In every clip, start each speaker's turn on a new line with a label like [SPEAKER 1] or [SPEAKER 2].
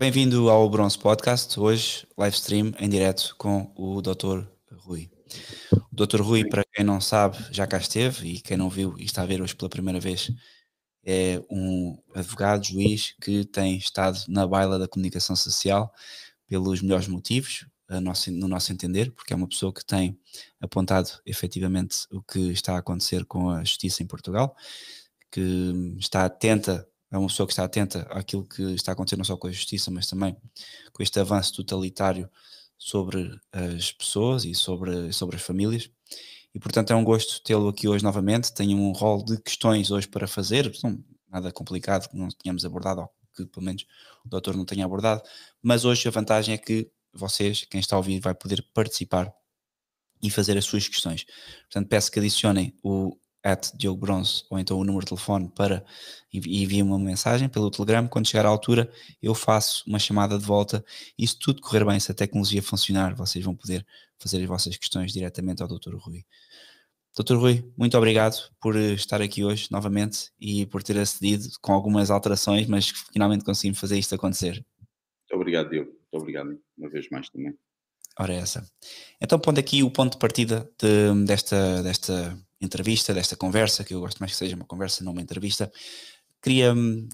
[SPEAKER 1] Bem-vindo ao Bronze Podcast, hoje live stream em direto com o Dr. Rui. O Dr. Rui, para quem não sabe, já cá esteve e quem não viu e está a ver hoje pela primeira vez, é um advogado, juiz que tem estado na baila da comunicação social pelos melhores motivos, nosso, no nosso entender, porque é uma pessoa que tem apontado efetivamente o que está a acontecer com a justiça em Portugal, que está atenta é uma pessoa que está atenta àquilo que está acontecendo não só com a justiça, mas também com este avanço totalitário sobre as pessoas e sobre, sobre as famílias. E portanto é um gosto tê-lo aqui hoje novamente. Tenho um rol de questões hoje para fazer, não nada complicado que não tínhamos abordado, ou que pelo menos o doutor não tenha abordado, mas hoje a vantagem é que vocês, quem está a ouvir, vai poder participar e fazer as suas questões. Portanto, peço que adicionem o at Diogo Bronze ou então o número de telefone para e uma mensagem pelo Telegram. Quando chegar à altura, eu faço uma chamada de volta e se tudo correr bem, se a tecnologia funcionar, vocês vão poder fazer as vossas questões diretamente ao Dr. Rui. Dr. Rui, muito obrigado por estar aqui hoje novamente e por ter acedido com algumas alterações, mas finalmente conseguimos fazer isto acontecer.
[SPEAKER 2] Muito obrigado, Diogo. Muito obrigado uma vez mais também.
[SPEAKER 1] Ora, essa. Então, pondo aqui o ponto de partida de, desta, desta entrevista, desta conversa, que eu gosto mais que seja uma conversa, não uma entrevista, queria hum,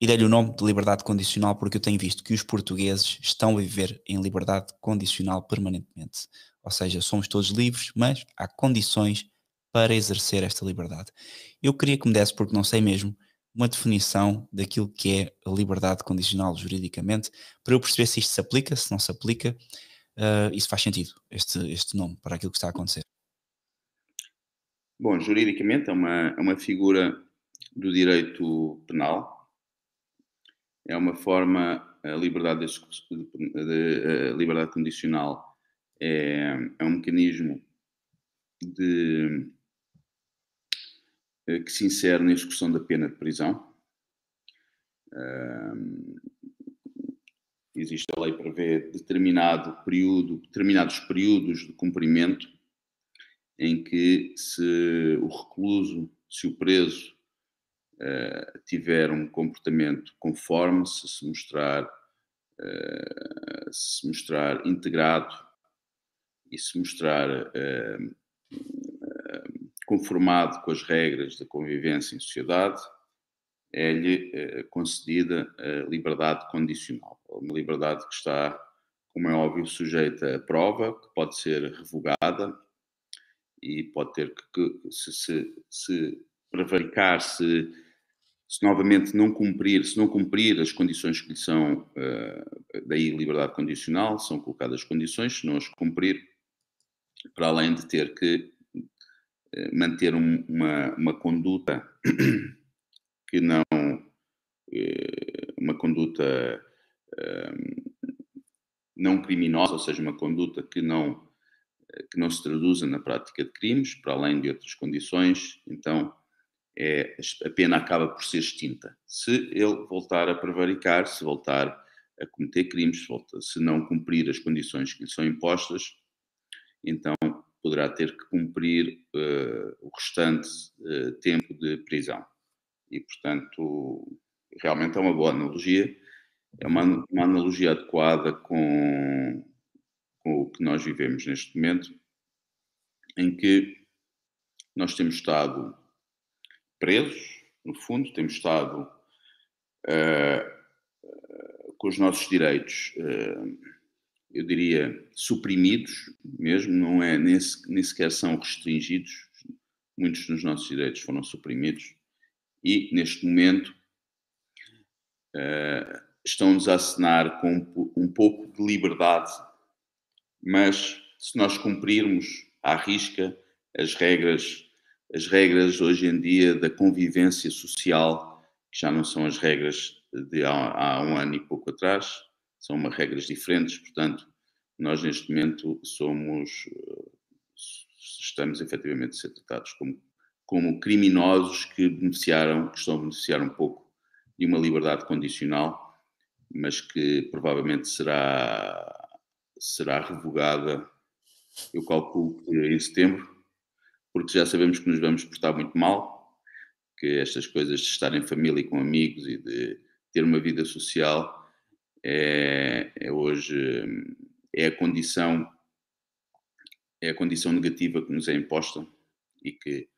[SPEAKER 1] e dei-lhe o nome de liberdade condicional porque eu tenho visto que os portugueses estão a viver em liberdade condicional permanentemente. Ou seja, somos todos livres, mas há condições para exercer esta liberdade. Eu queria que me desse, porque não sei mesmo, uma definição daquilo que é a liberdade condicional juridicamente, para eu perceber se isto se aplica, se não se aplica, uh, se faz sentido este, este nome para aquilo que está a acontecer.
[SPEAKER 2] Bom, juridicamente é uma, é uma figura do direito penal, é uma forma, a liberdade, de, de, a liberdade condicional é, é um mecanismo de, que se insere na execução da pena de prisão. Existe a lei prevê determinado período, determinados períodos de cumprimento em que se o recluso, se o preso uh, tiver um comportamento conforme, se se mostrar, uh, se mostrar integrado e se mostrar uh, conformado com as regras da convivência em sociedade, é-lhe concedida a liberdade condicional, uma liberdade que está, como é óbvio, sujeita a prova, que pode ser revogada e pode ter que, se, se, se prevaricar, se, se novamente não cumprir, se não cumprir as condições que lhe são, uh, daí liberdade condicional, são colocadas condições, se não as cumprir, para além de ter que uh, manter um, uma, uma conduta que não, uh, uma conduta não criminosa, ou seja, uma conduta que não que não se traduza na prática de crimes, para além de outras condições, então é, a pena acaba por ser extinta. Se ele voltar a prevaricar, se voltar a cometer crimes, se não cumprir as condições que lhe são impostas, então poderá ter que cumprir uh, o restante uh, tempo de prisão. E, portanto, realmente é uma boa analogia, é uma, uma analogia adequada com com o que nós vivemos neste momento, em que nós temos estado presos, no fundo, temos estado uh, com os nossos direitos, uh, eu diria, suprimidos mesmo, não é, nem, nem sequer são restringidos, muitos dos nossos direitos foram suprimidos, e neste momento uh, estão-nos a assinar com um, pouco de liberdade. Mas se nós cumprirmos à risca as regras, as regras hoje em dia da convivência social, que já não são as regras de há, há um ano e pouco atrás, são uma regras diferentes, portanto, nós neste momento somos, estamos efetivamente a ser tratados como, como criminosos que beneficiaram, que estão a beneficiar um pouco de uma liberdade condicional, mas que provavelmente será será revogada, eu calculo que em setembro, porque já sabemos que nos vamos portar muito mal, que estas coisas de estar em família e com amigos e de ter uma vida social é, é hoje é a condição é a condição negativa que nos é imposta e que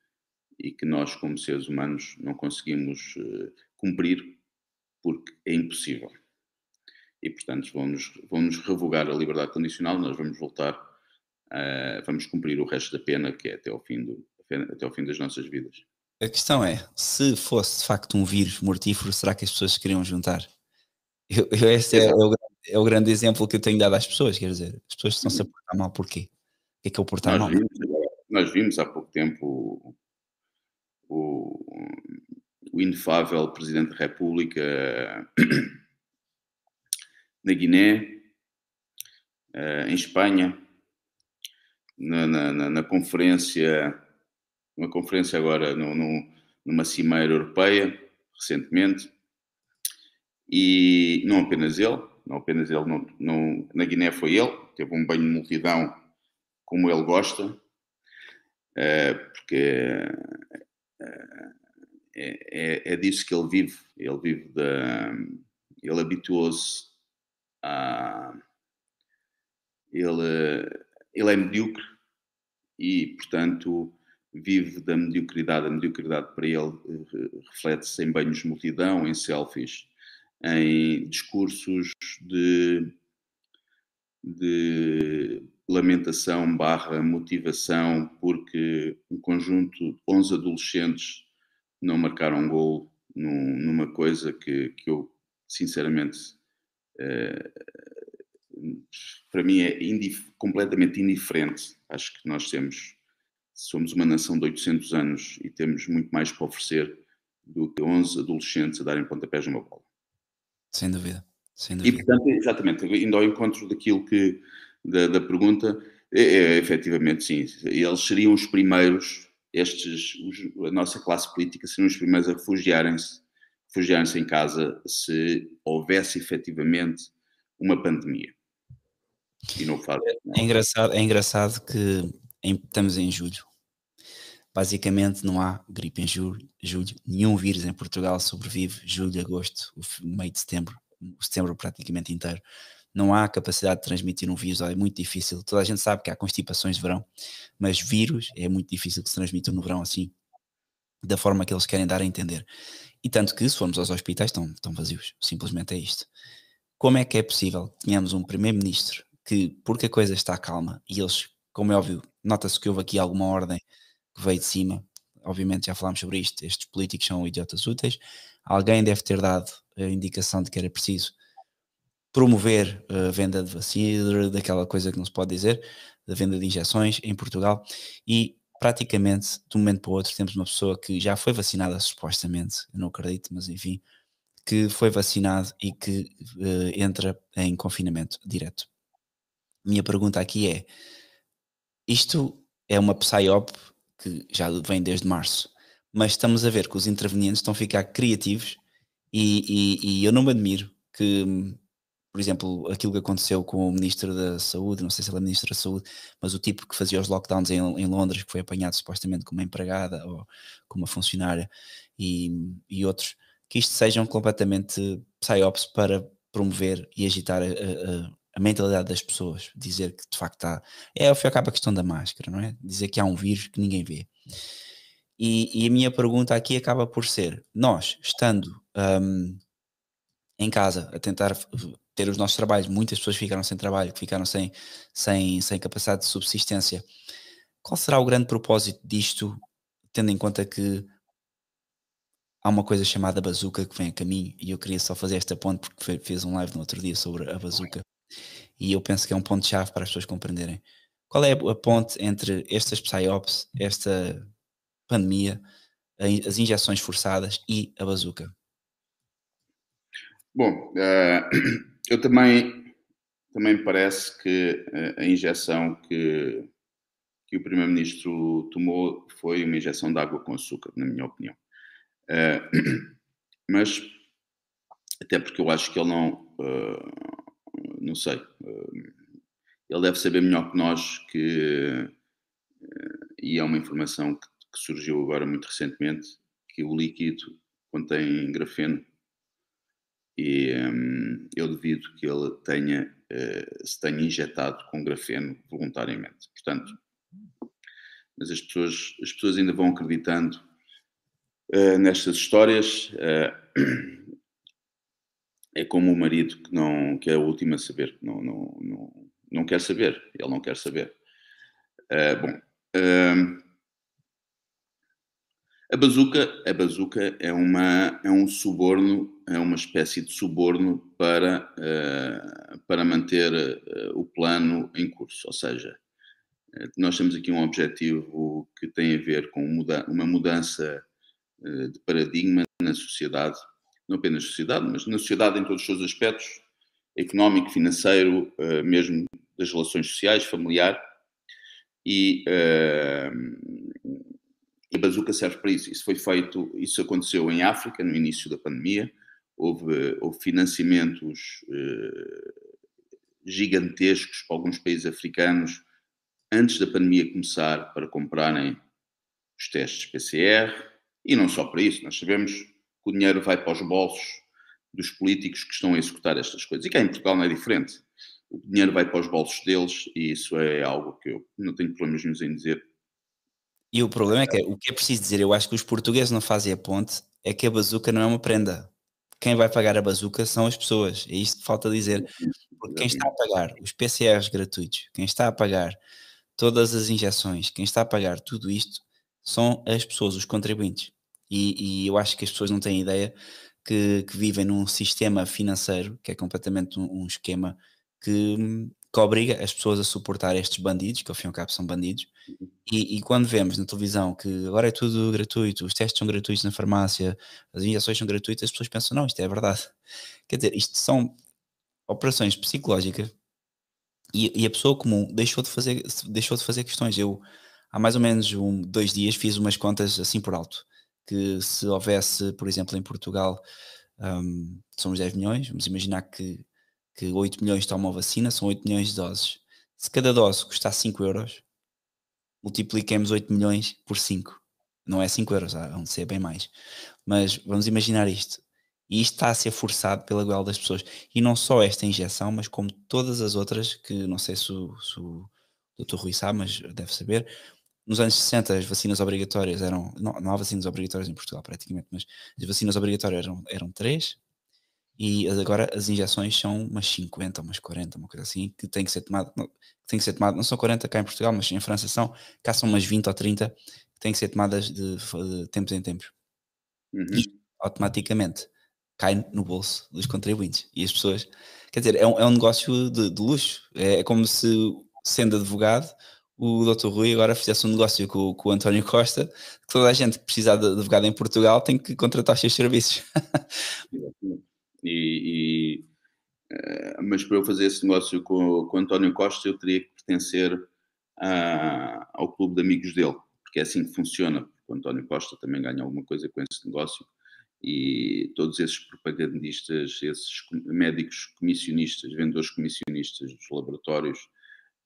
[SPEAKER 2] e que nós como seres humanos não conseguimos uh, cumprir porque é impossível e portanto vão-nos vão -nos revogar a liberdade condicional nós vamos voltar uh, vamos cumprir o resto da pena que é até ao fim do até ao fim das nossas vidas
[SPEAKER 1] a questão é se fosse de facto um vírus mortífero será que as pessoas se queriam juntar eu, eu este é, é, o, é, o, grande exemplo que eu tenho dado às pessoas, quer dizer, as pessoas estão-se a uhum. portar mal porquê? O que é que é o portar nós
[SPEAKER 2] mal? Vimos, nós vimos há pouco tempo o, o inefável Presidente da República na Guiné, eh, em Espanha, na, na, na conferência, uma conferência agora no, no, numa cimeira europeia, recentemente, e não apenas ele, não apenas ele, não, não, na Guiné foi ele, teve um banho de multidão como ele gosta, uh, porque é, é, disso que ele vive, ele vive da, ele habituou-se a, ele, ele é medíocre e, portanto, vive da mediocridade. A mediocridade para ele eh, reflete-se em banhos de multidão, em selfies, em discursos de, de lamentação barra motivação porque um conjunto de 11 adolescentes não marcaram um gol num, numa coisa que, que eu sinceramente eh, para mim é indif completamente indiferente acho que nós temos somos uma nação de 800 anos e temos muito mais para oferecer do que 11 adolescentes a darem pontapés numa bola
[SPEAKER 1] sem dúvida. Sem dúvida.
[SPEAKER 2] E, portanto, exatamente, indo ao encontro daquilo que, da, da pergunta, é, é, efetivamente, sim, eles seriam os primeiros, estes, os, a nossa classe política seriam os primeiros a refugiarem-se refugiarem-se em casa se houvesse efetivamente uma pandemia.
[SPEAKER 1] E não faz. Não. É, engraçado, é engraçado que em, estamos em julho. Basicamente não há gripe em julho, julho, nenhum vírus em Portugal sobrevive julho, agosto, meio de setembro, setembro praticamente inteiro. Não há capacidade de transmitir um vírus, é muito difícil. Toda a gente sabe que há constipações de verão, mas vírus é muito difícil que se transmitam no verão assim, da forma que eles querem dar a entender. E tanto que, se formos aos hospitais, estão, estão vazios. Simplesmente é isto. Como é que é possível que tenhamos um primeiro-ministro que, porque a coisa está calma, e eles, como é óbvio, nota-se que houve aqui alguma ordem que veio de cima. Obviamente já falámos sobre isto, estes políticos são idiotas úteis. Alguém deve ter dado a indicação de que era preciso promover a venda de vacina, daquela coisa que não se pode dizer, da venda de injeções em Portugal e praticamente de um momento para o outro temos uma pessoa que já foi vacinada supostamente, eu não acredito, mas enfim, que foi vacinado e que uh, entra em confinamento direto. Minha pergunta aqui é: isto é uma PSYOP que já vem desde março, mas estamos a ver que os intervenientes estão a ficar criativos e, e, e eu não me admiro que, por exemplo, aquilo que aconteceu com o Ministro da Saúde, não sei se ele é Ministro da Saúde, mas o tipo que fazia os lockdowns em, em Londres, que foi apanhado supostamente como empregada ou como uma funcionária e, e outros, que isto sejam completamente psyops para promover e agitar a, a, a mentalidade das pessoas, dizer que de facto está. É ao cabo a questão da máscara, não é? Dizer que há um vírus que ninguém vê. E, e a minha pergunta aqui acaba por ser: nós, estando um, em casa a tentar ter os nossos trabalhos, muitas pessoas ficaram sem trabalho, ficaram sem, sem, sem capacidade de subsistência. Qual será o grande propósito disto, tendo em conta que há uma coisa chamada bazuca que vem a caminho e eu queria só fazer esta ponte porque fez um live no outro dia sobre a bazuca e eu penso que é um ponto-chave para as pessoas compreenderem. Qual é a ponte entre estas psyops, esta pandemia, as injeções forçadas e a bazuca?
[SPEAKER 2] Bom, uh, eu também, também me parece que a injeção que, que o Primeiro-Ministro tomou foi uma injeção de água com açúcar, na minha opinião. Uh, mas, até porque eu acho que ele não. Uh, não sei. Eh, ele deve saber melhor que nós que, e é uma informação que, que surgiu agora muito recentemente, que o líquido contém grafeno e um, eu devido que ele tenha, uh, se tenha injetado com grafeno voluntariamente. Portanto, mas as pessoas, as pessoas ainda vão acreditando uh, nestas histórias. Uh, é como o marido que, não, que é o último a saber, que não, não, não, não quer saber, ele não quer saber. bom, hum, a bazuca, a bazuca é, uma, é um suborno, é uma espécie de suborno para, uh, para manter uh, o plano em curso. Ou seja, uh, nós temos aqui um objetivo que tem a ver com uma mudança de paradigma na sociedade, não apenas na sociedade, mas na sociedade em todos os seus aspectos, económico, financeiro, mesmo das relações sociais, familiar. E a bazuca serve para isso. Isso foi feito, isso aconteceu em África no início da pandemia. Houve, houve financiamentos eh, gigantescos para alguns países africanos antes da pandemia começar para comprarem os testes PCR e não só para isso. Nós sabemos que o dinheiro vai para os bolsos dos políticos que estão a executar estas coisas. E cá em Portugal não é diferente. O dinheiro vai para os bolsos deles e isso é algo que eu não tenho problemas nenhum em dizer
[SPEAKER 1] e o problema é que o que é preciso dizer, eu acho que os portugueses não fazem a ponte, é que a bazuca não é uma prenda. Quem vai pagar a bazuca são as pessoas. É isto que falta dizer. Porque quem está a pagar os PCRs gratuitos, quem está a pagar todas as injeções, quem está a pagar tudo isto, são as pessoas, os contribuintes. E, e eu acho que as pessoas não têm ideia que, que vivem num sistema financeiro que é completamente um, um esquema que, que obriga as pessoas a suportar estes bandidos, que ao fim e ao cabo são bandidos, uhum. E, e, quando vemos na televisão que agora é tudo gratuito, os testes são gratuitos na farmácia, as injeções são gratuitas, as pessoas pensam, não, isto é verdade. Quer dizer, isto são operações psicológicas e, e a pessoa comum deixou de, fazer, deixou de fazer questões. Eu, há mais ou menos um, dois dias, fiz umas contas assim por alto, que se houvesse, por exemplo, em Portugal, um, somos 10 milhões, vamos imaginar que que 8 milhões tomam vacina, são 8 milhões de doses. Se cada dose custar 5 euros, multipliquemos 8 milhões por 5. Não é 5 euros, vão ser bem mais. Mas vamos imaginar isto. E isto está a ser forçado pela goela das pessoas. E não só esta injeção, mas como todas as outras, que não sei se o, se o Dr. Rui sabe, mas deve saber. Nos anos 60 as vacinas obrigatórias eram. Não, não há vacinas obrigatórias em Portugal praticamente, mas as vacinas obrigatórias eram, eram três e agora as injeções são umas 50, umas 40, uma coisa assim, que tem que ser tomado, não, tem que ser tomado, não são 40 cá em Portugal, mas em França são, cá são umas 20 ou 30, que têm que ser tomadas de, de tempos em tempos. Uhum. E automaticamente cai no bolso dos contribuintes. E as pessoas, quer dizer, é um, é um negócio de, de luxo. É, é, como se, sendo advogado, o Dr. Rui agora fizesse um negócio com, com o António Costa, que toda a gente que precisar de advogado em Portugal tem que contratar os seus serviços.
[SPEAKER 2] E, e uh, mas para eu fazer esse negócio com, com António Costa, eu teria que pertencer a, ao clube de amigos dele, porque é assim que funciona. O António Costa também ganha alguma coisa com esse negócio e todos esses propagandistas, esses médicos comissionistas, vendedores comissionistas dos laboratórios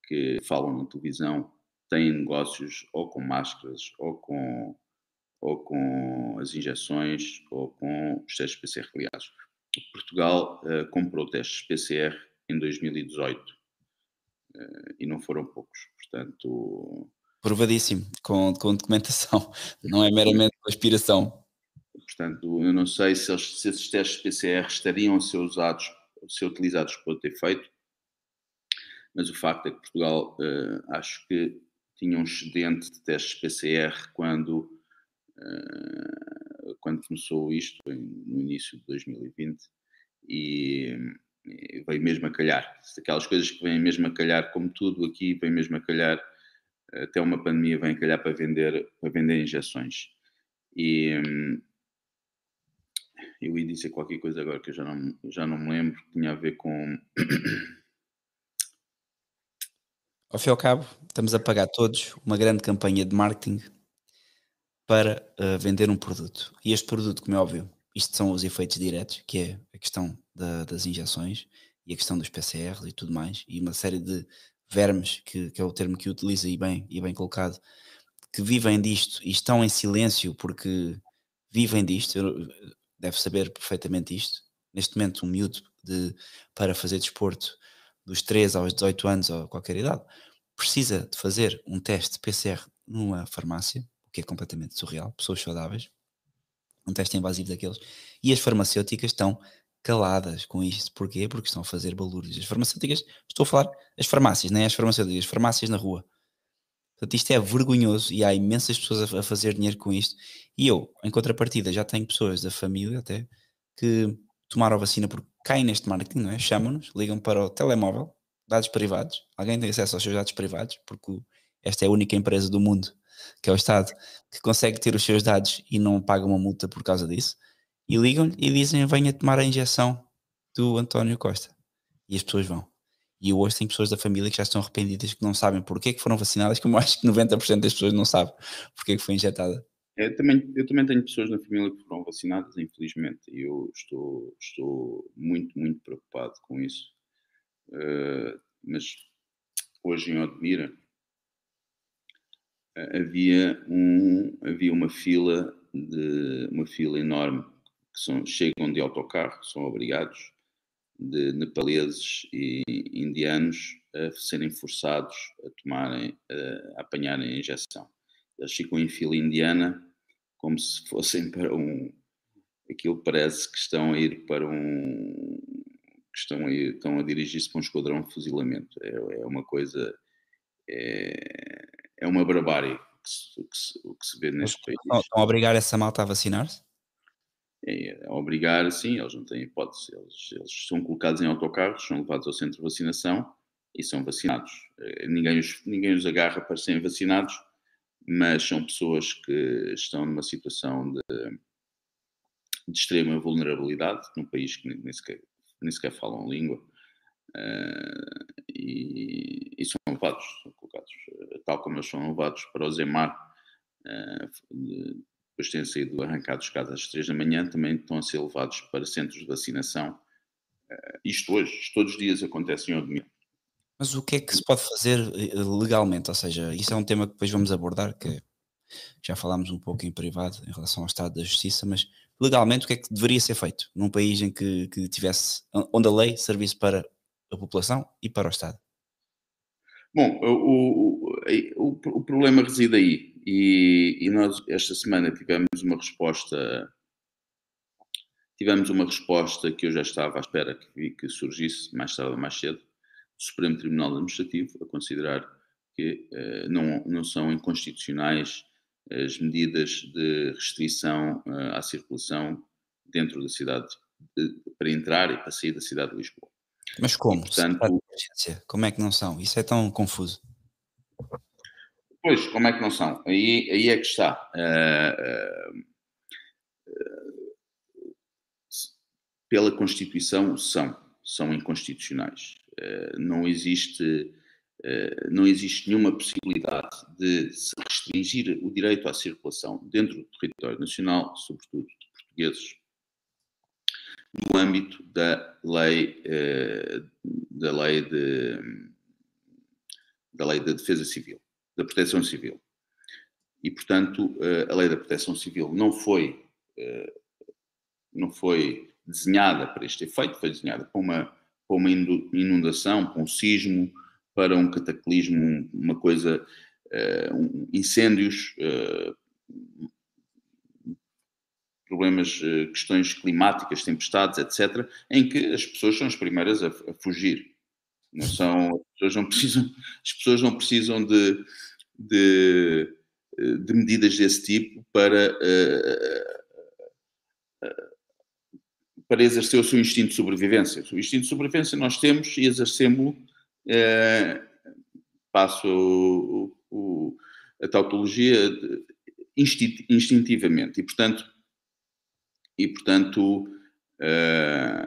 [SPEAKER 2] que falam na televisão têm negócios ou com máscaras ou com, ou com as injeções ou com os testes PCR. Aliás, Portugal uh, comprou testes PCR em 2018 uh, eh, e não foram poucos, portanto.
[SPEAKER 1] Provadíssimo, com, com documentação, não é meramente aspiração.
[SPEAKER 2] Portanto, eu não sei se, eles, se esses testes PCR estariam a ser usados, a ser utilizados para ter feito, mas o facto é que Portugal, uh, acho que tinha um excedente de testes PCR quando quando começou isto, no início de 2020, e, e veio mesmo a calhar. Aquelas coisas que vêm mesmo a calhar, como tudo aqui, vem mesmo a calhar, até uma pandemia vem a calhar para vender, para vender injeções. E eu ia dizer qualquer coisa agora que eu já não, já não me lembro, que tinha a ver com.
[SPEAKER 1] Ao fim e ao cabo, estamos a pagar todos uma grande campanha de marketing para uh, vender um produto. E este produto, como é óbvio, isto são os efeitos diretos, que é a questão da, das injeções e a questão dos PCRs e tudo mais, e uma série de vermes, que, que é o termo que utiliza e bem, e bem colocado, que vivem disto e estão em silêncio porque vivem disto, deve saber perfeitamente isto, neste momento, um miúdo de, para fazer desporto dos 3 aos 18 anos ou qualquer idade, precisa de fazer um teste PCR numa farmácia, que é completamente surreal, pessoas saudáveis, um teste invasivo daqueles, e as farmacêuticas estão caladas com isto. Porquê? Porque estão a fazer balúrdios. As farmacêuticas, estou a falar, as farmácias, nem as farmacêuticas, as farmácias na rua. Portanto, isto é vergonhoso e há imensas pessoas a, fazer dinheiro com isto. E eu, em contrapartida, já tenho pessoas da família até que tomaram a vacina porque caem neste marketing, não é? Chamam-nos, ligam para o telemóvel, dados privados. Alguém tem acesso aos seus dados privados, porque esta é a única empresa do mundo, que é o Estado, que consegue ter os seus dados e não paga uma multa por causa disso. E ligam-lhe e dizem: venha tomar a injeção do António Costa. E as pessoas vão. E hoje tenho pessoas da família que já estão arrependidas, que não sabem porquê que foram vacinadas, como acho que 90% das pessoas não sabem porquê que foi injetada.
[SPEAKER 2] Eu também, eu também tenho pessoas na família que foram vacinadas, infelizmente, e eu estou, estou muito, muito preocupado com isso. Uh, mas hoje em Odmira havia, um, havia uma fila de uma fila enorme que são, chegam de autocarro, são obrigados, de nepaleses e indianos a serem forçados a tomarem, a apanharem a injeção eles ficam em fila indiana como se fossem para um. Aquilo parece que estão a ir para um. que estão a, estão a dirigir-se para um esquadrão de fuzilamento. É, é uma coisa. É, é uma barbárie que se, que se, que se vê neste país.
[SPEAKER 1] Estão a obrigar essa malta a vacinar-se?
[SPEAKER 2] É, é obrigar, sim, eles não têm hipótese. Eles, eles são colocados em autocarros, são levados ao centro de vacinação e são vacinados. Eh, ninguém os, ninguém os agarra para serem vacinados mas são pessoas que estão numa situação de, de extrema vulnerabilidade, num país que nem sequer, nem sequer falam língua, uh, e, e, são levados, são colocados, tal como eles são levados para o Zemar, uh, depois de terem sido arrancados casa às três da manhã, também estão a ser levados para centros de vacinação. Uh, isto hoje, isto todos os dias acontece em Odmir.
[SPEAKER 1] Mas o que é que se pode fazer eh, legalmente? Ou seja, isso é um tema que depois vamos abordar, que já falámos um pouco em privado em relação ao estado da justiça, mas legalmente o que é que deveria ser feito num país em que, que tivesse, onde a lei servisse para a população e para o Estado?
[SPEAKER 2] Bom, o, o, o, problema reside aí e, e, nós esta semana tivemos uma resposta tivemos uma resposta que eu já estava à espera que, que surgisse mais tarde ou mais cedo Supremo Tribunal Administrativo a considerar que uh, não, não são inconstitucionais as medidas de restrição uh, à circulação dentro da cidade, de, para entrar e para sair da cidade de Lisboa.
[SPEAKER 1] Mas como? E, portanto, como é que não são? Isso é tão confuso.
[SPEAKER 2] Pois, como é que não são? Aí, aí é que está. Uh, pela Constituição são, são inconstitucionais. Não existe não existe nenhuma possibilidade de se restringir o direito à circulação dentro do território nacional, sobretudo de portugueses, no âmbito da lei eh, da lei de da lei da defesa civil, da proteção civil. E portanto, a lei da proteção civil não foi não foi desenhada para este efeito, foi desenhada para uma para uma inundação, para um sismo, para um cataclismo, uma coisa, um, incêndios, problemas, uh, questões climáticas, tempestades, etc., em que as pessoas são as primeiras a, a fugir. Não são, as pessoas não precisam, as pessoas não precisam de, de, de medidas desse tipo para para exercer o seu instinto de sobrevivência. O instinto de sobrevivência nós temos e exercemos-lo, eh, passo o, o, a tautologia instintivamente. E, portanto, e, portanto eh,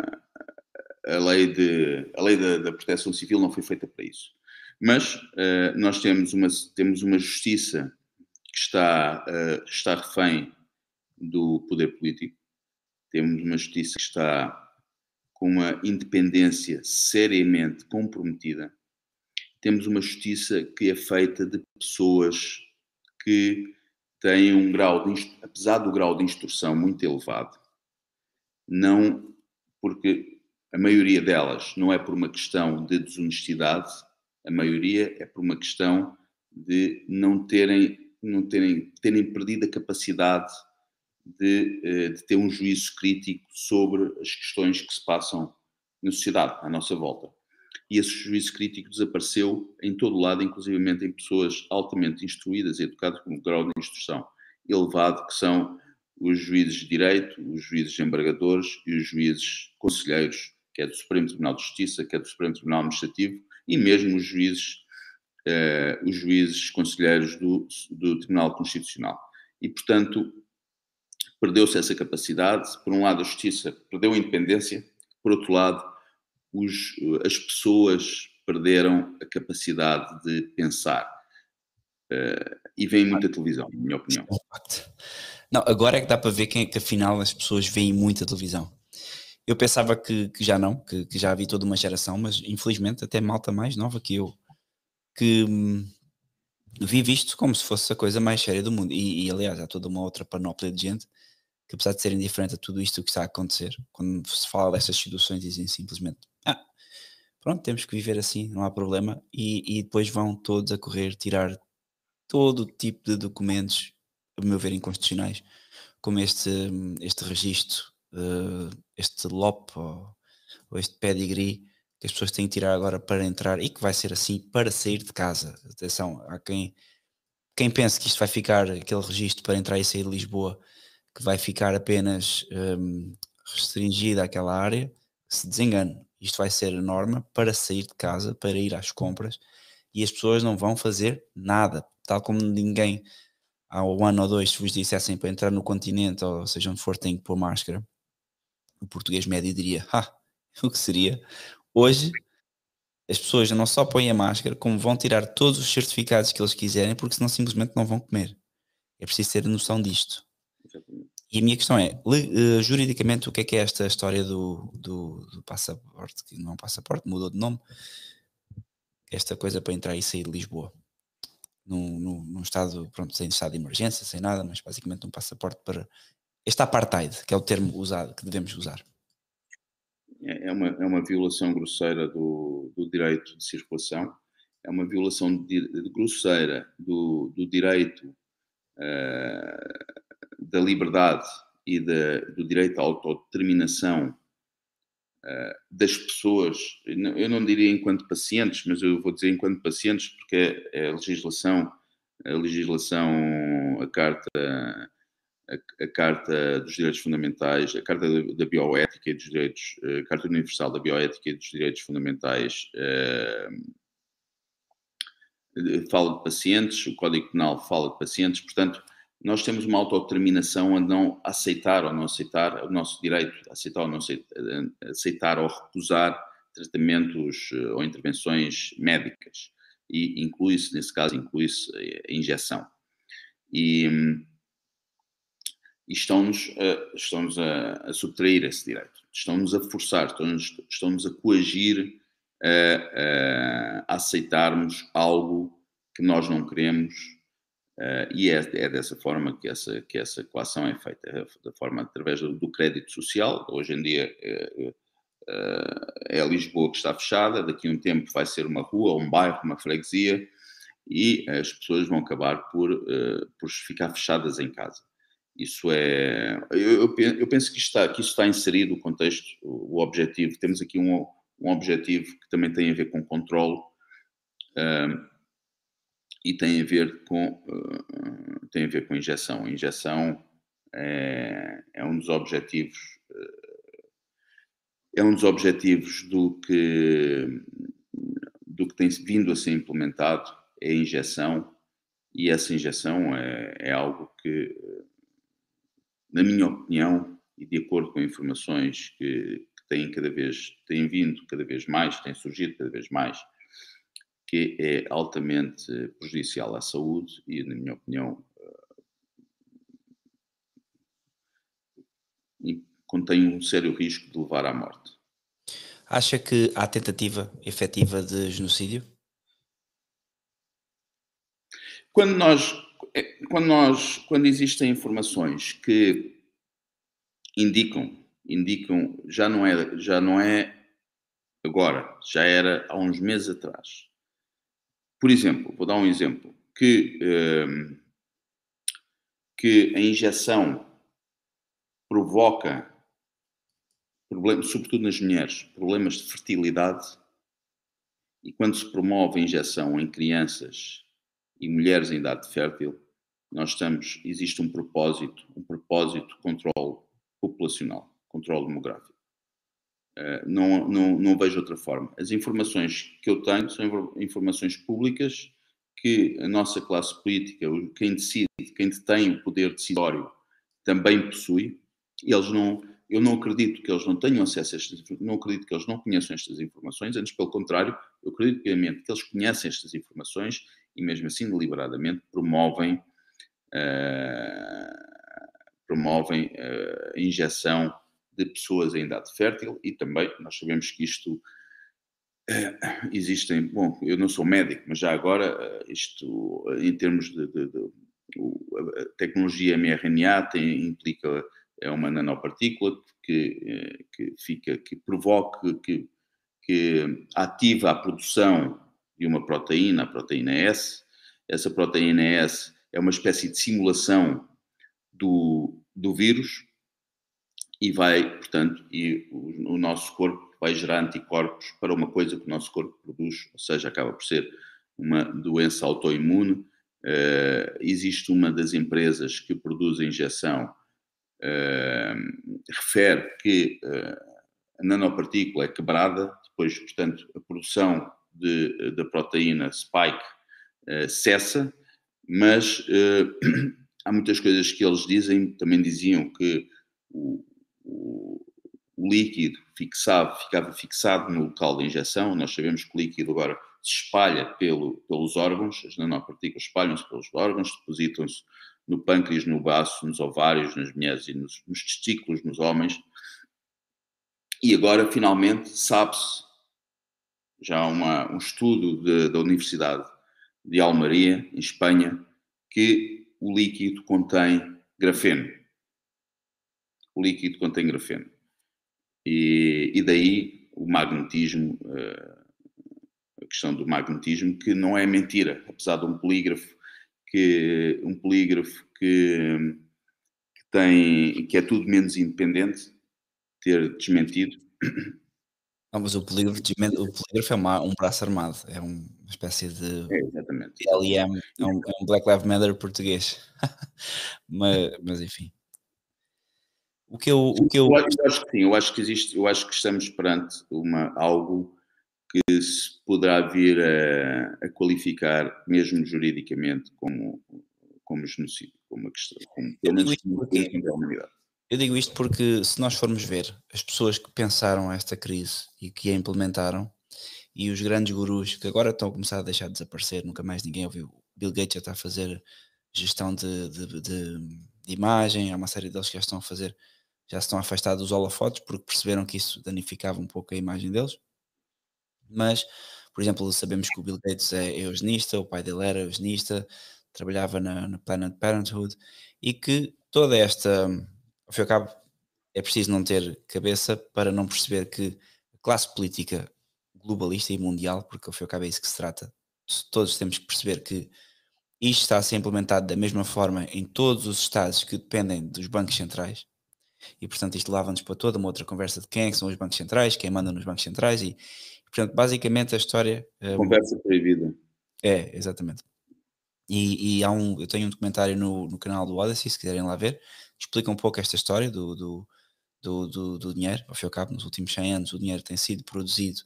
[SPEAKER 2] a lei, de, a lei da, da, proteção civil não foi feita para isso. Mas eh, nós temos uma, temos uma justiça que está, eh, está refém do poder político temos uma justiça que está com uma independência seriamente comprometida. Temos uma justiça que é feita de pessoas que têm um grau de, apesar do grau de instrução muito elevado, não porque a maioria delas não é por uma questão de desonestidade, a maioria é por uma questão de não terem, não terem, terem perdido a capacidade de, eh, de ter um juízo crítico sobre as questões que se passam na sociedade, à nossa volta. E esse juízo crítico desapareceu em todo o lado, inclusivamente em pessoas altamente instruídas e educadas com um grau de instrução elevado, que são os juízes de direito, os juízes embargadores e os juízes conselheiros, que é do Supremo Tribunal de Justiça, que é do Supremo Tribunal Administrativo, e mesmo os juízes, eh, os juízes conselheiros do, do Tribunal Constitucional. E, portanto, perdeu-se essa capacidade. Por um lado, a justiça perdeu a independência, por outro lado, os, as pessoas perderam a capacidade de pensar. Uh, e veem muita televisão, na minha opinião.
[SPEAKER 1] Não, agora é que dá para ver quem é que afinal as pessoas veem muita televisão. Eu pensava que, que já não, que, que, já havia toda uma geração, mas infelizmente até malta mais nova que eu, que hum, vi visto como se fosse a coisa mais séria do mundo. E, e, aliás, há toda uma outra panóplia de gente que apesar de ser indiferente a tudo isto que está a acontecer, quando se fala destas situações dizem simplesmente ah, pronto, temos que viver assim, não há problema, e, e depois vão todos a correr tirar todo tipo de documentos, a meu ver, inconstitucionais, como este, este registro, uh, este LOP ou, este pedigree que as pessoas têm que tirar agora para entrar e que vai ser assim para sair de casa. Atenção, há quem, quem pense que isto vai ficar, aquele registro para entrar e sair de Lisboa, que vai ficar apenas um, restringida àquela área, se desengane. Isto vai ser a norma para sair de casa, para ir às compras e as pessoas não vão fazer nada, tal como ninguém há um ano ou dois se vos dissessem para entrar no continente ou seja onde for tem que pôr máscara. O português médio diria, ah, o que seria? Hoje as pessoas não só põem a máscara, como vão tirar todos os certificados que eles quiserem, porque senão simplesmente não vão comer. É preciso ter noção disto. E a minha questão é, uh, juridicamente, o que é que é esta história do, do, do, passaporte, que não é um passaporte, mudou de nome, esta coisa para entrar e sair de Lisboa? Num, num, num estado, pronto, sem estado de emergência, sem nada, mas basicamente um passaporte para este apartheid, que é o termo usado, que devemos usar.
[SPEAKER 2] É, é uma, é uma violação grosseira do, do direito de circulação, é uma violação de, de grosseira do, do direito uh, da liberdade e da, do direito à autodeterminação das pessoas, eu não diria enquanto pacientes, mas eu vou dizer enquanto pacientes porque é a legislação, a legislação, a carta, a, a carta dos direitos fundamentais, a carta da, bioética e dos direitos, a carta universal da bioética e dos direitos fundamentais uh, fala de pacientes, o Código Penal fala de pacientes, portanto, nós temos uma autodeterminação a não aceitar ou não aceitar o nosso direito, aceitar ou não aceitar, aceitar ou recusar tratamentos eh, ou intervenções médicas. E inclui-se, nesse caso, inclui-se a injeção. E, e estão-nos, a, estão-nos a, a, subtrair esse direito, estão-nos a forçar, estão-nos, estão-nos a coagir a, a aceitarmos algo que nós não queremos Uh, e é, é, dessa forma que essa, que essa equação é feita, é da forma através do crédito social. Hoje em dia é, é, Lisboa que está fechada, daqui a um tempo vai ser uma rua, um bairro, uma freguesia, e as pessoas vão acabar por, por ficar fechadas em casa. Isso é. Eu, eu penso que, está, que isso está inserido o contexto, o, objetivo. Temos aqui um, um objetivo que também tem a ver com controle. E tem a ver com uh, tem a ver com injeção. A injeção é, é um dos objetivos uh, é um dos objetivos do que do que tem vindo a ser implementado é a injeção e essa injeção é, é algo que na minha opinião e de acordo com informações que, que têm cada vez têm vindo cada vez mais têm surgido cada vez mais que é altamente prejudicial à saúde e, na minha opinião, eh, contém um sério risco de levar à morte.
[SPEAKER 1] Acha que há tentativa efetiva de genocídio?
[SPEAKER 2] Quando nós, eh, quando nós, quando existem informações que indicam indicam, já não é, já não é agora, já era há uns meses atrás. Por exemplo, vou dar um exemplo, que, ehm, que a injeção provoca, problemas, sobretudo nas mulheres, problemas de fertilidade e quando se promove a injeção em crianças e mulheres em idade fértil, nós estamos, existe um propósito, um propósito de controle populacional, controle demográfico. Uh, não, não, não vejo outra forma. As informações que eu tenho são informações públicas que a nossa classe política, quem decide, quem detém o poder decisório, também possui, eles não, eu não acredito que eles não tenham acesso a estas não acredito que eles não conheçam estas informações, antes pelo contrário, eu acredito piamente que eles conhecem estas informações e mesmo assim deliberadamente promovem uh, promovem uh, a injeção de pessoas em idade fértil e também nós sabemos que isto uh, existem, bom, eu não sou médico, mas já agora isto em termos de, de, de a tecnologia mRNA tem, implica é uma nanopartícula que, que fica, que provoca, que, que ativa a produção de uma proteína, a proteína S. Essa proteína S é uma espécie de simulação do, do vírus e vai, portanto, e o, o, nosso corpo vai gerar anticorpos para uma coisa que o nosso corpo produz, ou seja, acaba por ser uma doença autoimune. Uh, existe uma das empresas que produz a injeção, uh, refere que uh, a nanopartícula é quebrada, depois, portanto, a produção de, da proteína spike cessa, mas há muitas coisas que eles dizem, também diziam que o, o, o líquido fixado, ficava fixado no local de injeção, nós sabemos que o líquido agora se espalha pelo, pelos órgãos, as nanopartículas espalham-se pelos órgãos, depositam-se no pâncreas, no baço, nos ovários, nas mulheres e nos, nos testículos, nos homens. E agora, finalmente, sabe-se, já uma, um estudo de, da Universidade de Almeria, em Espanha, que o líquido contém grafeno. O líquido contém grafeno. E, e daí o magnetismo, uh, a questão do magnetismo, que não é mentira, apesar de um polígrafo que, um polígrafo que, que tem, que é tudo menos independente, ter desmentido.
[SPEAKER 1] Não, mas o polígrafo, o polígrafo é uma, um braço armado, é uma espécie de
[SPEAKER 2] é, exatamente.
[SPEAKER 1] LM, é um, é um Black Lives Matter português. mas, mas enfim. O que eu, o que eu...
[SPEAKER 2] eu acho que sim, eu acho que existe, eu acho que estamos perante uma, algo que se poderá vir a, a qualificar, mesmo juridicamente, como, como genocídio, como uma questão, como pelo menos
[SPEAKER 1] uma humanidade. Eu digo isto porque se nós formos ver as pessoas que pensaram esta crise e que a implementaram e os grandes gurus que agora estão a começar a deixar de desaparecer, nunca mais ninguém ouviu. Bill Gates já está a fazer gestão de, de, de, de imagem, há uma série deles que já estão a fazer, já se estão afastados dos holofotes porque perceberam que isso danificava um pouco a imagem deles. Mas, por exemplo, sabemos que o Bill Gates é eugenista, o pai dele era eugenista, trabalhava na, na Planet Parenthood e que toda esta ao fim e ao cabo, é preciso não ter cabeça para não perceber que a classe política globalista e mundial, porque ao fim e ao cabo é isso que se trata, todos temos que perceber que isto está a ser implementado da mesma forma em todos os estados que dependem dos bancos centrais e portanto isto leva-nos para toda uma outra conversa de quem é que são os bancos centrais, quem manda nos bancos centrais e portanto basicamente a história
[SPEAKER 2] eh, conversa proibida
[SPEAKER 1] é, exatamente e, e, há um, eu tenho um documentário no, no canal do Odyssey se quiserem lá ver explica um pouco esta história do, do, do, do, do dinheiro. Ao fim e ao cabo, nos últimos 100 anos, o dinheiro tem sido produzido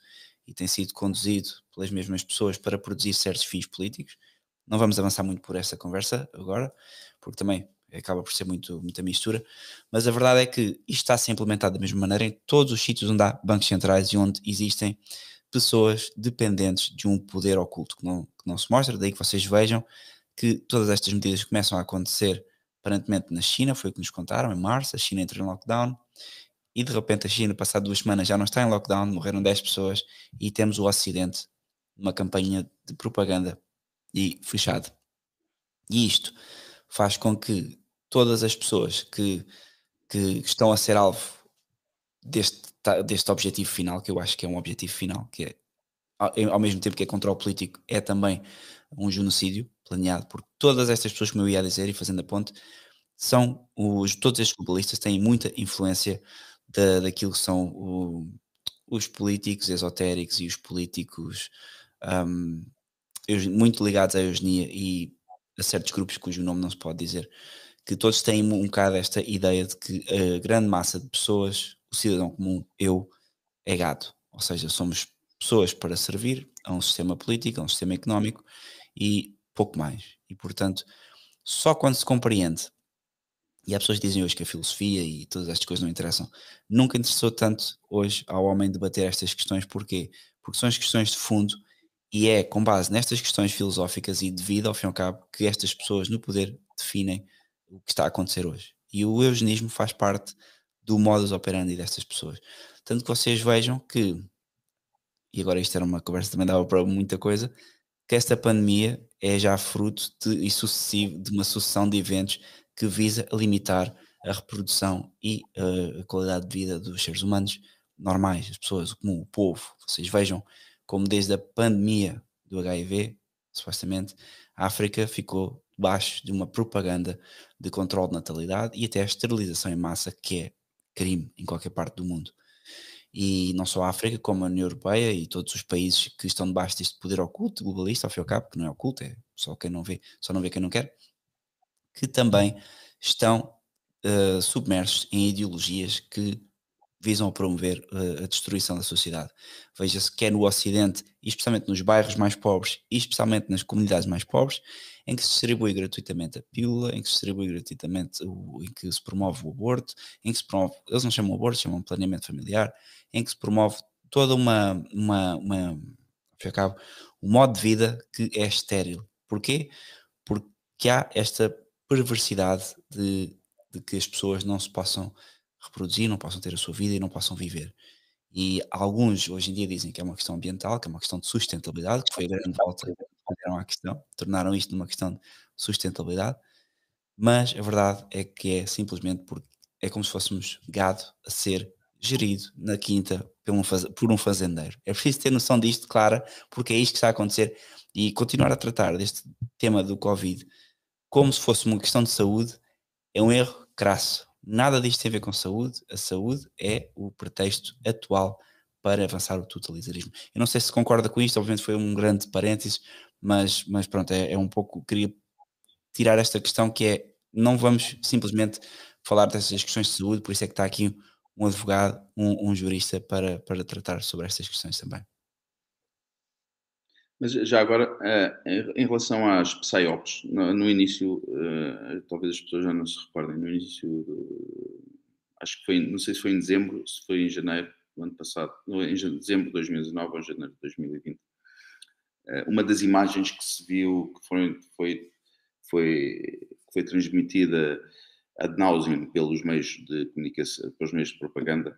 [SPEAKER 1] e tem sido conduzido pelas mesmas pessoas para produzir certos fins políticos. Não vamos avançar muito por essa conversa agora, porque também acaba por ser muito, muita mistura, mas a verdade é que isto está a ser implementado da mesma maneira em todos os sítios onde há bancos centrais e onde existem pessoas dependentes de um poder oculto que não, que não se mostra, daí que vocês vejam que todas estas medidas começam a acontecer aparentemente na China, foi o que nos contaram, em março, a China entrou em lockdown, e de repente a China, passado duas semanas, já não está em lockdown, morreram 10 pessoas, e temos o Ocidente numa campanha de propaganda e fechado. E isto faz com que todas as pessoas que, que estão a ser alvo deste, deste objetivo final, que eu acho que é um objetivo final, que é ao mesmo tempo que é controle político, é também um genocídio planeado por todas estas pessoas, como eu ia dizer, e fazendo a ponte, são os, todos estes globalistas têm muita influência da, daquilo que são o, os políticos esotéricos e os políticos um, muito ligados à eugenia e a certos grupos cujo nome não se pode dizer, que todos têm um bocado esta ideia de que a grande massa de pessoas, o cidadão comum, eu, é gado. Ou seja, somos pessoas para servir a um sistema político, a um sistema económico e pouco mais. E, portanto, só quando se compreende, e há pessoas que dizem hoje que a filosofia e todas estas coisas não interessam, nunca interessou tanto hoje ao homem debater estas questões. Porquê? Porque são as questões de fundo e é com base nestas questões filosóficas e devido ao fim e ao cabo que estas pessoas no poder definem o que está a acontecer hoje. E o eugenismo faz parte do modus operandi destas pessoas. Tanto que vocês vejam que, e agora isto era uma conversa também dava para muita coisa, que esta pandemia é já fruto de, e sucessivo, de uma sucessão de eventos que visa limitar a reprodução e uh, a qualidade de vida dos seres humanos normais, as pessoas, o comum, o povo. Vocês vejam como desde a pandemia do HIV, supostamente, a África ficou debaixo de uma propaganda de controle de natalidade e até a esterilização em massa, que é crime em qualquer parte do mundo. E não só a África, como a União Europeia e todos os países que estão debaixo deste poder oculto, globalista, ao fim e ao cabo, que não é oculto, é só quem não vê, só não vê quem não quer, que também estão uh, submersos em ideologias que visam promover uh, a destruição da sociedade. Veja-se que é no Ocidente, especialmente nos bairros mais pobres, e especialmente nas comunidades mais pobres, em que se distribui gratuitamente a pílula, em que se distribui gratuitamente, o, em que se promove o aborto, em que se promove, eles não chamam aborto, chamam planeamento familiar, em que se promove toda uma, uma, uma cabo, um modo de vida que é estéril. Porquê? Porque há esta perversidade de, de que as pessoas não se possam reproduzir, não possam ter a sua vida e não possam viver. E alguns hoje em dia dizem que é uma questão ambiental, que é uma questão de sustentabilidade, que foi a grande volta que deram à questão, tornaram isto numa questão de sustentabilidade, mas a verdade é que é simplesmente porque é como se fôssemos gado a ser gerido na quinta por um, por um fazendeiro. É preciso ter noção disto, clara, porque é isto que está a acontecer e continuar a tratar deste tema do Covid como se fosse uma questão de saúde é um erro crasso. Nada disto tem a ver com saúde. A saúde é o pretexto atual para avançar o totalitarismo. Eu não sei se concorda com isto, obviamente foi um grande parênteses, mas, mas pronto, é, é um pouco. Queria tirar esta questão que é: não vamos simplesmente falar dessas questões de saúde, por isso é que está aqui um advogado, um, um jurista para, para tratar sobre estas questões também.
[SPEAKER 2] Mas já agora, eh, em relação às PSYOPs, no início, eh, talvez as pessoas já não se recordem, no início, acho que foi, não sei se foi em dezembro, se foi em janeiro do ano passado, em dezembro de 2019 ou janeiro de 2020, eh, uma das imagens que se viu, que foi, foi, foi, foi transmitida ad nauseam pelos meios de comunicação, pelos meios de propaganda,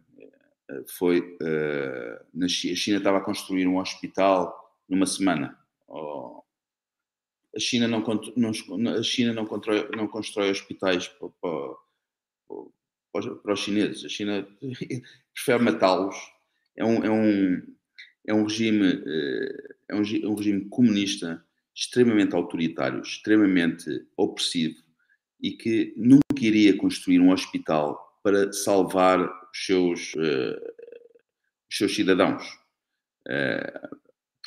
[SPEAKER 2] foi, na China, a China estava a construir um hospital numa semana. Oh, a China não, a China não, constrói, não constrói hospitais para, para, para, os chineses. A China prefere matá-los. É um, é, um, é um regime eh, é um, é um regime comunista extremamente autoritário, extremamente opressivo e que nunca iria construir um hospital para salvar os seus, uh, os seus cidadãos. Uh,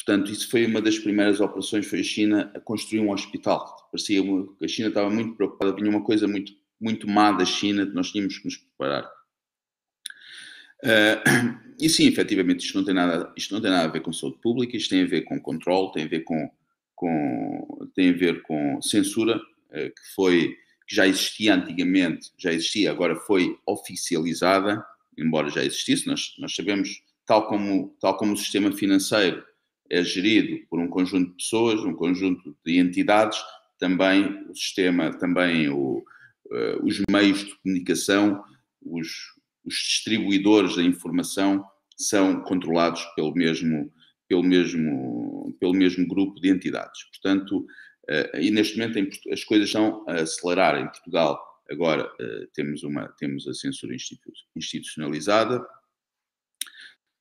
[SPEAKER 2] Portanto, isso foi uma das primeiras operações, foi a China a construir um hospital. Parecia que a China estava muito preocupada, vinha uma coisa muito, muito má da China que nós tínhamos que nos preparar. Uh, e sim, efetivamente, isto não, tem nada, isto não tem nada a ver com saúde pública, isto tem a ver com controle, tem a ver com, com, tem a ver com censura, uh, que foi que já existia antigamente, já existia, agora foi oficializada, embora já existisse, nós, nós sabemos, tal como, tal como o sistema financeiro é gerido por um conjunto de pessoas, um conjunto de entidades, também o sistema, também o, uh, os meios de comunicação, os, os, distribuidores da informação são controlados pelo mesmo, pelo mesmo, pelo mesmo grupo de entidades. Portanto, uh, e neste momento as coisas estão a acelerar em Portugal. Agora uh, temos, uma, temos a censura institucionalizada,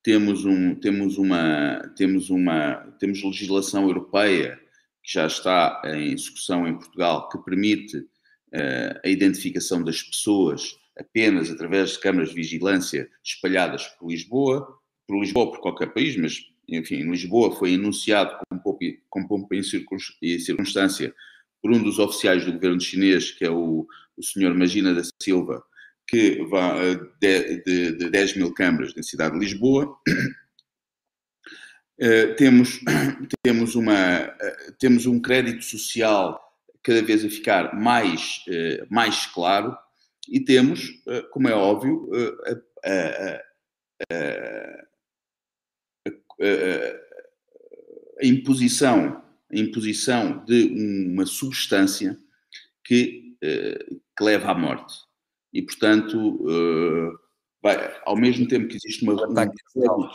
[SPEAKER 2] temos, um, temos, uma, temos, uma, temos legislação europeia que já está em execução em Portugal, que permite uh, a identificação das pessoas apenas através de câmaras de vigilância espalhadas por Lisboa, por Lisboa, por qualquer país, mas, enfim, em Lisboa foi enunciado com pompa e circunstância por um dos oficiais do governo chinês, que é o, o senhor Magina da Silva, que vai de, de, de 10 mil câmaras na cidade de Lisboa. Uh, temos, temos, uma, uh, temos um crédito social cada vez a ficar mais, uh, mais claro e temos, como é óbvio, a, imposição, a imposição de uma substância que, que leva à morte e, portanto, uh, vai, ao mesmo tempo que existe uma. Um,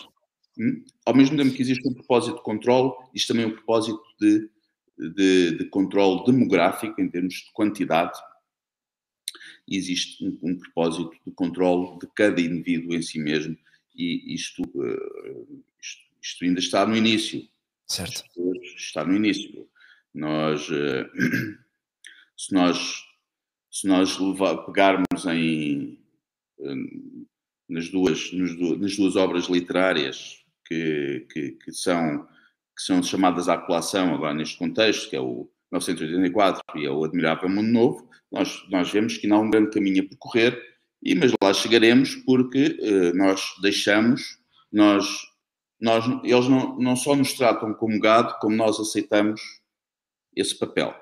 [SPEAKER 2] hum, ao mesmo tempo que existe um propósito de controle, existe também um propósito de, de, de controle demográfico, em termos de quantidade, e existe um, um, propósito de controle de cada indivíduo em si mesmo, e isto, uh, isto, isto, ainda está no início.
[SPEAKER 1] Certo.
[SPEAKER 2] Está no início. Nós, uh, se nós se nós levar, pegarmos em, nas, duas, nas duas obras literárias que, que, que, são, que são chamadas à colação agora neste contexto, que é o 1984 e é o Admirável Mundo Novo, nós, nós vemos que não há um grande caminho a percorrer, e, mas lá chegaremos porque uh, nós deixamos, nós, nós, eles não, não só nos tratam como gado, como nós aceitamos esse papel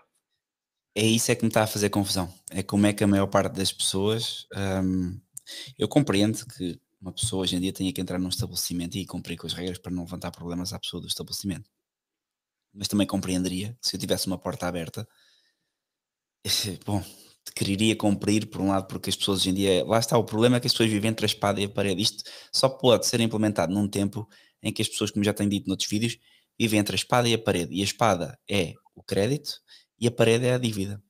[SPEAKER 1] é isso é que me está a fazer confusão. É como é que a maior parte das pessoas. Um, eu compreendo que uma pessoa hoje em dia tenha que entrar num estabelecimento e cumprir com as regras para não levantar problemas à pessoa do estabelecimento. Mas também compreenderia se eu tivesse uma porta aberta. Bom, quereria cumprir, por um lado, porque as pessoas hoje em dia. Lá está, o problema é que as pessoas vivem entre a espada e a parede. Isto só pode ser implementado num tempo em que as pessoas, como já tenho dito noutros vídeos, vivem entre a espada e a parede. E a espada é o crédito e a parede é a dívida.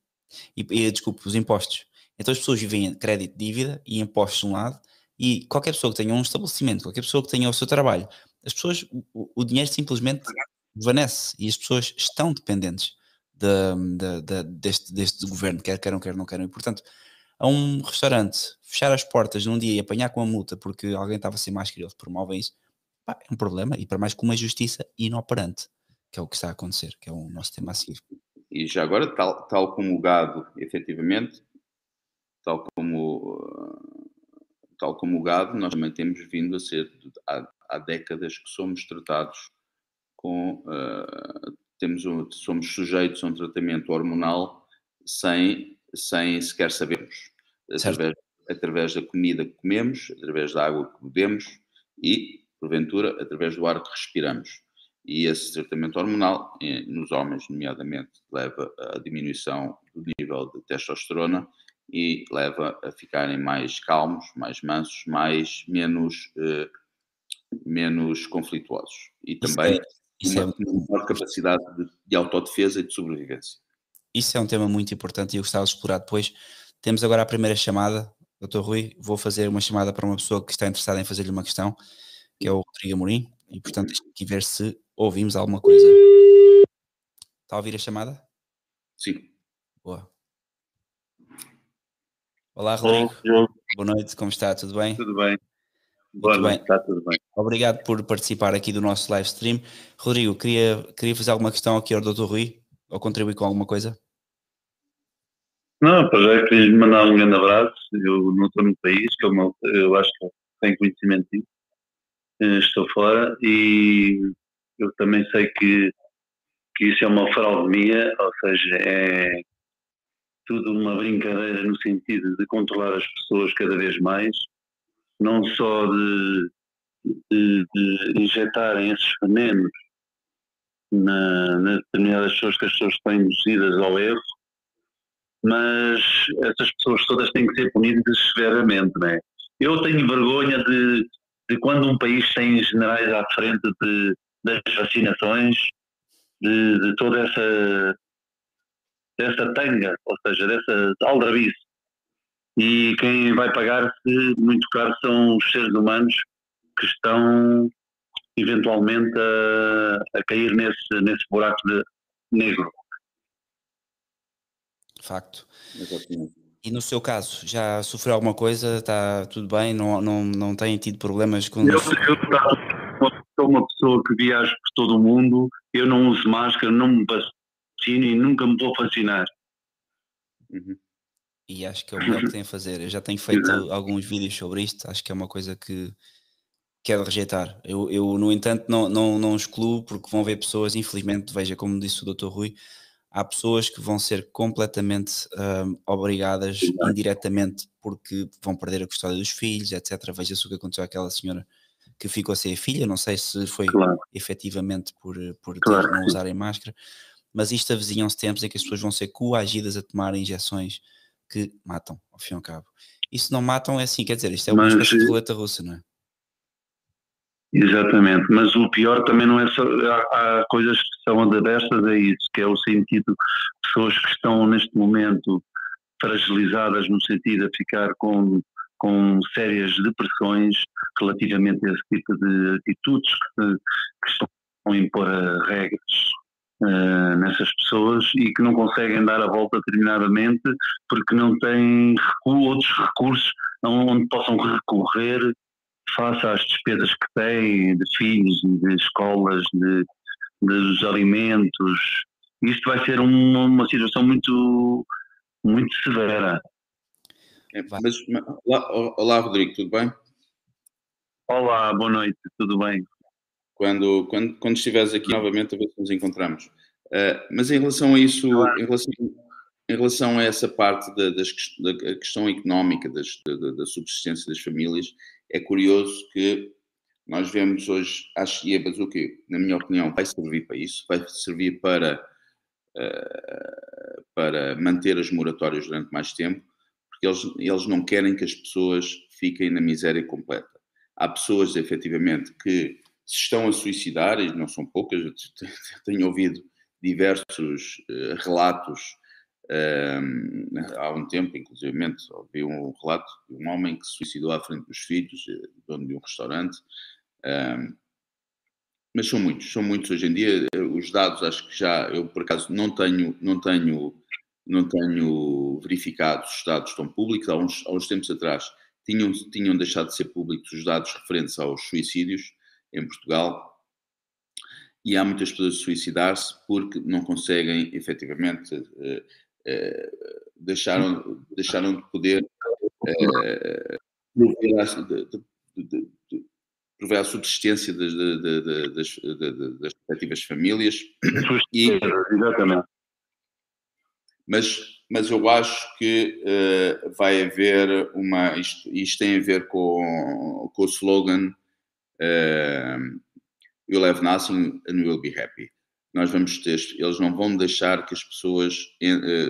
[SPEAKER 1] E, e desculpe, os impostos. Então as pessoas vivem crédito, dívida e impostos de um lado, e qualquer pessoa que tenha um estabelecimento, qualquer pessoa que tenha o seu trabalho, as pessoas, o, o dinheiro simplesmente desvanece e as pessoas estão dependentes de, de, de, deste, deste governo, quer queiram, quer não queiram. E portanto, a um restaurante fechar as portas num dia e apanhar com a multa porque alguém estava sem máscara e eles promovem isso, pá, é um problema, e para mais com uma justiça inoperante, que é o que está a acontecer, que é o nosso tema a seguir.
[SPEAKER 2] E já agora, tal, tal como o gado, efetivamente, tal como, tal como o gado, nós também temos vindo a ser, há, há décadas que somos tratados com, uh, temos um, somos sujeitos a um tratamento hormonal sem, sem sequer sabermos, através, através da comida que comemos, através da água que bebemos e, porventura, através do ar que respiramos. E esse tratamento hormonal, nos homens, nomeadamente, leva à diminuição do nível de testosterona e leva a ficarem mais calmos, mais mansos, mais menos, eh, menos conflituosos. E também isso é, isso uma, é... maior capacidade de, de autodefesa e de sobrevivência.
[SPEAKER 1] Isso é um tema muito importante e eu gostava de explorar depois. Temos agora a primeira chamada. Doutor Rui, vou fazer uma chamada para uma pessoa que está interessada em fazer-lhe uma questão, que é o Rodrigo Amorim, e portanto deixa aqui ver se ouvimos alguma coisa. Está a ouvir a chamada?
[SPEAKER 2] Sim.
[SPEAKER 1] Boa. Olá, Rodrigo. Boa noite, como está? Tudo bem?
[SPEAKER 3] Tudo bem. Boa noite, está tudo bem.
[SPEAKER 1] Obrigado por participar aqui do nosso live stream. Rodrigo, queria, queria fazer alguma questão aqui ao Dr. Rui? Ou contribuir com alguma coisa?
[SPEAKER 3] Não, para já queria lhe mandar um grande abraço. Eu não estou no país, eu, não, eu acho que tenho conhecimento disso. Eh, estou fora e eu também sei que, que isso é uma fraude minha, ou seja, é tudo uma brincadeira no sentido de controlar as pessoas cada vez mais, não só de, de, de injetarem esses venenos na, nas determinadas pessoas que as pessoas estão induzidas ao erro, mas essas pessoas todas têm que ser punidas severamente, não é? Eu tenho vergonha de, de quando um país tem generais à frente de, das vacinações, de, de toda essa dessa tanga, ou seja, dessa aldrabice. E quem vai pagar-se muito caro são os seres humanos que estão eventualmente a, a cair nesse, nesse buraco de negro.
[SPEAKER 1] Facto. E no seu caso, já sofreu alguma coisa? Está tudo bem? Não, não, não tem tido problemas com...
[SPEAKER 3] Eu, eu sou uma pessoa que viaja por todo o mundo, eu não uso máscara, não me vacino e nunca me vou vacinar.
[SPEAKER 1] Uhum. E acho que é o melhor que tem a fazer. Eu já tenho feito alguns vídeos sobre isto, acho que é uma coisa que quero rejeitar. Eu, eu no entanto, não, não, não excluo, porque vão ver pessoas, infelizmente, veja como disse o Dr. Rui, há pessoas que vão ser completamente um, obrigadas indiretamente porque vão perder a custódia dos filhos, etc. Veja-se o que aconteceu àquela senhora que ficou a ser a filha, não sei se foi claro. efetivamente por, por claro. não usarem máscara, mas isto avizinham-se tempos em que as pessoas vão ser coagidas a tomar injeções que matam, ao fim e ao cabo. E se não matam, é assim, quer dizer, isto é uma mas, espécie de roleta russa, não é?
[SPEAKER 3] Exatamente, mas o pior também não é só. Há, há coisas que são adversas a isso, que é o sentido de pessoas que estão neste momento fragilizadas no sentido de ficar com, com sérias depressões relativamente a esse tipo de atitudes que, que estão a impor regras uh, nessas pessoas e que não conseguem dar a volta determinadamente porque não têm outros recursos onde possam recorrer face às despesas que têm de filhos, de escolas, de, dos alimentos. Isto vai ser uma, uma situação muito, muito severa.
[SPEAKER 2] É, mas, olá, olá, Rodrigo, tudo bem?
[SPEAKER 3] Olá, boa noite, tudo bem?
[SPEAKER 2] Quando, quando, quando estiveres aqui novamente, a ver se nos encontramos. Uh, mas em relação a isso, claro. em, relação, em relação a essa parte da, das, da questão económica, das, da, da subsistência das famílias, é curioso que nós vemos hoje as IEBAs o que, na minha opinião, vai servir para isso, vai servir para, uh, para manter as moratórias durante mais tempo, porque eles, eles não querem que as pessoas fiquem na miséria completa. Há pessoas, efetivamente, que se estão a suicidar, e não são poucas, eu tenho ouvido diversos uh, relatos um, há um tempo, inclusive, ouvi um relato de um homem que se suicidou à frente dos filhos, eh, dono de um restaurante. Um, mas são muitos, são muitos hoje em dia. Eh, os dados, acho que já, eu por acaso não tenho, não tenho, não tenho verificado os dados estão públicos. Há uns, há uns tempos atrás tinham, tinham deixado de ser públicos os dados referentes aos suicídios em Portugal. E há muitas pessoas a suicidar-se porque não conseguem efetivamente uh, eh, deixaram, deixaram de poder eh, prover, a, de, de, de, prover a subsistência das, das, das respectivas famílias. E, Exatamente. Mas, mas eu acho que uh, vai haver uma. Isto, isto tem a ver com, com o slogan uh, You'll have nothing and you'll be happy nós vamos ter, eles não vão deixar que as pessoas eh,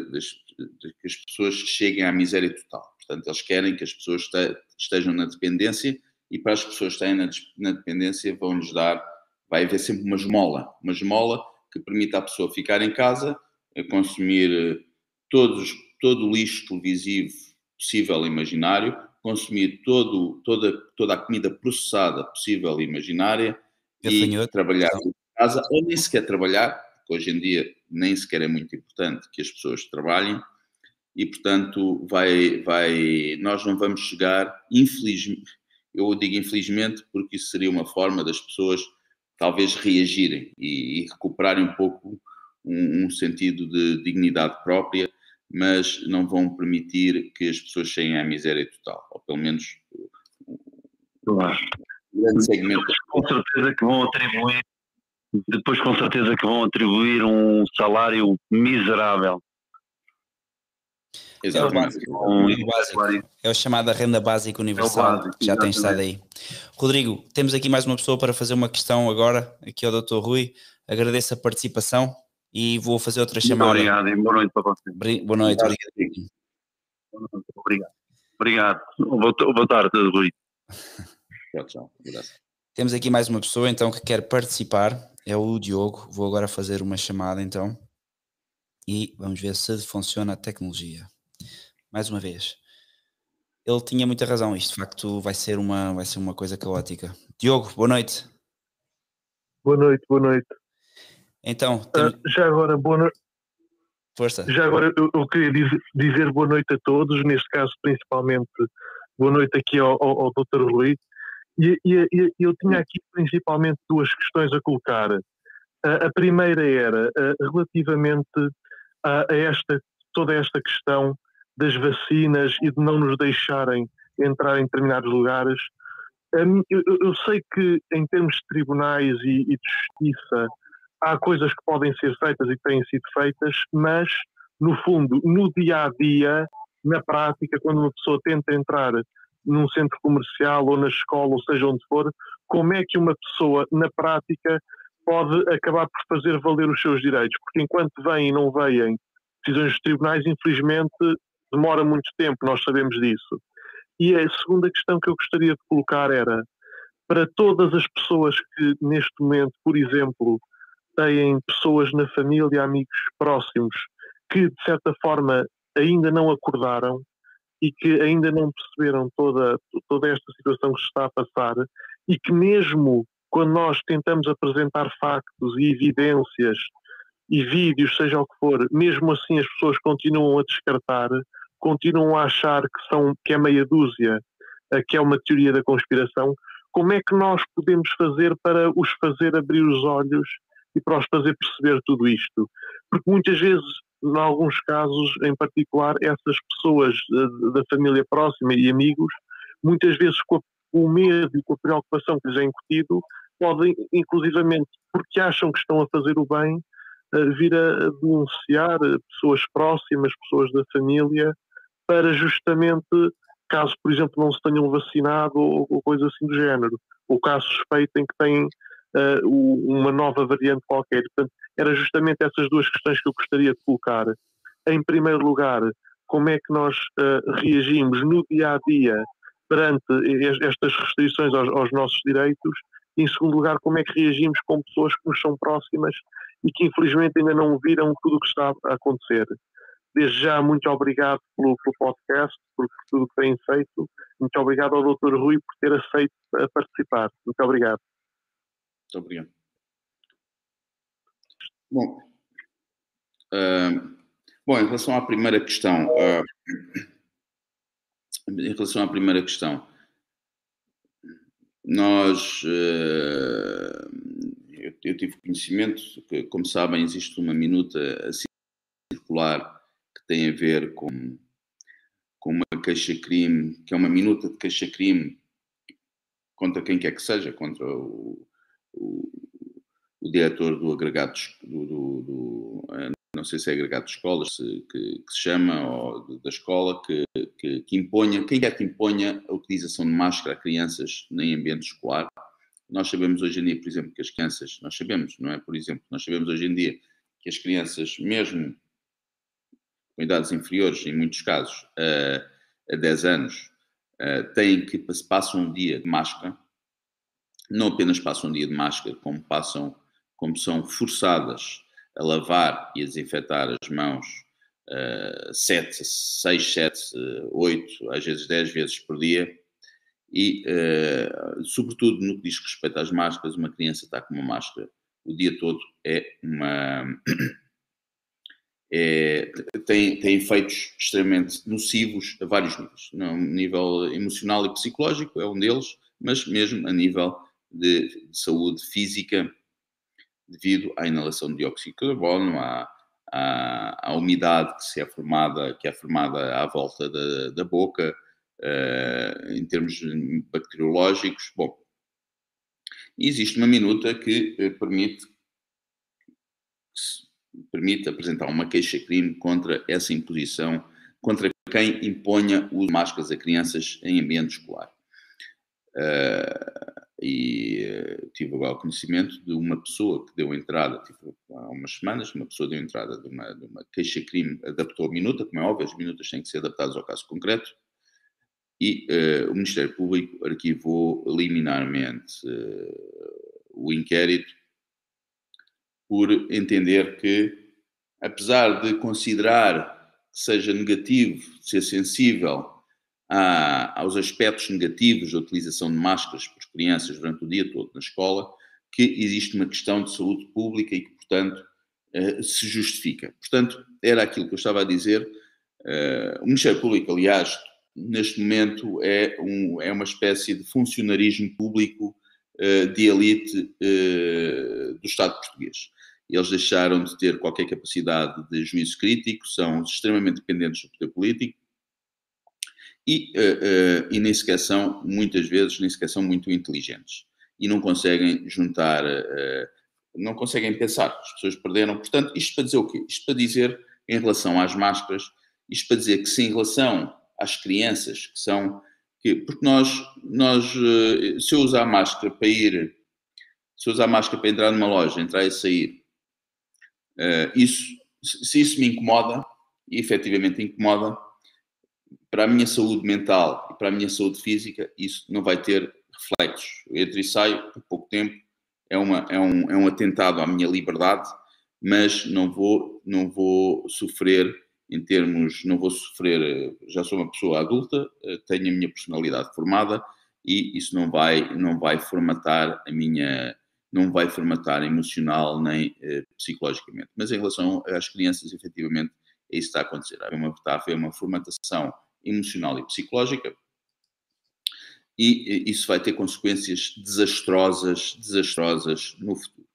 [SPEAKER 2] que as pessoas cheguem à miséria total. Portanto, eles querem que as pessoas estejam na dependência e para as pessoas estarem na dependência vão-lhes dar, vai haver sempre uma esmola, uma esmola que permita à pessoa ficar em casa, consumir eh, todos, todo o lixo televisivo possível e imaginário, consumir todo, toda, toda a comida processada possível e imaginária e trabalhar casa ou nem sequer trabalhar, porque hoje em dia nem sequer é muito importante que as pessoas trabalhem e, portanto, vai, vai, nós não vamos chegar, infelizmente, eu digo infelizmente porque isso seria uma forma das pessoas talvez reagirem e, e recuperarem um pouco um, um, sentido de dignidade própria, mas não vão permitir que as pessoas cheguem à miséria total, ou pelo menos
[SPEAKER 3] claro. um grande segmento. Com certeza que vão atribuir depois com certeza que vão atribuir um salário miserável.
[SPEAKER 1] Exatamente. É o, básico. é o chamado renda básica universal, é básico, já tem estado aí. Rodrigo, temos aqui mais uma pessoa para fazer uma questão agora, aqui ao Dr. Rui. Agradeço a participação e vou fazer outra chamada.
[SPEAKER 3] Muito obrigado e boa noite para você.
[SPEAKER 1] Boa noite,
[SPEAKER 3] obrigado. Obrigado. Obrigado. Boa tarde, Rui.
[SPEAKER 2] tchau, tchau.
[SPEAKER 1] Temos aqui mais uma pessoa então que quer participar é o Diogo. Vou agora fazer uma chamada então e vamos ver se funciona a tecnologia. Mais uma vez. ele tinha muita razão. Isto de facto vai ser uma, vai ser uma coisa caótica. Diogo, boa noite.
[SPEAKER 4] Boa noite, boa noite.
[SPEAKER 1] Então,
[SPEAKER 4] temos... uh, já agora, boa noite.
[SPEAKER 1] Força.
[SPEAKER 4] Já agora eu, eu queria dizer, dizer, boa noite a todos, neste caso principalmente boa noite aqui ao, ao, ao Dr. Rui. E, e, e, eu tinha aqui principalmente duas questões a colocar. Uh, a primeira era uh, relativamente a, a esta, toda esta questão das vacinas e de não nos deixarem entrar em determinados lugares. Um, eu, eu, sei que em termos de tribunais e, e, de justiça há coisas que podem ser feitas e que têm sido feitas, mas no fundo, no dia a dia, na prática, quando uma pessoa tenta entrar num centro comercial ou na escola, ou seja onde for, como é que uma pessoa, na prática, pode acabar por fazer valer os seus direitos? Porque enquanto vêm e não vêm decisões dos tribunais, infelizmente demora muito tempo, nós sabemos disso. E a segunda questão que eu gostaria de colocar era para todas as pessoas que neste momento, por exemplo, têm pessoas na família, amigos próximos, que de certa forma ainda não acordaram e que ainda não perceberam toda, toda esta situação que se está a passar e que mesmo quando nós tentamos apresentar factos e evidências e vídeos, seja o que for, mesmo assim as pessoas continuam a descartar, continuam a achar que, são, que é meia dúzia, que é uma teoria da conspiração, como é que nós podemos fazer para os fazer abrir os olhos e para os fazer perceber tudo isto? Porque muitas vezes, em alguns casos em particular, essas pessoas eh, da família próxima e amigos, muitas vezes com o medo e com a preocupação que lhes é incutido, podem, inclusivamente, porque acham que estão a fazer o bem, eh, vir a denunciar pessoas próximas, pessoas da família, para justamente, caso, por exemplo, não se tenham vacinado ou, coisa assim do género, ou caso suspeitem que têm uma nova variante qualquer. Portanto, era justamente essas duas questões que eu gostaria de colocar. Em primeiro lugar, como é que nós uh, reagimos no dia a dia perante estas restrições aos, aos, nossos direitos? E, em segundo lugar, como é que reagimos com pessoas que nos são próximas e que infelizmente ainda não viram tudo o que está a acontecer? Desde já, muito obrigado pelo, pelo podcast, por, tudo que têm feito. Muito obrigado ao Dr. Rui por ter aceito a participar. Muito obrigado.
[SPEAKER 2] Muito obrigado. Bom, uh, bom, em relação à primeira questão, uh, em relação à primeira questão, nós, uh, eu, eu, tive conhecimento que, como sabem, existe uma minuta circular que tem a ver com, com uma queixa-crime, que é uma minuta de queixa-crime contra quem quer que seja, contra o, o, o diretor do agregado, do, do, do, eh, não sei se é agregado de escolas, se, que, que, se chama, ou da escola, que, que, que imponha, quem quer que imponha a utilização de máscara a crianças em ambiente escolar. Nós sabemos hoje em dia, por exemplo, que as crianças, nós sabemos, não é? Por exemplo, nós sabemos hoje em dia que as crianças, mesmo com idades inferiores, em muitos casos, a, a 10 anos, têm que passam um dia de máscara, não apenas passam um dia de máscara, como passam, como são forçadas a lavar e a desinfetar as mãos uh, sete, seis, sete, oito, às vezes dez vezes por dia. E, uh, sobretudo, no que diz respeito às máscaras, uma criança está com uma máscara o dia todo é uma. É, tem, tem efeitos extremamente nocivos a vários níveis. No nível emocional e psicológico é um deles, mas mesmo a nível de, de saúde física devido à inalação de dióxido de carbono, à, à, à, umidade que se é formada, que é formada à volta da, da boca, uh, em termos bacteriológicos. Bom, existe uma minuta que uh, permite, permite apresentar uma queixa-crime contra essa imposição, contra quem imponha o máscaras a crianças em ambiente escolar. Uh, e uh, tive agora conhecimento de uma pessoa que deu entrada, tipo, há umas semanas, uma pessoa deu entrada de uma, de uma queixa-crime, adaptou a minuta, como é óbvio, as minutas têm que ser adaptadas ao caso concreto, e uh, o Ministério Público arquivou liminarmente uh, o inquérito por entender que, apesar de considerar que seja negativo, ser sensível aos aspectos negativos da utilização de máscaras por crianças durante o dia todo na escola, que existe uma questão de saúde pública e que, portanto, uh, se justifica. Portanto, era aquilo que eu estava a dizer. Uh, o Ministério Público, aliás, neste momento é, um, é uma espécie de funcionarismo público uh, de elite do Estado português. Eles deixaram de ter qualquer capacidade de juízo crítico, são extremamente dependentes do poder político e, uh, uh, e nem sequer são, muitas vezes, nem sequer são muito inteligentes e não conseguem juntar, uh, não conseguem pensar. As pessoas perderam. Portanto, isto para dizer o quê? Isto para dizer, em relação às máscaras, isto para dizer que se em relação às crianças, que são. Que, porque nós, nós, se eu usar máscara para ir, se eu usar máscara para entrar numa loja, entrar e sair, isso, se isso me incomoda, e efetivamente incomoda, para a minha saúde mental e para a minha saúde física, isso não vai ter reflexos. Eu entro e saio por pouco tempo, é, uma, é, um, é um atentado à minha liberdade, mas não vou, não vou sofrer em termos, não vou sofrer, já sou uma pessoa adulta, eh, tenho a minha personalidade formada e isso não vai, não vai formatar a minha, não vai formatar emocional nem eh, psicologicamente. Mas em relação às crianças, efetivamente, é isso que está a acontecer. Há uma, está a haver uma formatação emocional e psicológica, e isso vai ter consequências desastrosas, desastrosas no futuro.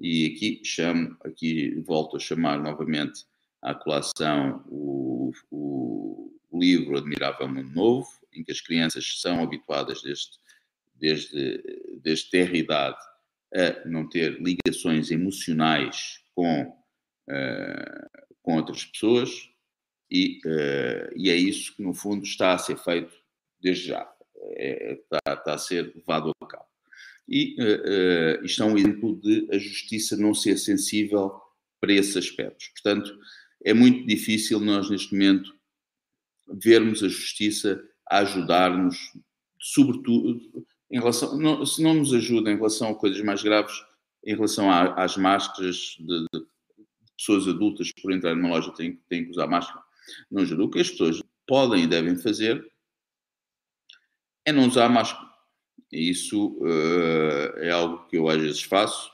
[SPEAKER 2] E aqui chamo, aqui volto a chamar novamente à colação o, o, livro Admirável Mundo Novo, em que as crianças são habituadas desde, desde, desde ter idade a não ter ligações emocionais com, uh, com outras pessoas, e, uh, e é isso que, no fundo, está a ser feito desde já, é, está, está, a ser levado a cabo. E uh, uh, isto é um exemplo de a justiça não ser sensível para esses aspectos. Portanto, é muito difícil nós, neste momento, vermos a justiça a ajudar-nos, sobretudo, em relação, não, se não nos ajuda em relação a coisas mais graves, em relação a, às máscaras de, de, pessoas adultas por entrar numa loja têm, têm que usar máscara, não ajuda. O que as pessoas podem e devem fazer é não usar máscara. Isso uh, é algo que eu às vezes faço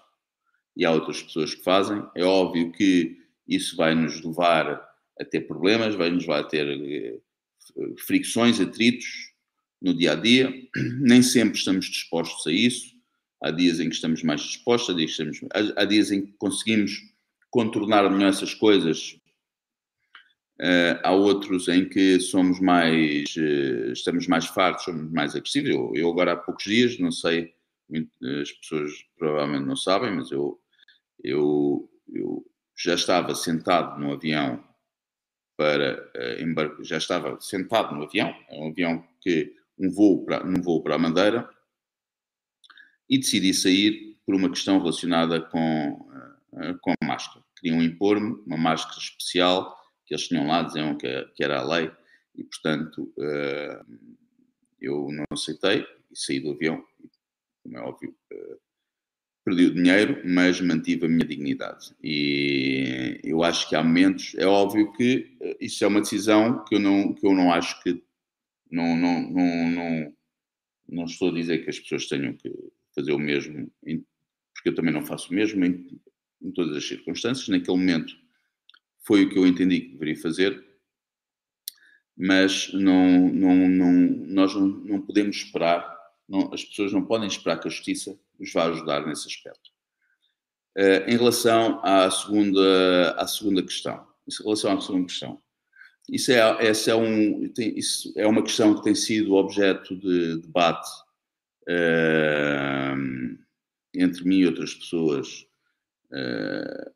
[SPEAKER 2] e há outras pessoas que fazem. É óbvio que isso vai nos levar a ter problemas, vai nos levar a ter uh, fricções, atritos no dia a dia. Nem sempre estamos dispostos a isso. Há dias em que estamos mais dispostos, há dias em que conseguimos contornar melhor essas coisas Uh, há outros em que somos mais, uh, estamos mais fartos, somos mais agressivos. Eu, eu, agora há poucos dias, não sei, as pessoas provavelmente não sabem, mas eu, eu, eu já estava sentado no avião para uh, embarcar, já estava sentado no avião, é um avião que um voo para, um voo para a Madeira, e decidi sair por uma questão relacionada com, com a máscara. Queriam impor-me uma máscara especial que eles tinham lá, diziam que, que era a lei, e portanto uh, eu não aceitei e saí do avião, como é óbvio, uh, perdi o dinheiro, mas mantive a minha dignidade. E eu acho que há momentos, é óbvio que uh, isso é uma decisão que eu não, que eu não acho que, não, não, não, não, não estou a dizer que as pessoas tenham que fazer o mesmo, porque eu também não faço o mesmo em, em todas as circunstâncias. Naquele momento foi o que eu entendi que deveria fazer, mas não, não, não, nós não, não podemos esperar, não, as pessoas não podem esperar que a justiça nos vá ajudar nesse aspecto. Uh, em relação à segunda, à segunda questão, em relação à segunda questão, isso é, essa é, um, tem, isso é uma questão que tem sido objeto de debate uh, entre mim e outras pessoas uh,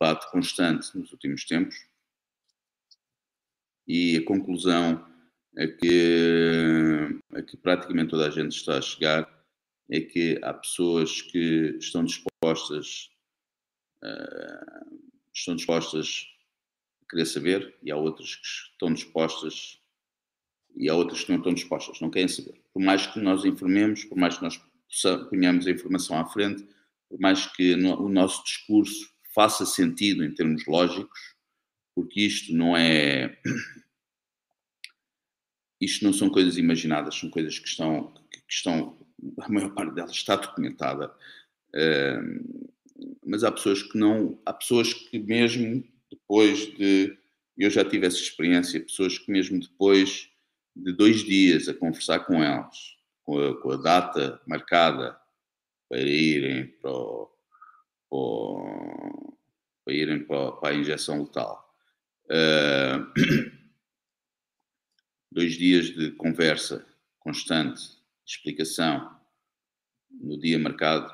[SPEAKER 2] debate constante nos últimos tempos e a conclusão a que, a que praticamente toda a gente está a chegar é que há pessoas que estão dispostas uh, estão dispostas a querer saber e há outras que estão dispostas e há outras que não estão dispostas, não querem saber. Por mais que nós informemos, por mais que nós ponhamos a informação à frente, por mais que no, o nosso discurso faça sentido em termos lógicos, porque isto não é isto não são coisas imaginadas, são coisas que estão, que estão a maior parte delas está documentada. Uh, mas há pessoas que não, há pessoas que mesmo depois de, eu já tive essa experiência, pessoas que mesmo depois de dois dias a conversar com elas, com a, com a data marcada para irem para, o, para irem para, para, a injeção letal, uh, dois dias de conversa constante, explicação, no dia marcado,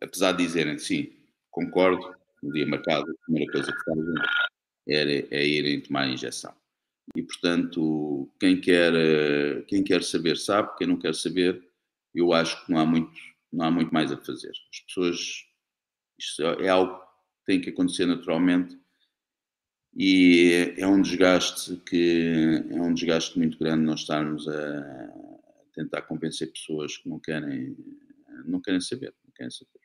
[SPEAKER 2] apesar de dizerem sim, concordo, no dia marcado, a primeira coisa que fazem era, é irem tomar a injeção. E, portanto, quem quer, quem quer saber sabe, quem não quer saber, eu acho que não há muito, não há muito mais a fazer. As pessoas, isto é algo que tem que acontecer naturalmente e é um desgaste que é um desgaste muito grande nós estarmos a tentar convencer pessoas que não querem não querem saber, não querem saber.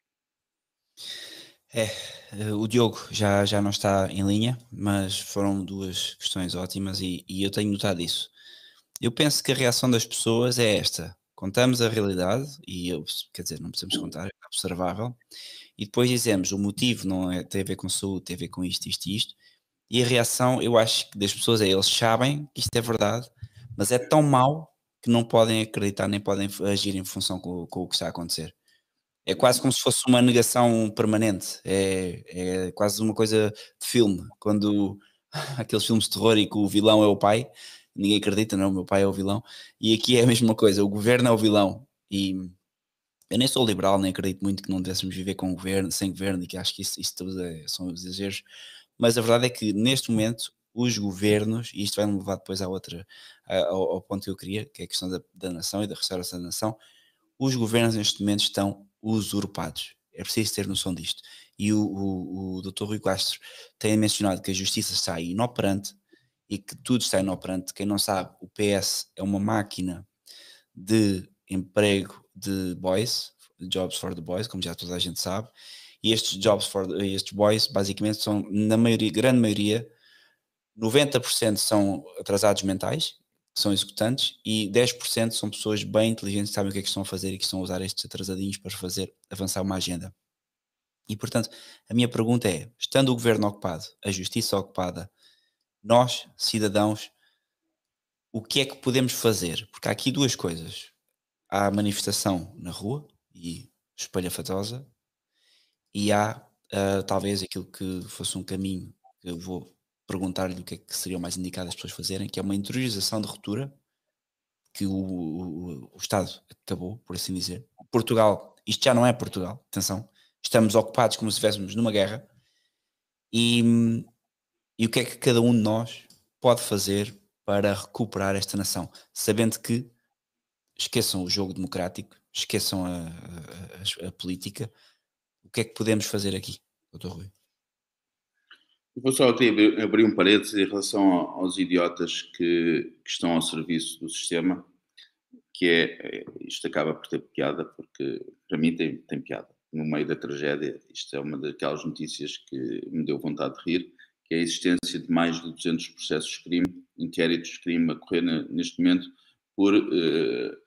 [SPEAKER 1] É, eh, o Diogo já, já não está em linha, mas foram duas questões ótimas e, e eu tenho notado isso. Eu penso que a reação das pessoas é esta: contamos a realidade, e eu, quer dizer, não precisamos contar, é observável, e depois dizemos o motivo não é, tem a ver com saúde, tem a ver com isto, isto e isto, e a reação, eu acho que das pessoas é eles sabem que isto é verdade, mas é tão mau que não podem acreditar nem podem agir em função com, com o que está a acontecer. É quase como se fosse uma negação permanente. É, é quase uma coisa de filme. Quando aqueles filmes de terror e que o vilão é o pai, ninguém acredita, não, o meu pai é o vilão. E aqui é a mesma coisa, o governo é o vilão. E eu nem sou liberal, nem acredito muito que não devêssemos viver com governo, sem governo, e que acho que isso, isso tudo é, são exageros. Mas a verdade é que neste momento os governos, e isto vai me levar depois à outra, ao, ao ponto que eu queria, que é a questão da, da nação e da restauração da nação, os governos neste momento estão usurpados. É preciso ter noção disto. E o, o, o Dr. Rui Castro tem mencionado que a justiça está inoperante e que tudo está inoperante. Quem não sabe, o PS é uma máquina de emprego de boys, jobs for the boys, como já toda a gente sabe. E estes jobs for estes boys, basicamente, são, na maioria, grande maioria, 90% são atrasados mentais, são executantes e 10% são pessoas bem inteligentes sabem o que é que estão a fazer e que estão a usar estes atrasadinhos para fazer avançar uma agenda. E portanto, a minha pergunta é: estando o governo ocupado, a justiça ocupada, nós, cidadãos, o que é que podemos fazer? Porque há aqui duas coisas. Há manifestação na rua e espalhafatosa, e há uh, talvez aquilo que fosse um caminho que eu vou perguntar-lhe o que é que seria mais indicado as pessoas fazerem, que é uma interiorização de ruptura que o, o, o, Estado acabou, por assim dizer. Portugal, isto já não é Portugal, atenção, estamos ocupados como se estivéssemos numa guerra e, e o que é que cada um de nós pode fazer para recuperar esta nação, sabendo que esqueçam o jogo democrático, esqueçam a, a, a, política, o que é que podemos fazer aqui, doutor Rui?
[SPEAKER 2] vou só abrir um parênteses em relação aos idiotas que, que, estão ao serviço do sistema, que é, é, isto acaba por ter piada, porque para mim tem, tem piada. No meio da tragédia, isto é uma daquelas notícias que me deu vontade de rir, que é a existência de mais de 200 processos de crime, inquéritos de crime a correr neste momento por uh,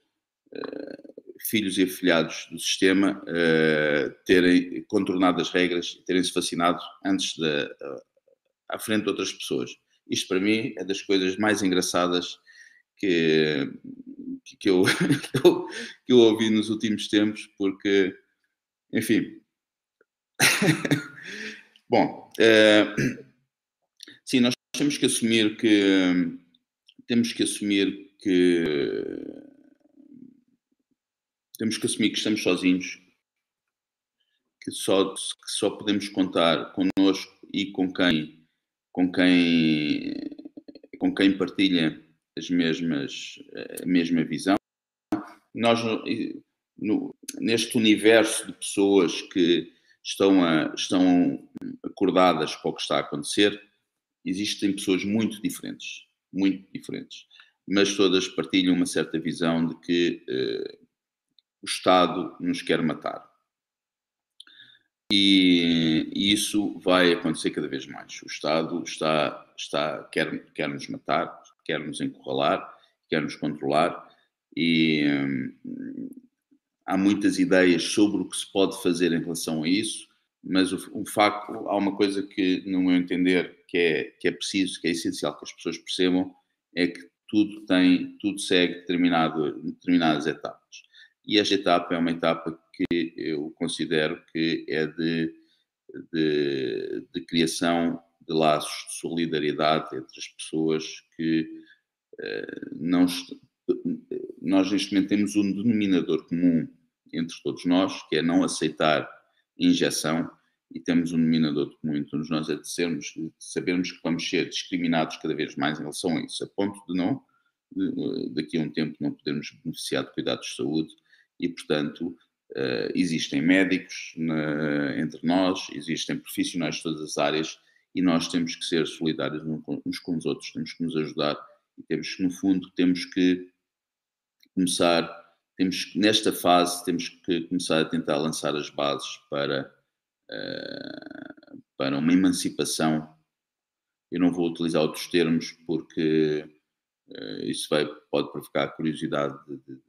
[SPEAKER 2] filhos e afilhados do sistema uh, terem contornado as regras, terem-se vacinado antes da à frente de outras pessoas. Isto para mim é das coisas mais engraçadas que, que, eu, que eu ouvi nos últimos tempos, porque, enfim. Bom, uh, sim, nós temos que assumir que temos que assumir que temos que assumir que estamos sozinhos, que só, que só podemos contar connosco e com quem com quem, com quem partilha as mesmas, a mesma visão. Nós, no, neste universo de pessoas que estão, a, estão acordadas para o que está a acontecer, existem pessoas muito diferentes, muito diferentes, mas todas partilham uma certa visão de que eh, o Estado nos quer matar. E, isso vai acontecer cada vez mais. O Estado está, está quer, quer nos matar, quer nos encurralar, quer nos controlar, e hum, há muitas ideias sobre o que se pode fazer em relação a isso, mas o, o facto, há uma coisa que, no meu entender, que é, que é preciso, que é essencial que as pessoas percebam, é que tudo tem, tudo segue determinado, determinadas etapas. E esta etapa é uma etapa que eu considero que é de, de, de criação de laços de solidariedade entre as pessoas que uh, não. Nós, neste momento, temos um denominador comum entre todos nós, que é não aceitar injeção, e temos um denominador comum entre todos nós, é de, sermos, de sabermos que vamos ser discriminados cada vez mais em relação a isso, a ponto de não, de, daqui a um tempo, não podermos beneficiar de cuidados de saúde, e, portanto, Uh, existem médicos na, entre nós, existem profissionais de todas as áreas e nós temos que ser solidários uns com os outros, temos que nos ajudar e temos que, no fundo, temos que começar, temos nesta fase, temos que começar a tentar lançar as bases para, uh, para uma emancipação. Eu não vou utilizar outros termos porque uh, isso vai, pode provocar curiosidade de, de,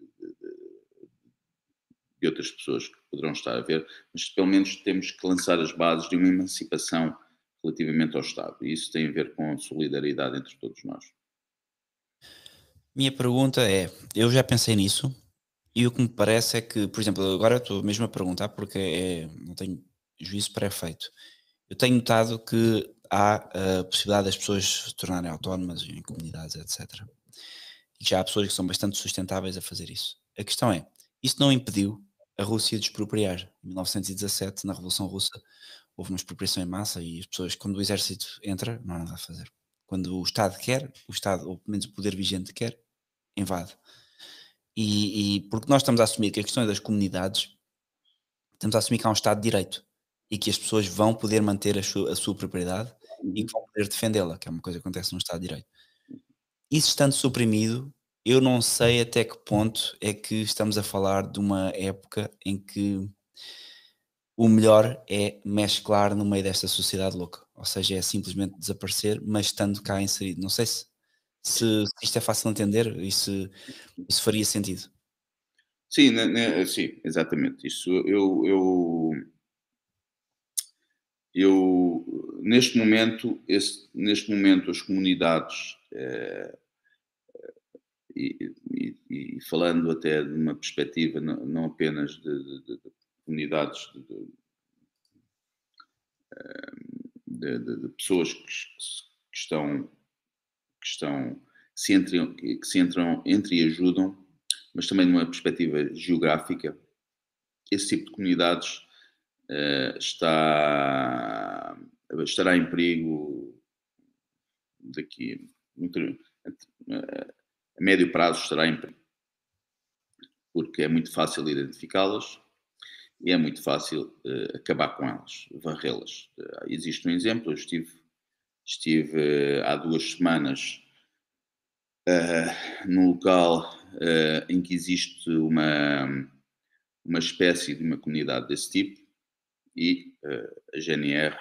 [SPEAKER 2] de outras pessoas que poderão estar a ver, mas pelo menos temos que lançar as bases de uma emancipação relativamente ao Estado. E isso tem a ver com a solidariedade entre todos nós.
[SPEAKER 1] Minha pergunta é: eu já pensei nisso, e o que me parece é que, por exemplo, agora estou mesmo a perguntar porque é, não tenho juízo pré-feito. Eu tenho notado que há a possibilidade das pessoas se tornarem autónomas em comunidades, etc. E já há pessoas que são bastante sustentáveis a fazer isso. A questão é: isso não impediu a Rússia de expropriar. Em 1917, na Revolução Russa, houve uma expropriação em massa e as pessoas, quando o exército entra, não há nada a fazer. Quando o Estado quer, o Estado, ou pelo menos o poder vigente quer, invade. E, e porque nós estamos a assumir que a questão é das comunidades, estamos a assumir que há um Estado de Direito e que as pessoas vão poder manter a sua, a sua propriedade e que vão poder defendê-la, que é uma coisa que acontece no Estado de Direito. Isso estando suprimido, eu não sei até que ponto é que estamos a falar de uma época em que o melhor é mesclar no meio desta sociedade louca. Ou seja, é simplesmente desaparecer, mas estando cá inserido. Não sei se, se, isto é fácil de entender e se isso faria sentido.
[SPEAKER 2] Sim, né, né, sim, exatamente. Isso eu, eu, eu neste momento, esse, neste momento as comunidades eh, e, e, falando até de uma perspectiva não, não apenas de, de, de comunidades de, de, pessoas que, que, estão que estão se entram, que se entram entre e ajudam, mas também numa perspectiva geográfica, esse tipo de comunidades uh, está estará em perigo daqui a médio prazo estará em porque é muito fácil identificá-las e é muito fácil uh, acabar com elas, varrê-las. Uh, existe um exemplo, eu estive, estive uh, há duas semanas num local em que existe uma, uma espécie de uma comunidade desse tipo e a GNR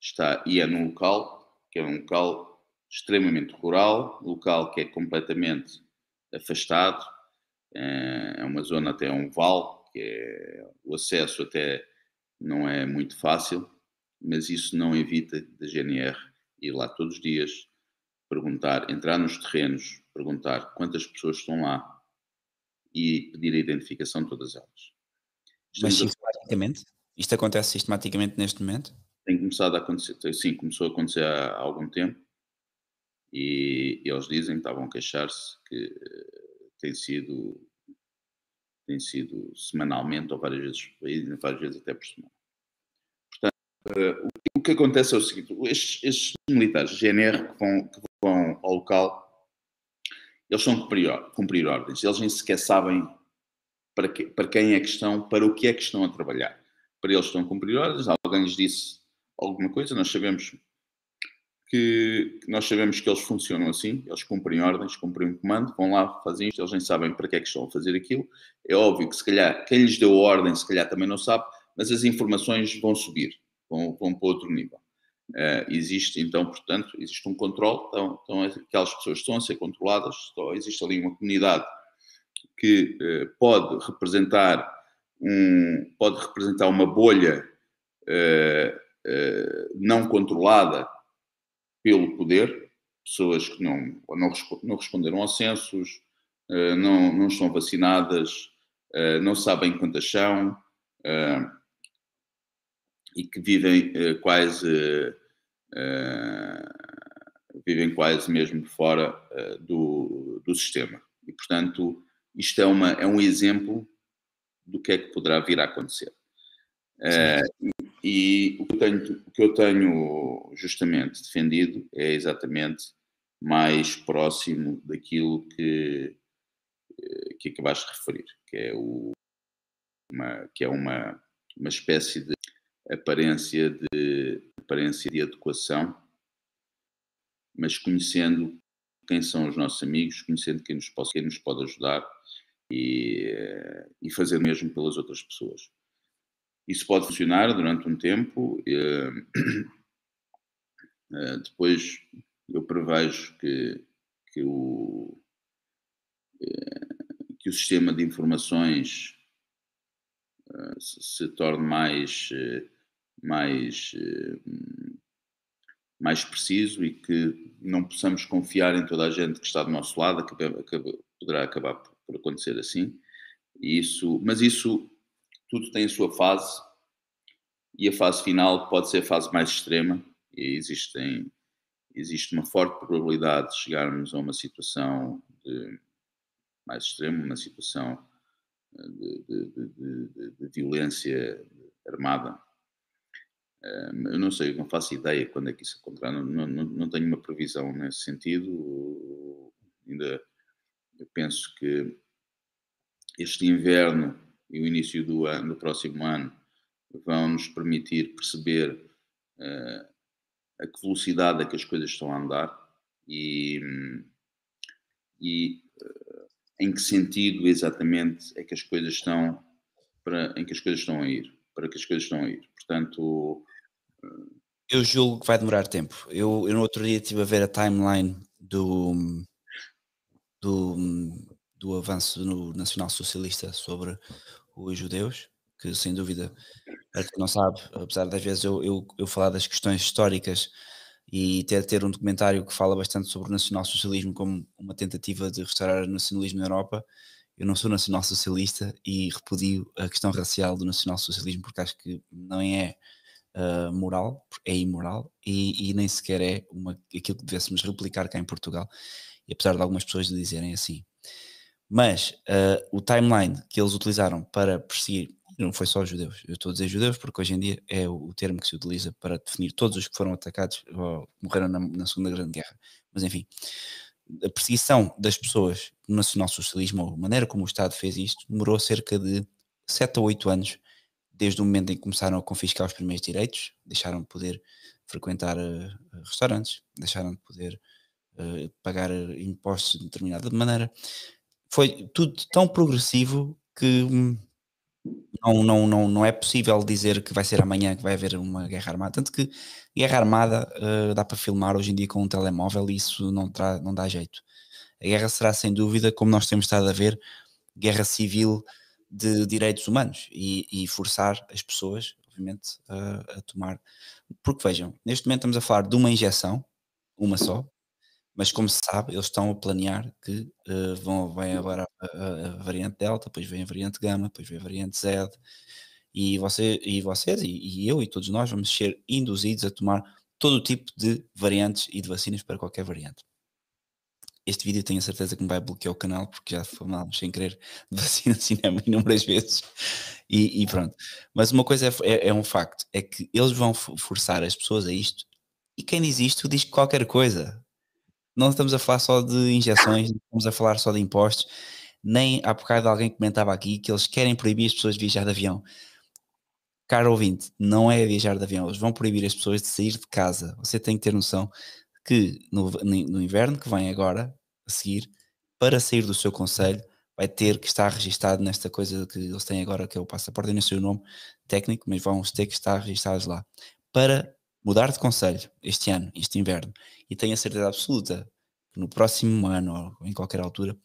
[SPEAKER 2] está, e é num local que é um local extremamente rural, local que é completamente afastado, eh, é uma zona até um vale, que é, o acesso até não é muito fácil, mas isso não evita da GNR ir lá todos os dias, perguntar, entrar nos terrenos, perguntar quantas pessoas estão lá e pedir a identificação de todas elas.
[SPEAKER 1] Mas sistematicamente? Isto acontece sistematicamente neste momento?
[SPEAKER 2] Tem começado a acontecer, sim, começou a acontecer há algum tempo e eles dizem, estavam a queixar-se que tem sido, tem sido semanalmente ou várias vezes, várias vezes até por semana. Portanto, o que acontece é o seguinte, estes, estes militares GNR que vão, que vão ao local, eles são cumprir, cumprir ordens, eles nem sequer sabem para, que, para quem é que estão, para o que é que estão a trabalhar. Para eles estão a cumprir ordens, alguém lhes disse alguma coisa, nós sabemos que nós sabemos que eles funcionam assim, eles cumprem ordens, cumprem um comando, vão lá, fazem isto, eles nem sabem para que é que estão a fazer aquilo. É óbvio que se calhar quem lhes deu a ordem, se calhar também não sabe, mas as informações vão subir, vão, vão para outro nível. Uh, existe então, portanto, existe um controle, então, então aquelas pessoas estão a ser controladas, então, existe ali uma comunidade que uh, pode representar um, pode representar uma bolha uh, não controlada pelo poder, pessoas que não, não, não responderam aos censos, não, não estão vacinadas, não sabem quantas são, e que vivem quase vivem quase mesmo fora do, do sistema. E, portanto, isto é, uma, é um exemplo do que é que poderá vir a acontecer. E, o, que tenho, o que eu tenho justamente defendido é exatamente mais próximo daquilo que, que acabaste de referir, que é, o, uma, que é uma, uma espécie de aparência de, aparência de adequação, mas conhecendo quem são os nossos amigos, conhecendo quem nos pode, quem nos pode ajudar e, e fazer o mesmo pelas outras pessoas. Isso pode funcionar durante um tempo, eh, eh, depois eu prevejo que, que, o, eh, que o sistema de informações se torne mais mais, mais preciso e que não possamos confiar em toda a gente que está do nosso lado, que poderá acabar por acontecer assim. E isso, mas isso tudo tem a sua fase e a fase final pode ser a fase mais extrema e existem, existe uma forte probabilidade de chegarmos a uma situação de, mais extrema, uma situação eh, de, de, de violência armada eu não sei, não faço ideia quando é que isso acontecerá, não, não, não tenho uma previsão nesse sentido. Ainda eu penso que este inverno e o início do, ano, do próximo ano vão nos permitir perceber uh, a que velocidade é que as coisas estão a andar e, e uh, em que sentido exatamente é que as coisas estão para, em que as coisas estão a ir, para que as coisas estão a ir. Portanto,
[SPEAKER 1] eu julgo que vai demorar tempo. Eu, eu no outro dia estive a ver a timeline do, do, do avanço no Nacional Socialista sobre os judeus, que sem dúvida, para quem não sabe, apesar das vezes eu, eu, eu falar das questões históricas e ter, ter um documentário que fala bastante sobre o nacional-socialismo como uma tentativa de restaurar o nacionalismo na Europa, eu não sou nacional-socialista e repudio a questão racial do nacional-socialismo porque acho que não é uh, moral, é imoral e, e, nem sequer é uma, aquilo que devêssemos replicar cá em Portugal, e apesar de algumas pessoas dizerem assim. Mas uh, o timeline que eles utilizaram para perseguir, não foi só os judeus, eu estou a dizer judeus porque hoje em dia é o, termo que se utiliza para definir todos os que foram atacados ou morreram na, na Segunda Grande Guerra, mas enfim, a perseguição das pessoas no nacional-socialismo, ou a maneira como o Estado fez isto, demorou cerca de 7 a 8 anos desde o momento em que começaram a confiscar os primeiros direitos, deixaram de poder frequentar uh, restaurantes, deixaram de poder uh, pagar impostos de determinada maneira. Foi tudo tão progressivo que hum, não, não, não, não é possível dizer que vai ser amanhã que vai haver uma guerra armada. Tanto que guerra armada uh, dá para filmar hoje em dia com um telemóvel e isso não, tra não dá jeito. A guerra será sem dúvida, como nós temos estado a ver, guerra civil de direitos humanos e, e forçar as pessoas, obviamente, a, a, tomar. Porque vejam, neste momento estamos a falar de uma injeção, uma só, mas como se sabe, eles estão a planear que uh, vão, vem agora a, a, a, variante Delta, depois vem a variante Gama, depois vem a variante Z, e, você, e vocês e, e eu e todos nós vamos ser induzidos a tomar todo o tipo de variantes e de vacinas para qualquer variante este vídeo tenho a certeza que me vai bloquear o canal porque já falámos sem querer de vacina de cinema inúmeras vezes e, e, pronto. Mas uma coisa é, é, é, um facto, é que eles vão forçar as pessoas a isto e quem diz isto diz qualquer coisa. Não estamos a falar só de injeções, não estamos a falar só de impostos, nem há bocado alguém comentava aqui que eles querem proibir as pessoas de viajar de avião. Caro ouvinte, não é viajar de avião, eles vão proibir as pessoas de sair de casa. Você tem que ter noção que no, no inverno que vem agora, a seguir, para sair do seu conselho, vai ter que estar registado nesta coisa que eles têm agora, que é o passaporte, nem sei o nome técnico, mas vão ter que estar registados lá. Para mudar de conselho este ano, este inverno, e tenho a certeza absoluta que no próximo ano ou em qualquer altura,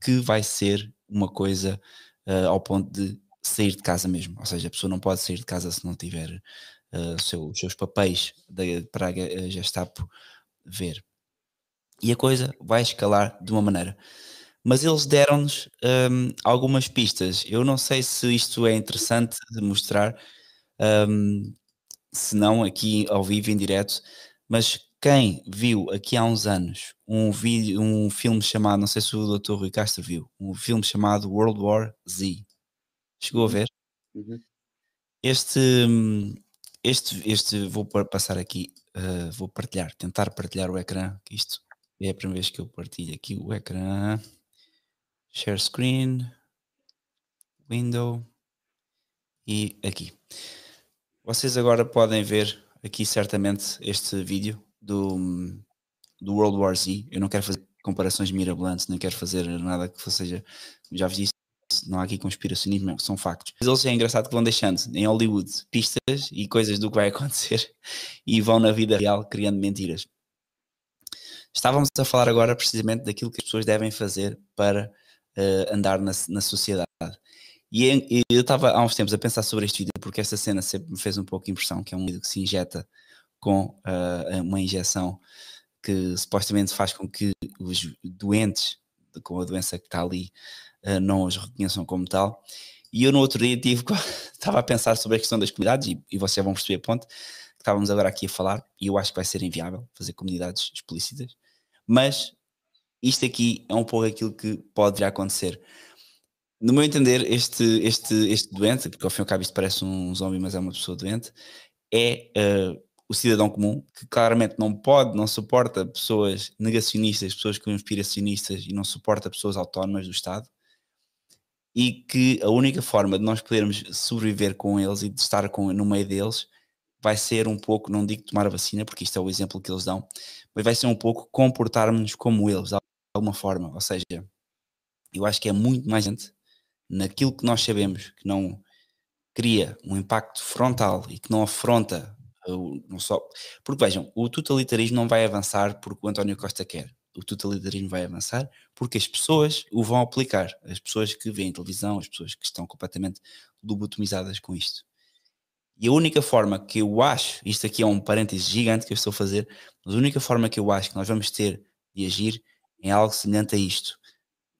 [SPEAKER 1] que vai ser uma coisa uh, ao ponto de sair de casa mesmo. Ou seja, a pessoa não pode sair de casa se não tiver uh, seu, os seus papéis de, para a Gestapo ver. E a coisa vai escalar de uma maneira. Mas eles deram-nos um, algumas pistas. Eu não sei se isto é interessante de mostrar, um, se não aqui ao vivo em direto, mas quem viu aqui há uns anos um vídeo, um filme chamado, não sei se o Dr. Rui Castro viu, um filme chamado World War Z. Chegou a uhum. ver? Uhum. Este, este, este, vou passar aqui, uh, vou partilhar, tentar partilhar o ecrã, que isto é a primeira vez que eu partilho aqui o ecrã. Share screen, window e aqui. Vocês agora podem ver aqui certamente este vídeo do, do World War Z. Eu não quero fazer comparações mirabolantes, nem quero fazer nada que seja. Já vos disse, não há aqui conspiracionismo, são factos. Mas eles é engraçado que vão deixando em Hollywood pistas e coisas do que vai acontecer e vão na vida real criando mentiras. Estávamos a falar agora precisamente daquilo que as pessoas devem fazer para uh, andar na, na sociedade. E, e eu estava há uns tempos a pensar sobre este vídeo porque esta cena sempre me fez um pouco impressão, que é um vídeo que se injeta com uh, uma injeção que supostamente faz com que os doentes com a doença que está ali uh, não os reconheçam como tal. E eu no outro dia tive, estava a pensar sobre a questão das comunidades, e, e vocês vão perceber a ponto que estávamos agora aqui a falar, e eu acho que vai ser inviável fazer comunidades explícitas, mas isto aqui é um pouco aquilo que pode vir a acontecer. No meu entender, este, este, este doente, porque ao fim e ao cabo isto parece um zombie, mas é uma pessoa doente, é uh, o cidadão comum, que claramente não pode, não suporta pessoas negacionistas, pessoas conspiracionistas e não suporta pessoas autónomas do Estado, e que a única forma de nós podermos sobreviver com eles e de estar com, no meio deles vai ser um pouco, não digo tomar a vacina, porque isto é o exemplo que eles dão, mas vai ser um pouco comportarmos-nos como eles, de alguma forma. Ou seja, eu acho que é muito mais gente naquilo que nós sabemos que não cria um impacto frontal e que não afronta não só. Porque vejam, o totalitarismo não vai avançar porque o António Costa quer. O totalitarismo vai avançar porque as pessoas o vão aplicar. As pessoas que veem televisão, as pessoas que estão completamente lobotomizadas com isto. E a única forma que eu acho, isto aqui é um parêntese gigante que eu estou a fazer, mas a única forma que eu acho que nós vamos ter de agir é algo semelhante a isto.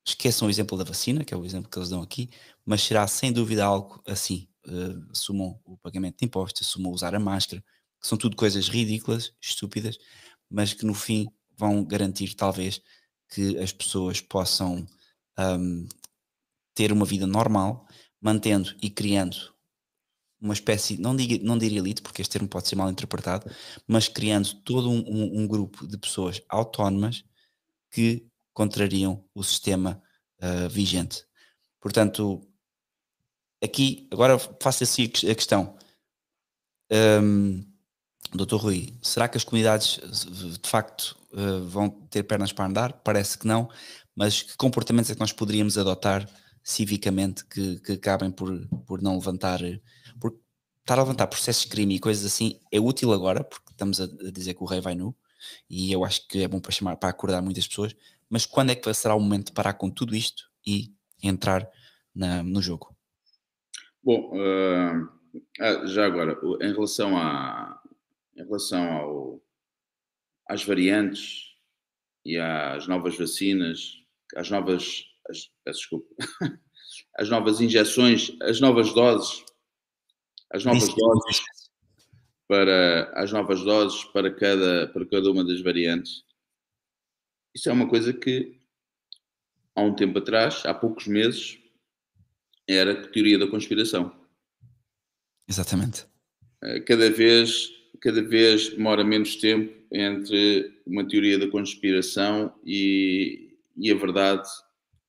[SPEAKER 1] Esqueçam o exemplo da vacina, que é o exemplo que eles dão aqui, mas será sem dúvida algo assim. Uh, assumam o pagamento de impostos, assumam usar a máscara, que são tudo coisas ridículas, estúpidas, mas que no fim vão garantir talvez que as pessoas possam um, ter uma vida normal, mantendo e criando uma espécie, não, diga, não diria elite, porque este termo pode ser mal interpretado, mas criando todo um, um, um grupo de pessoas autónomas que contrariam o sistema uh, vigente. Portanto, aqui, agora faço assim a questão. Um, Doutor Rui, será que as comunidades de facto uh, vão ter pernas para andar? Parece que não, mas que comportamentos é que nós poderíamos adotar civicamente que, que acabem por, por não levantar, por estar a levantar processos de crime e coisas assim é útil agora, porque estamos a, dizer que o rei vai nu, e eu acho que é bom para chamar, para acordar muitas pessoas, mas quando é que será o momento de parar com tudo isto e entrar na, no jogo?
[SPEAKER 2] Bom, uh, já agora, em relação a, em relação ao, às variantes e às novas vacinas, às novas, as, desculpa, as novas injeções, as novas doses, as novas doses para as novas doses para cada, para cada uma das variantes. Isso é uma coisa que há um tempo atrás, há poucos meses, era teoria da conspiração.
[SPEAKER 1] Exatamente.
[SPEAKER 2] Eh, cada vez cada vez demora menos tempo entre uma teoria da conspiração e, e a verdade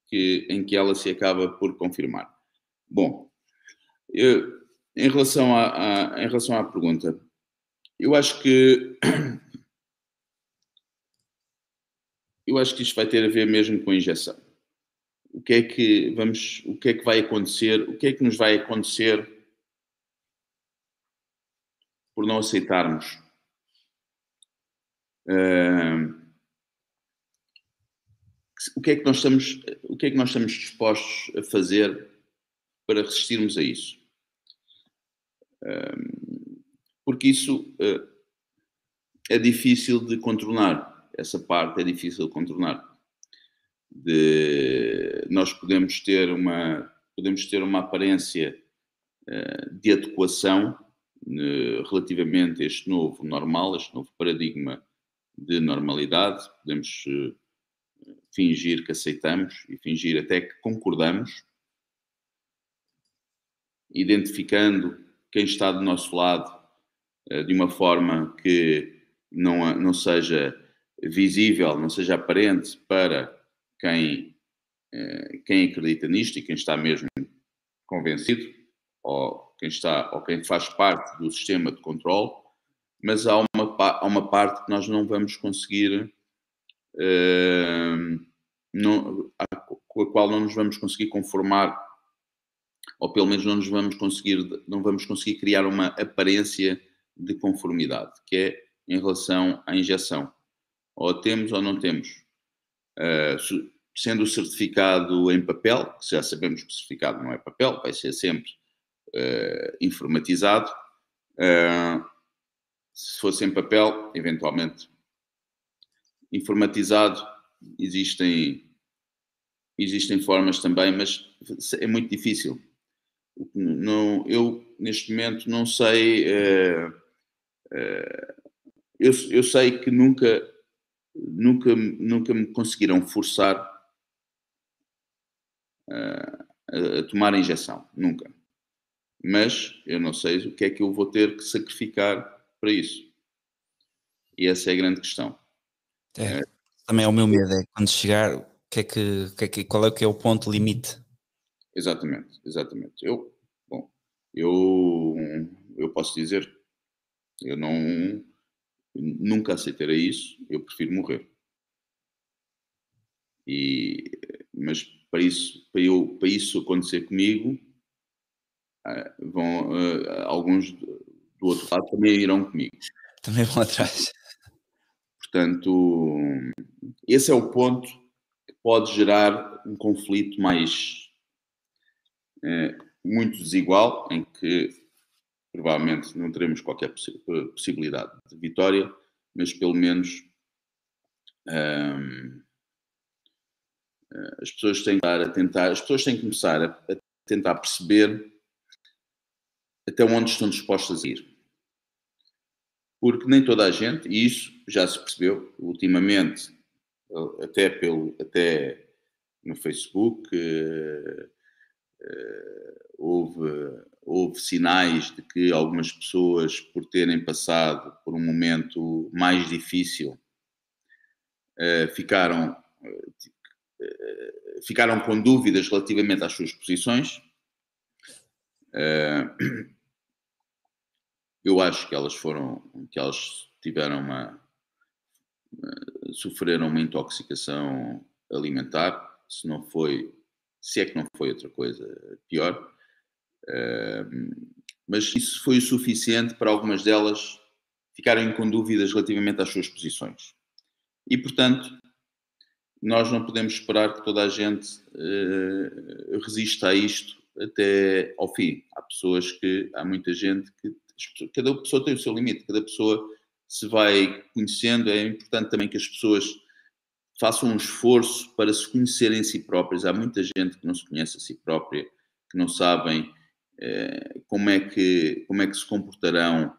[SPEAKER 2] que, em que ela se acaba por confirmar. Bom, eu, em, relação à, à, em relação à pergunta, eu acho que eu acho que isto vai ter a ver mesmo com a injeção. O que é que vamos, o que é que vai acontecer? O que é que nos vai acontecer por não aceitarmos Uh, o que é que nós estamos, o que é que nós estamos dispostos a fazer para resistirmos a isso? Porque isso uh, é difícil de contornar. Essa parte é difícil de contornar. De, nós podemos ter uma podemos ter uma aparência uh, de adequação relativamente a este novo normal, este novo paradigma de normalidade. Podemos uh, fingir que aceitamos e fingir até que concordamos, identificando quem está do nosso lado uh, de uma forma que não, não seja visível, não seja aparente para quem, uh, quem acredita nisto e quem está mesmo convencido, ou quem está ou quem faz parte do sistema de controle, mas há uma, há uma parte que nós não vamos conseguir, uh, não, com a qual não nos vamos conseguir conformar, ou pelo menos não nos vamos conseguir, não vamos conseguir criar uma aparência de conformidade, que é em relação à injeção. Ou temos ou não temos. Uh, sendo o certificado em papel, que já sabemos que o certificado não é papel, vai ser sempre uh, informatizado. Uh, se fosse em papel, eventualmente informatizado, existem, existem formas também, mas é muito difícil. Não, eu, neste momento, não sei. Uh, eu, eu sei que nunca, nunca, nunca me conseguiram forçar a, a tomar a injeção. Nunca mas eu não sei o que é que eu vou ter que sacrificar para isso. E essa é a grande questão.
[SPEAKER 1] É, também é o meu medo, é quando chegar, que é que, que é que, qual é que é o ponto limite?
[SPEAKER 2] Exatamente, exatamente. Eu, bom, eu, eu posso dizer, eu não, nunca aceitarei isso, eu prefiro morrer. E, mas para isso, para, eu, para isso acontecer comigo, ah, vão, uh, alguns do outro lado também irão comigo.
[SPEAKER 1] Também vão atrás.
[SPEAKER 2] Portanto, esse é o ponto que pode gerar um conflito mais é, muito desigual, em que provavelmente não teremos qualquer possi possibilidade de vitória, mas pelo menos um, as pessoas têm que a tentar, as pessoas têm que começar a, a tentar perceber até onde estão dispostas a ir. Porque nem toda a gente, e isso já se percebeu ultimamente, até, pelo, até no Facebook, uh, houve, houve sinais de que algumas pessoas, por terem passado por um momento mais difícil, uh, ficaram, ficaram com dúvidas relativamente às suas posições. Eu acho que elas foram, que elas tiveram uma, sofreram uma intoxicação alimentar, se não foi, se é que não foi outra coisa pior, mas isso foi o suficiente para algumas delas ficarem com dúvidas relativamente às suas posições. E, portanto, nós não podemos esperar que toda a gente uh, resista a isto até ao fim. Há pessoas que, há muita gente que cada pessoa tem o seu limite, cada pessoa se vai conhecendo. É importante também que as pessoas façam um esforço para se conhecerem a si próprias. Há muita gente que não se conhece a si própria, que não sabem como, é que, como é que se comportarão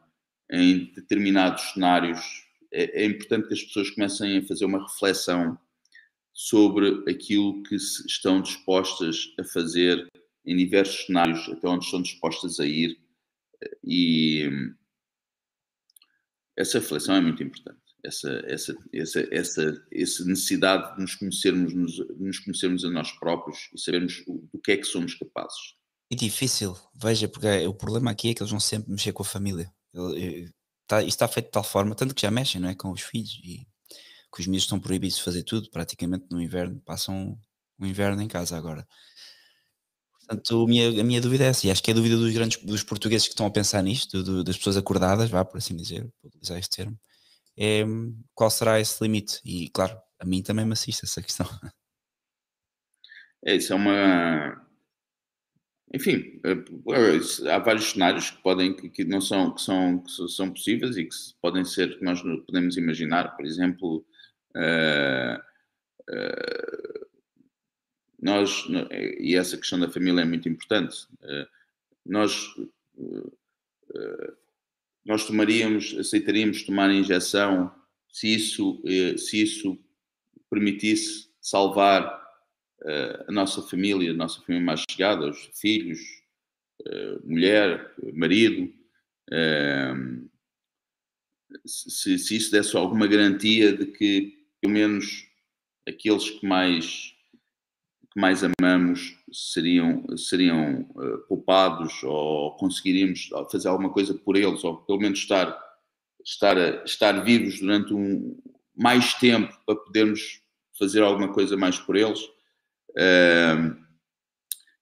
[SPEAKER 2] em determinados cenários. É, é importante que as pessoas comecem a fazer uma reflexão sobre aquilo que estão dispostas a fazer em diversos cenários, até onde estão dispostas a ir e essa reflexão é muito importante. Essa, essa, essa, essa, essa necessidade de nos conhecermos, nos, nos conhecermos a nós próprios e sabermos do que é que somos capazes.
[SPEAKER 1] É difícil, veja, porque o problema aqui é que eles vão sempre mexer com a família. Está, isto está feito de tal forma, tanto que já mexem não é, com os filhos e que os miúdos estão proibidos de fazer tudo, praticamente no inverno, passam o inverno em casa agora. Portanto, a minha, a minha dúvida é essa, e acho que é a dúvida dos grandes dos portugueses que estão a pensar nisto, do, das pessoas acordadas, vá por assim dizer, vou utilizar este termo, é qual será esse limite? E claro, a mim também me assiste essa questão.
[SPEAKER 2] É, isso é uma. Enfim, é, há vários cenários que podem que não são que são que são possíveis e que podem ser que nós podemos imaginar. Por exemplo, uh, nós e essa questão da família é muito importante. Nós nós tomaríamos, aceitaríamos tomar a injeção se isso se isso permitisse salvar a nossa família, a nossa família mais chegada, os filhos, uh, mulher, marido, uh, se, se, isso desse alguma garantia de que, pelo menos, aqueles que mais, que mais amamos seriam, seriam poupados ou conseguiríamos fazer alguma coisa por eles, ou pelo menos estar, estar, estar vivos durante um, mais tempo para podermos fazer alguma coisa mais por eles.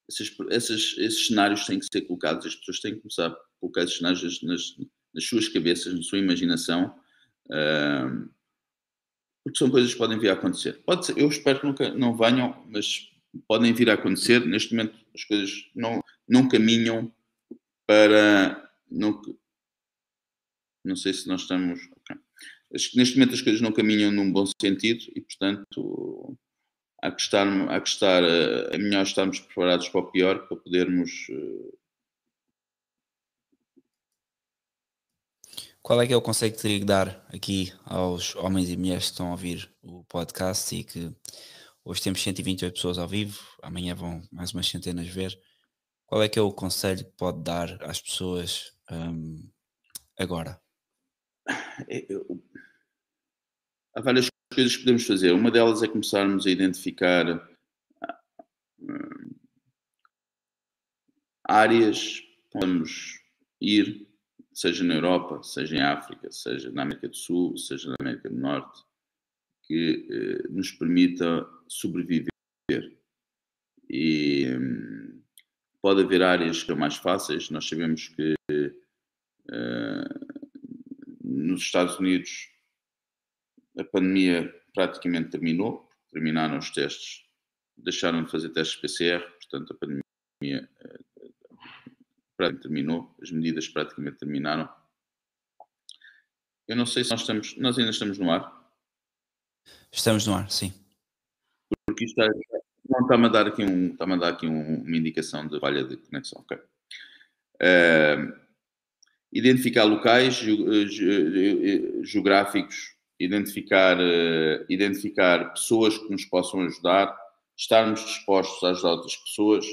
[SPEAKER 2] Esses, esses, esses, cenários têm que ser colocados, as pessoas têm que começar a colocar esses cenários nas, nas suas cabeças, na sua imaginação, uh, porque são coisas que podem vir a acontecer. Pode ser, eu espero que nunca não venham, mas podem vir a acontecer. Neste momento as coisas não, não caminham para. Não, não sei se nós estamos. Okay. Neste momento as coisas não caminham num bom sentido e, portanto, que estar, há que estar é melhor estarmos preparados para o pior para podermos. Eh,
[SPEAKER 1] Qual é que é o conselho que teria que dar aqui aos homens e mulheres que estão a ouvir o podcast e que hoje temos 128 pessoas ao vivo, amanhã vão mais umas centenas ver. Qual é que é o conselho que pode dar às pessoas um, agora?
[SPEAKER 2] Eu, há várias coisas que podemos fazer. Uma delas é começarmos a identificar hum, áreas onde vamos ir, seja na Europa, seja em África, seja na América do Sul, seja na América do Norte, que eh, nos permita sobreviver. E pode haver áreas que são mais fáceis. Nós sabemos que eh, nos Estados Unidos a pandemia praticamente terminou, terminaram os testes, deixaram de fazer testes PCR, portanto a pandemia eh, praticamente terminou, as medidas praticamente terminaram. Eu não sei se nós estamos, nós ainda estamos no ar.
[SPEAKER 1] Estamos no ar, sim.
[SPEAKER 2] Porque isto está, não está-me a dar aqui, um, está a dar aqui um, uma indicação de falha de conexão. Okay. Uh, identificar locais eh, geográficos identificar, uh, identificar pessoas que nos possam ajudar, estarmos dispostos a ajudar outras pessoas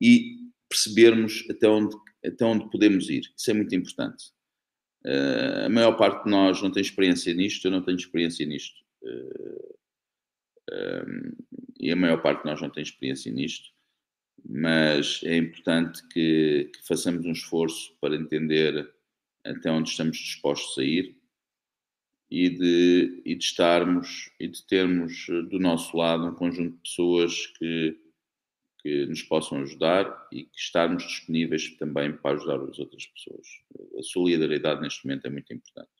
[SPEAKER 2] e percebermos até onde, até onde podemos ir. Isso é muito importante. Uh, a maior parte de nós não tem experiência nisto, eu não tenho experiência nisto. Uh, eh, um, e a maior parte de nós não tem experiência nisto, mas é importante que, que façamos um esforço para entender até onde estamos dispostos a ir e de, e de estarmos e de termos eh, do nosso lado um conjunto de pessoas que, que nos possam ajudar e que estarmos disponíveis também para ajudar as outras pessoas. A solidariedade neste momento é muito importante.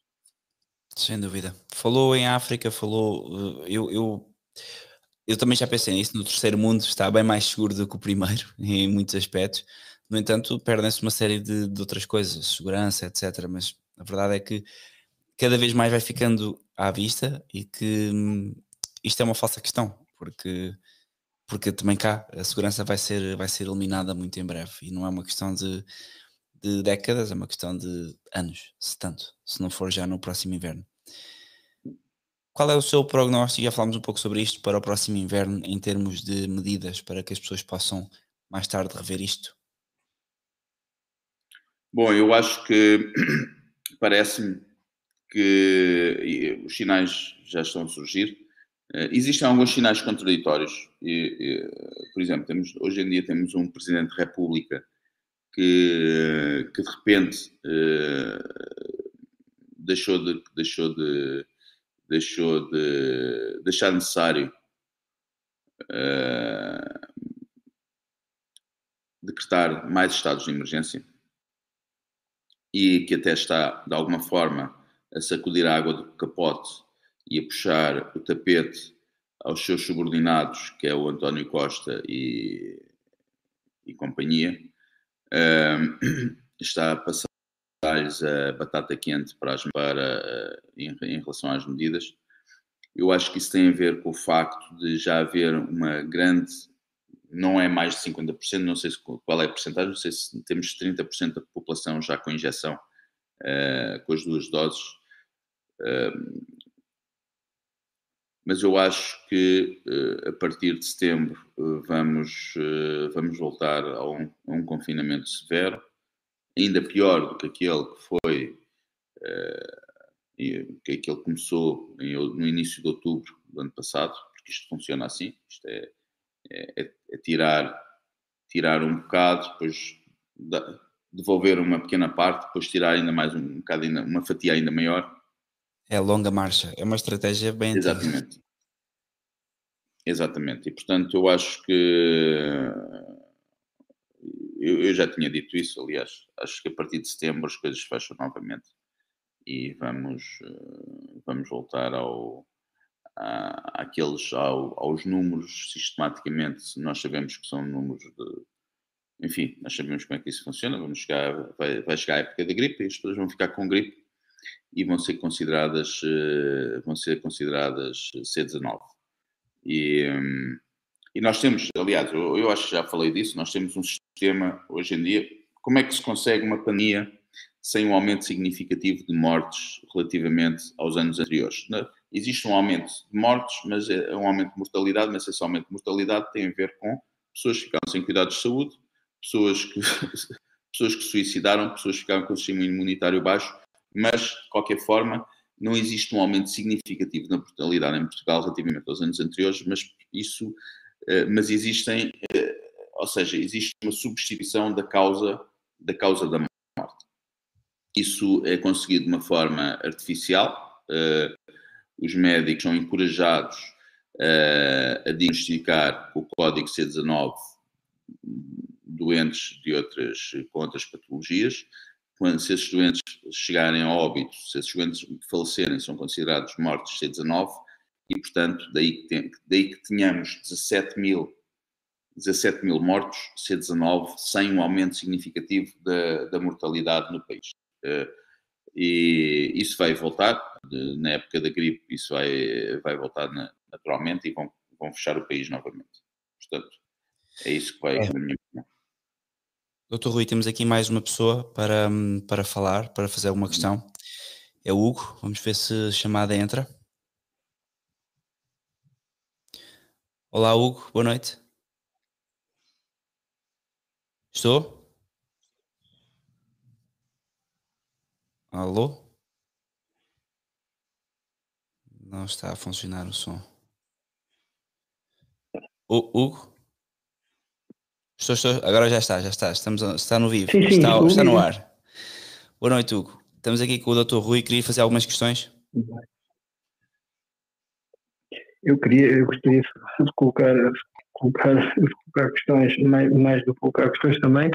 [SPEAKER 1] Sem dúvida. Falou em África, falou. Eh, eu, eu, eu também já pensei nisso. No terceiro mundo está bem mais seguro do que o primeiro, em muitos aspectos. No entanto, perdem-se uma série de, de outras coisas, segurança, etc. Mas a verdade é que cada vez mais vai ficando à vista e que hum, isto é uma falsa questão, porque, porque também cá a segurança vai ser, vai ser eliminada muito em breve e não é uma questão de, de décadas, é uma questão de anos, se tanto, se não for já no próximo inverno. Qual é o seu prognóstico? Já falámos um pouco sobre isto para o próximo inverno em termos de medidas para que as pessoas possam mais tarde rever isto?
[SPEAKER 2] Bom, eu acho que parece-me que os sinais já estão a surgir. Uh, existem alguns sinais contraditórios. Por exemplo, temos, hoje em dia temos um Presidente da República que, que de repente uh, deixou de deixou de deixou de deixar necessário uh, decretar mais estados de emergência e que até está de alguma forma a sacudir a água do capote e a puxar o tapete aos seus subordinados, que é o António Costa e, e companhia, uh, está a passar-lhes a batata quente para, as, para uh, em, em, relação às medidas. Eu acho que isso tem a ver com o facto de já haver uma grande, não é mais de 50%, não sei qual é a porcentagem, não sei se temos 30% da população já com injeção uh, com as duas doses. Mas eu acho que uh, a partir de setembro vamos, vamos voltar a um, a um, confinamento severo, ainda pior do que aquele que foi, que aquele que começou no início de outubro do ano passado, porque isto funciona assim, isto é, é, é tirar, tirar um bocado, depois devolver uma pequena parte, depois tirar ainda mais um bocado, uma fatia ainda maior.
[SPEAKER 1] É longa marcha, é uma estratégia bem
[SPEAKER 2] Exatamente. Exatamente, e portanto eu acho que eu, eu, já tinha dito isso, aliás, acho que a partir de setembro as coisas fecham novamente e vamos, vamos voltar ao, àqueles, ao, aos números sistematicamente, nós sabemos que são números de enfim, nós sabemos como é que isso funciona, vamos chegar, vai, vai chegar a época da gripe e as pessoas vão ficar com gripe e vão ser consideradas, uh, vão ser consideradas C19. E, um, e nós temos, aliás, eu, eu, acho que já falei disso, nós temos um sistema hoje em dia, como é que se consegue uma pandemia sem um aumento significativo de mortes relativamente aos anos anteriores? Existe um aumento de mortes, mas é um aumento de mortalidade, mas esse aumento de mortalidade tem a ver com pessoas que ficaram sem cuidados de saúde, pessoas que, pessoas que suicidaram, pessoas que ficaram com o sistema imunitário baixo, mas, de qualquer forma, não existe um aumento significativo na mortalidade em Portugal relativamente aos anos anteriores, mas isso, eh, mas existem, eh, ou seja, existe uma substituição da causa, da causa da morte. Isso é conseguido de uma forma artificial, eh, os médicos são encorajados a diagnosticar o código C19 doentes de outras, com outras patologias. Quando, se esses doentes chegarem a óbito, se esses doentes falecerem, são considerados mortos C19 e, portanto, daí que, tem, daí que tenhamos 17 mil, 17 mil mortos C19 sem um aumento significativo da, da mortalidade no país. Uh, e isso vai voltar, na época da gripe, isso vai, vai voltar naturalmente e vão, vão fechar o país novamente. Portanto, é isso que vai, é. na minha opinião.
[SPEAKER 1] Doutor Rui, temos aqui mais uma pessoa para, para falar, para fazer uma questão. É o Hugo, vamos ver se a chamada entra. Olá, Hugo, boa noite. Estou? Alô? Não está a funcionar o som. O, Hugo? Estou, estou, agora já está, já está. Estamos, está no vivo, sim, sim, está, está no ar. Boa noite, Hugo. Estamos aqui com o Dr. Rui. Queria fazer algumas questões.
[SPEAKER 5] Eu queria, eu gostaria de colocar, colocar, de colocar questões, mais, mais do que colocar questões também,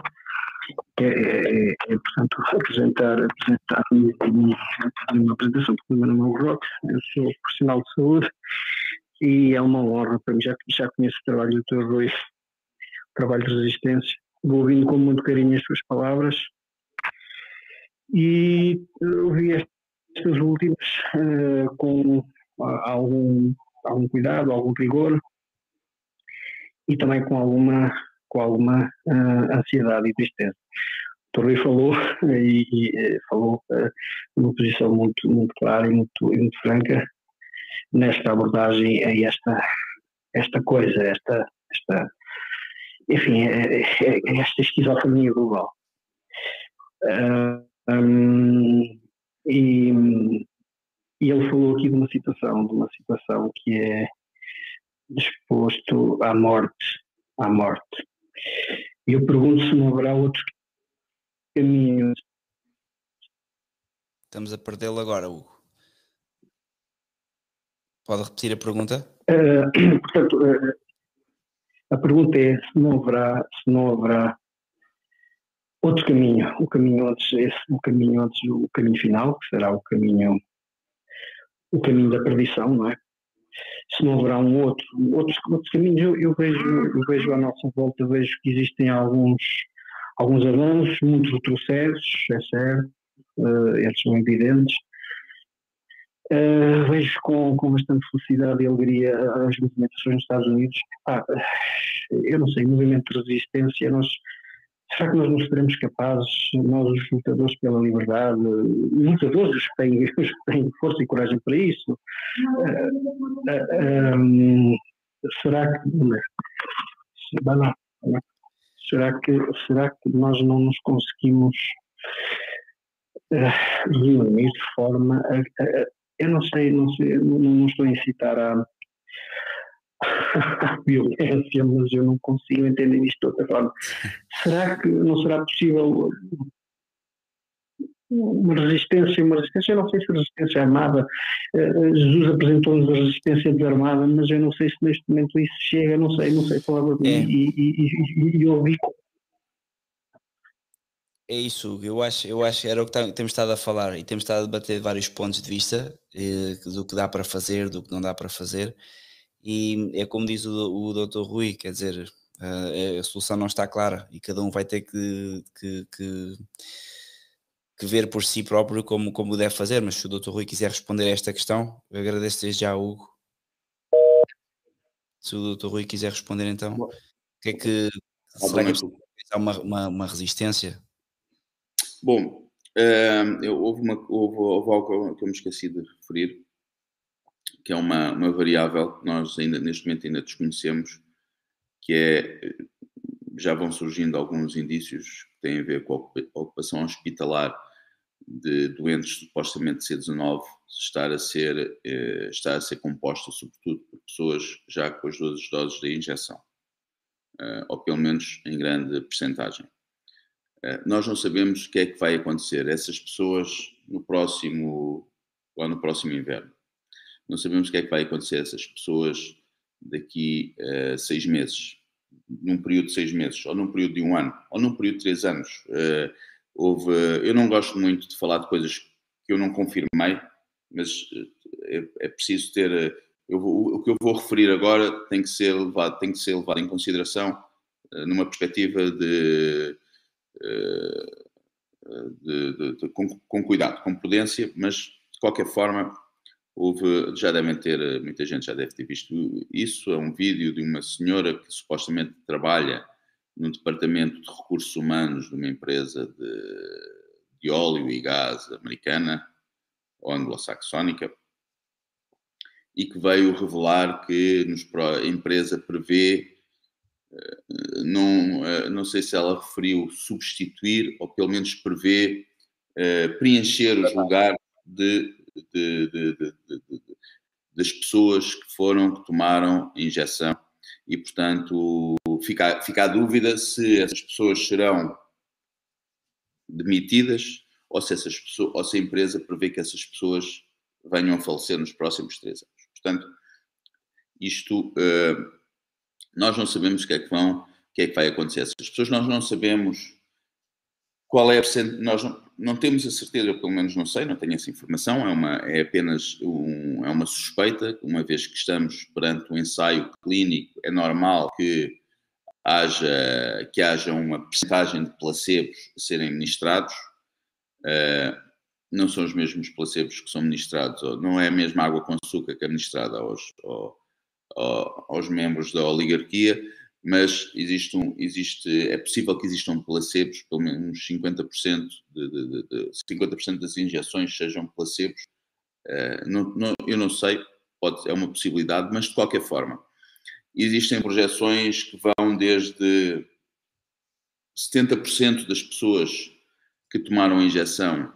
[SPEAKER 5] que é, é, é, portanto, apresentar, apresentar uma apresentação, porque o meu nome é o eu sou profissional de saúde e é uma honra para mim, já, já conheço o trabalho do Dr. Rui trabalho de resistência. Vou ouvindo com muito carinho as suas palavras e ouvi estas últimas uh, com algum, algum cuidado, algum rigor e também com alguma, com alguma uh, ansiedade e tristeza. O Rui falou e, e eh, falou uh, numa posição muito, muito clara e muito, e muito franca nesta abordagem a esta, esta coisa, esta, esta enfim, é, é, é esta esquizofrenia global. Uh, um, e, e, ele falou aqui de uma situação, de uma situação que é disposto à morte, à morte. E eu pergunto se não haverá outros caminhos.
[SPEAKER 1] Estamos a perdê-lo agora, Hugo. Pode repetir a pergunta?
[SPEAKER 5] Uh, portanto, uh, a pergunta é se não haverá, se não haverá outro caminho, o caminho antes, esse, o caminho antes, o caminho final, que será o caminho, o caminho da perdição, não é? Se não haverá um outro, outros, outros caminhos, eu, eu vejo, eu vejo à nossa volta, vejo que existem alguns, alguns avanços, muitos retrocessos, é certo, uh, esses são evidentes. Uh, vejo com, com bastante felicidade e alegria as movimentações nos Estados Unidos. Ah, eu não sei, movimento de resistência, nós Será que nós não seremos capazes, nós os lutadores pela liberdade, lutadores que têm, os que têm força e coragem para isso, uh, uh, um, será que. Não, não, será que será que nós não nos conseguimos uh, reunir de forma a, a, eu não sei, não sei, não, não estou a incitar a violência, mas eu não consigo entender isto de outra forma. Será que não será possível uma resistência, uma resistência, eu não sei se resistência armada, uh, Jesus apresentou-nos a resistência desarmada, mas eu não sei se neste momento isso chega, não sei, não sei falar é. e, e, e, e ouvi.
[SPEAKER 1] É isso, eu acho, eu acho era o que temos estado a falar e temos estado a debater vários pontos de vista eh, do que dá para fazer, do que não dá para fazer e é como diz o, o Dr. Rui, quer dizer, a, a, solução não está clara e cada um vai ter que, que, que, que, ver por si próprio como, como deve fazer. Mas se o Dr. Rui quiser responder a esta questão, eu agradeço desde já, Hugo. Se o Dr. Rui quiser responder, então, o que é que será que é uma, uma, uma resistência?
[SPEAKER 2] Bom, uh, houve, uma, houve, houve algo que eu me esqueci de referir que é uma, uma variável que nós ainda neste momento ainda desconhecemos, que é já vão surgindo alguns indícios que têm a ver com a ocupação hospitalar de doentes supostamente C19 estar a ser, eh, estar a ser composta sobretudo por pessoas já com as duas doses da injeção, eh, ou pelo menos em grande percentagem. Eh, nós não sabemos o que é que vai acontecer essas pessoas no próximo, lá no próximo inverno. Não sabemos o que é que vai acontecer essas pessoas daqui a seis meses, num período de seis meses, ou num período de um ano, ou num período de três anos. Uh, houve, eu não gosto muito de falar de coisas que eu não confirmei, mas eh, é, é preciso ter. Eh, eu, o que eu vou referir agora tem que ser levado, tem que ser levado em consideração numa perspectiva de, de, de, de com, com, cuidado, com prudência, mas de qualquer forma Houve, já devem ter, muita gente já deve ter visto isso. É um vídeo de uma senhora que supostamente trabalha no departamento de recursos humanos de uma empresa de, óleo e gás americana, ou anglo-saxónica, e que veio revelar que nos, a empresa prevê, eh, não, eh, não sei se ela referiu substituir, ou pelo menos prevê eh, preencher os lugares de de, de, das pessoas que foram, que tomaram injeção. E, portanto, fica, fica a dúvida se essas pessoas serão demitidas ou se, essas pessoas, ou se a empresa prevê que essas pessoas venham a falecer nos próximos três anos. Portanto, isto, uh, nós não sabemos o que é que vão, o que é que vai acontecer. Essas pessoas, nós não sabemos qual é a percentagem, nós não, não temos a certeza, eu pelo menos não sei, não tenho essa informação, é, uma, é apenas um, é uma suspeita, uma vez que estamos perante um ensaio clínico, é normal que haja, que haja uma percentagem de placebos a serem ministrados, uh, não são os mesmos placebos que são ministrados, ou não é a mesma água com açúcar que é ministrada aos, aos membros da oligarquia, mas existe um, existe, é possível que existam placebos, pelo menos 50%, de, de, de, 50 das injeções sejam placebos. Uh, não, não, eu não sei, pode, é uma possibilidade, mas de qualquer forma, existem projeções que vão desde 70% das pessoas que tomaram a injeção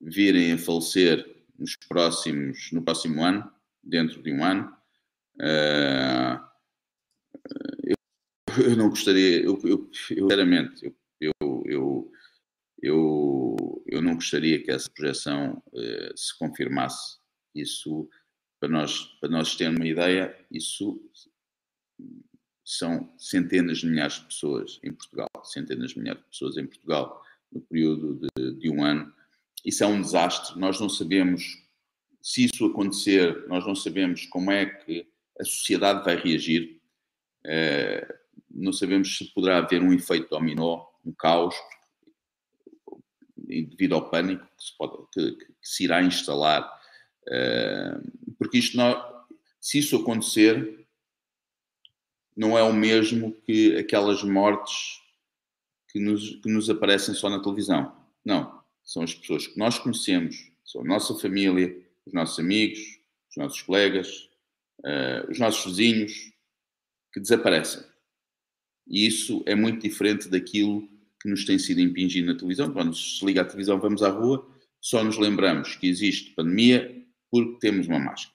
[SPEAKER 2] virem a falecer nos próximos, no próximo ano, dentro de um ano. Uh, eu não gostaria, eu, eu, eu sinceramente, eu, eu, eu, eu, não gostaria que essa projeção uh, se confirmasse. Isso, para nós, para nós termos uma ideia, isso são centenas de milhares de pessoas em Portugal, centenas de milhares de pessoas em Portugal no período de, de, um ano. Isso é um desastre. Nós não sabemos se isso acontecer, nós não sabemos como é que a sociedade vai reagir. Uh, não sabemos se poderá haver um efeito dominó, um caos, devido ao pânico que se, pode, que, que se irá instalar. Uh, porque isto não, se isso acontecer, não é o mesmo que aquelas mortes que nos, que nos aparecem só na televisão. Não. São as pessoas que nós conhecemos, são a nossa família, os nossos amigos, os nossos colegas, uh, os nossos vizinhos, que desaparecem. E isso é muito diferente daquilo que nos tem sido impingido na televisão. Quando se liga à televisão, vamos à rua, só nos lembramos que existe pandemia porque temos uma máscara.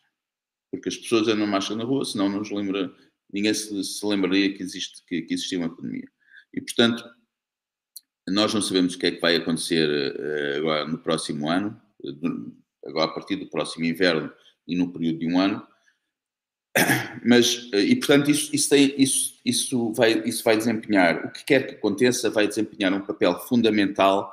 [SPEAKER 2] Porque as pessoas andam máscara na rua, senão não nos lembra, ninguém se, se lembraria que, existe, que, que, existia uma pandemia. E, portanto, nós não sabemos o que é que vai acontecer uh, agora no próximo ano, agora a partir do próximo inverno e no período de um ano, mas, eh, e portanto, isso, isso, tem, isso, isso, vai, isso vai desempenhar, o que quer que aconteça, vai desempenhar um papel fundamental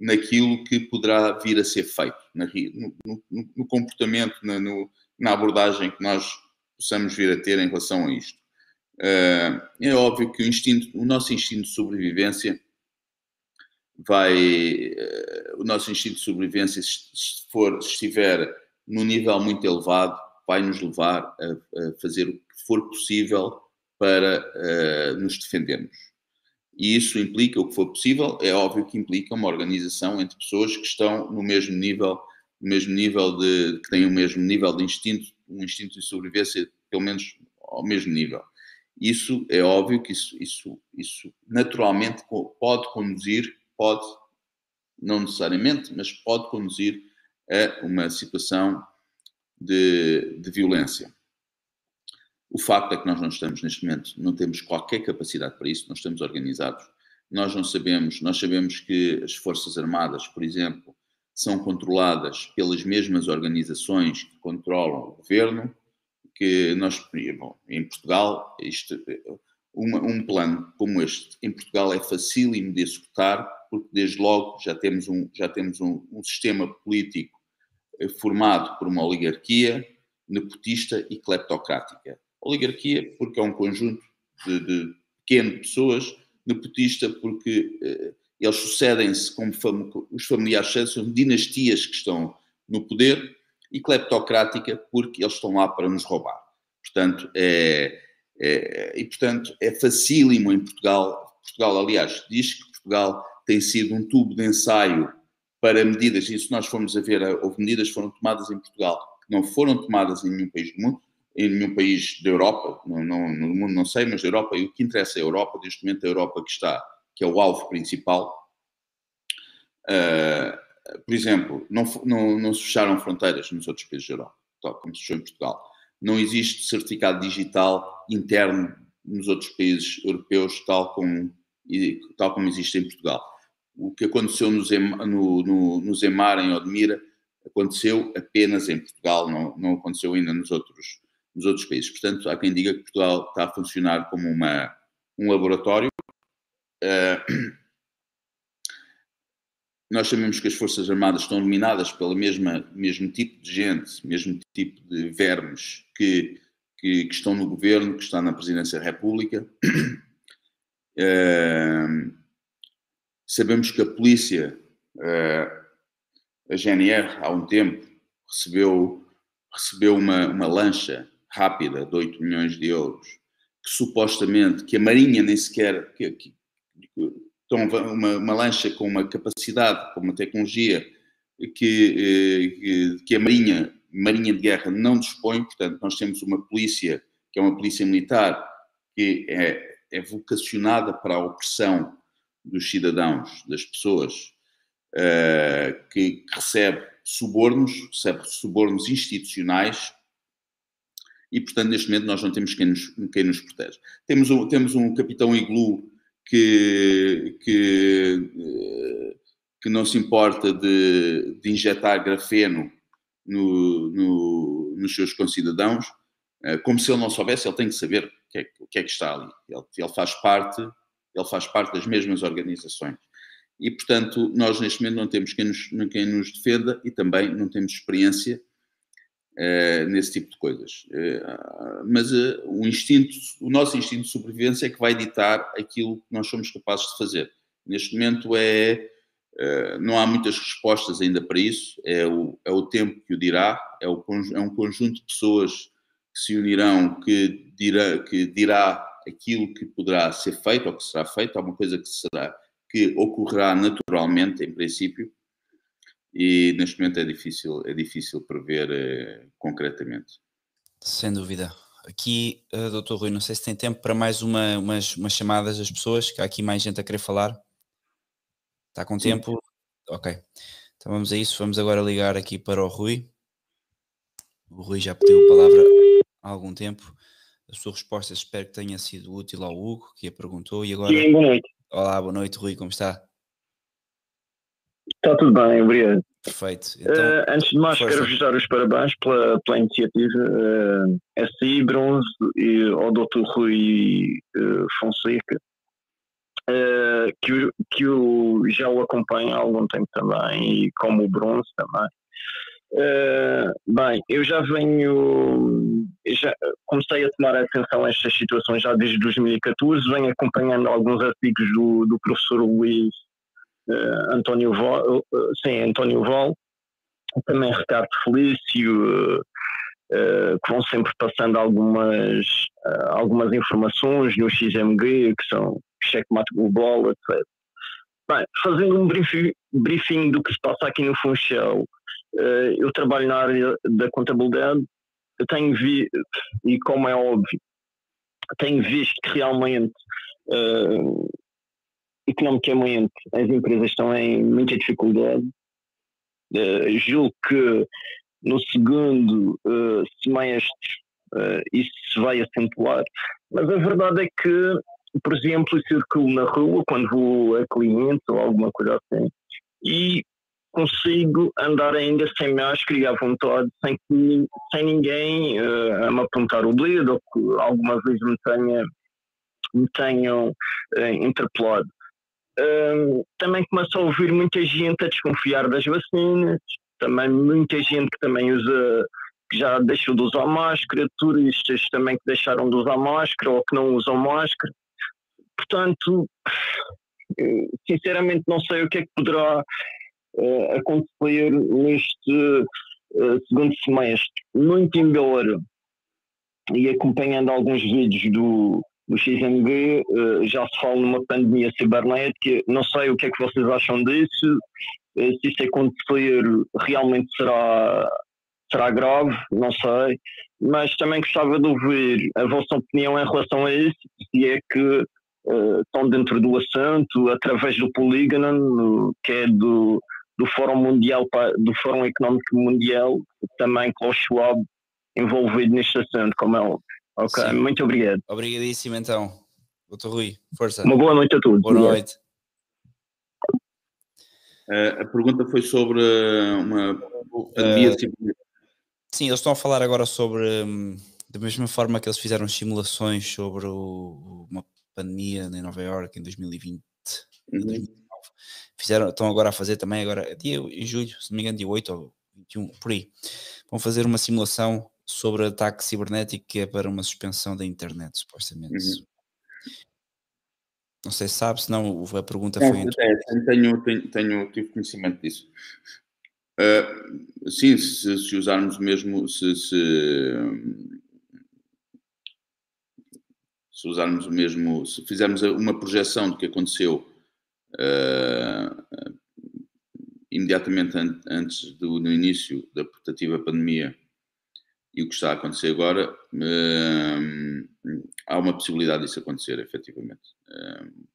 [SPEAKER 2] naquilo que poderá vir a ser feito, na, no, no, no, comportamento, na, no, na abordagem que nós possamos vir a ter em relação a isto. Uh, é óbvio que o, instinto, o nosso instinto de sobrevivência vai, uh, o nosso instinto de sobrevivência, se, for, se estiver num nível muito elevado, vai nos levar a, a fazer o que for possível para uh, nos defendermos. E isso implica o que for possível, é óbvio que implica uma organização entre pessoas que estão no mesmo nível, no mesmo nível de, que têm o mesmo nível de instinto, um instinto de sobrevivência, pelo menos ao mesmo nível. Isso é óbvio que isso, isso, isso naturalmente pode conduzir, pode, não necessariamente, mas pode conduzir a uma situação de, de violência. O facto é que nós não estamos neste momento, não temos qualquer capacidade para isso, não estamos organizados. Nós não sabemos, nós sabemos que as Forças Armadas, por exemplo, são controladas pelas mesmas organizações que controlam o governo, que nós, bom, em Portugal, isto, uma, um plano como este, em Portugal é facílimo de executar, porque desde logo já temos um, já temos um, um sistema político formado por uma oligarquia nepotista e cleptocrática. Oligarquia porque é um conjunto de, de pessoas, nepotista porque eh, eles sucedem-se como fam os familiares são dinastias que estão no poder e cleptocrática porque eles estão lá para nos roubar. Portanto, é, é, e portanto é facílimo em Portugal. Portugal, aliás, diz que Portugal tem sido um tubo de ensaio para medidas, e se nós formos a ver, houve medidas que foram tomadas em Portugal que não foram tomadas em nenhum país do mundo, em nenhum país da Europa, no, mundo não sei, mas da Europa, e o que interessa é a Europa, neste momento a Europa que está, que é o alvo principal. Uh, por exemplo, não, não, não se fecharam fronteiras nos outros países da Europa, tal como se fechou em Portugal. Não existe certificado digital interno nos outros países europeus, tal como, tal como existe em Portugal o que aconteceu no, no, no, no Zemar, em Odmira, aconteceu apenas em Portugal, não, não aconteceu ainda nos outros, nos outros países. Portanto, há quem diga que Portugal está a funcionar como uma, um laboratório. Uh, nós sabemos que as Forças Armadas estão dominadas pelo mesmo, tipo de gente, mesmo tipo de vermes que, que, que estão no governo, que está na Presidência da República. Uh, Sabemos que a polícia, eh, a GNR, há um tempo, recebeu, recebeu uma, uma lancha rápida de 8 milhões de euros, que supostamente, que a Marinha nem sequer, que, que, então, uma, uma, lancha com uma capacidade, com uma tecnologia que, que, que, a Marinha, Marinha de Guerra não dispõe, portanto, nós temos uma polícia, que é uma polícia militar, que é, é vocacionada para a opressão dos cidadãos, das pessoas uh, que, que recebe subornos, recebe subornos institucionais e, portanto, neste momento nós não temos quem nos, quem nos protege. Temos um, temos um capitão iglu que, que, eh, que não se importa de, de injetar grafeno no, no, nos seus concidadãos, eh, como se ele não soubesse, ele tem que saber o que é, o que, é que está ali. Ele, ele faz parte ele faz parte das mesmas organizações. e, portanto, nós neste momento não temos quem nos, quem nos defenda e também não temos experiência uh, nesse tipo de coisas. Uh, mas uh, o instinto, o nosso instinto de sobrevivência é que vai ditar aquilo que nós somos capazes de fazer. Neste momento é não há muitas respostas ainda para isso, é o, é o tempo que o dirá, é, o, é um conjunto de pessoas que se unirão que dirá, que dirá aquilo que poderá ser feito ou que será feito, há uma coisa que será que ocorrerá naturalmente, em princípio, e neste momento é difícil, é difícil prever eh, concretamente.
[SPEAKER 1] Sem dúvida. Aqui, uh, doutor Rui, não sei se tem tempo para mais uma, umas, umas chamadas das pessoas, que há aqui mais gente a querer falar. Está com Sim. tempo? Ok. Então vamos a isso. Vamos agora ligar aqui para o Rui. O Rui já pediu a palavra há algum tempo. A sua resposta espero que tenha sido útil ao Hugo, que a perguntou. E agora...
[SPEAKER 6] Sim, boa noite.
[SPEAKER 1] Olá, boa noite, Rui, como está?
[SPEAKER 6] Está tudo bem, obrigado.
[SPEAKER 1] Perfeito.
[SPEAKER 6] Então, uh, antes de mais, força. quero vos dar os parabéns pela, pela iniciativa uh, eh, SI Bronze e ao Dr. Rui uh, Fonseca, uh, que, eu, que eu já o acompanho há algum tempo também, e como o Bronze também. Uh, bem, eu já venho, já comecei a tomar atenção a estas situações já desde 2014, venho acompanhando alguns artigos do, do professor Luís uh, António Val, uh, sim, António Val, também Ricardo Felício, que vão sempre passando algumas, algumas informações no XMG, que são checkmate global, etc. Bem, fazendo um briefing, briefing do que se passa aqui no Funchal, eu trabalho na área da contabilidade, eu tenho visto, e como é óbvio, tenho visto que realmente, uh, economicamente, as empresas estão em muita dificuldade. Uh, julgo que no segundo uh, semestre uh, isso se vai acentuar, mas a verdade é que, por exemplo, eu circulo na rua quando vou a cliente ou alguma coisa assim, e consigo andar ainda sem máscara e à vontade, sem, que, sem ninguém uh, a me apontar o dedo ou que alguma vez me, tenha, me tenham uh, interpelado. Também começo a ouvir muita gente a desconfiar das vacinas, também muita gente que também usa, que já deixou de usar máscara, turistas também que deixaram de usar máscara ou que não usam máscara. Portanto, sinceramente não sei o que é que poderá uh, acontecer neste uh, segundo semestre. Muito embora, e acompanhando alguns vídeos do, do XMG, uh, já se fala numa pandemia cibernética. Não sei o que é que vocês acham disso. Uh, se isso acontecer, realmente será, será grave, não sei. Mas também gostava de ouvir a vossa opinião em relação a isso, se é que uh, estão dentro do assunto, através do Polygon, que é do, do Fórum Mundial, do Fórum Económico Mundial, também com o Schwab envolvido neste assunto, como é óbvio. Ok, Sim. muito obrigado.
[SPEAKER 1] Obrigadíssimo então, doutor Rui, força.
[SPEAKER 6] Uma boa noite a todos.
[SPEAKER 1] Boa noite.
[SPEAKER 2] Uh, a pergunta foi sobre uma pandemia uh,
[SPEAKER 1] Sim, eles estão a falar agora sobre, um, da mesma forma que eles fizeram simulações sobre o, uma pandemia em Nova York em 2020, uhum. 2020 Fizeram, estão agora a fazer também, agora dia, em julho, se não me engano, dia 8 ou 21, por aí. Vão fazer uma simulação sobre ataque cibernético que é para uma suspensão da internet, supostamente. Uhum. Não sei se sabe, se não a pergunta foi.
[SPEAKER 2] É, tenho, tenho, tenho, tive conhecimento disso. Uh, sim, se, se, usarmos mesmo, se, se, se, usarmos o mesmo, se fizermos uma projeção do que aconteceu uh, imediatamente an antes do no início da portativa pandemia e o que está a acontecer agora, uh, há uma possibilidade disso acontecer, efetivamente. Uh,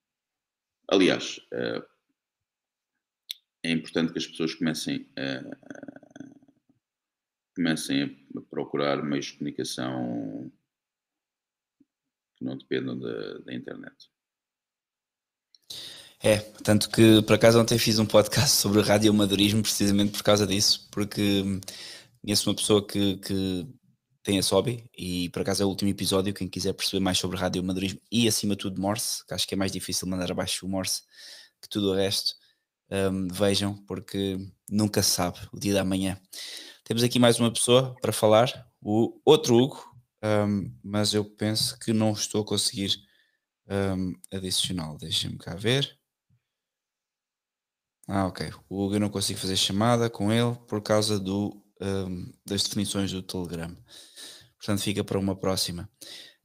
[SPEAKER 2] aliás, é importante que as pessoas comecem a, comecem a procurar meios de comunicação que não dependam da, da internet.
[SPEAKER 1] É, tanto que por acaso ontem fiz um podcast sobre radioamadorismo precisamente por causa disso, porque conheço uma pessoa que, que tem esse hobby e por acaso é o último episódio, quem quiser perceber mais sobre radioamadorismo e acima de tudo Morse, que acho que é mais difícil mandar abaixo o Morse que tudo o resto, um, vejam, porque nunca se sabe o dia da manhã. Temos aqui mais uma pessoa para falar, o outro Hugo, um, mas eu penso que não estou a conseguir um, adicional. Deixem-me cá ver. Ah, ok. O Hugo eu não consigo fazer chamada com ele por causa do, um, das definições do Telegram. Portanto, fica para uma próxima.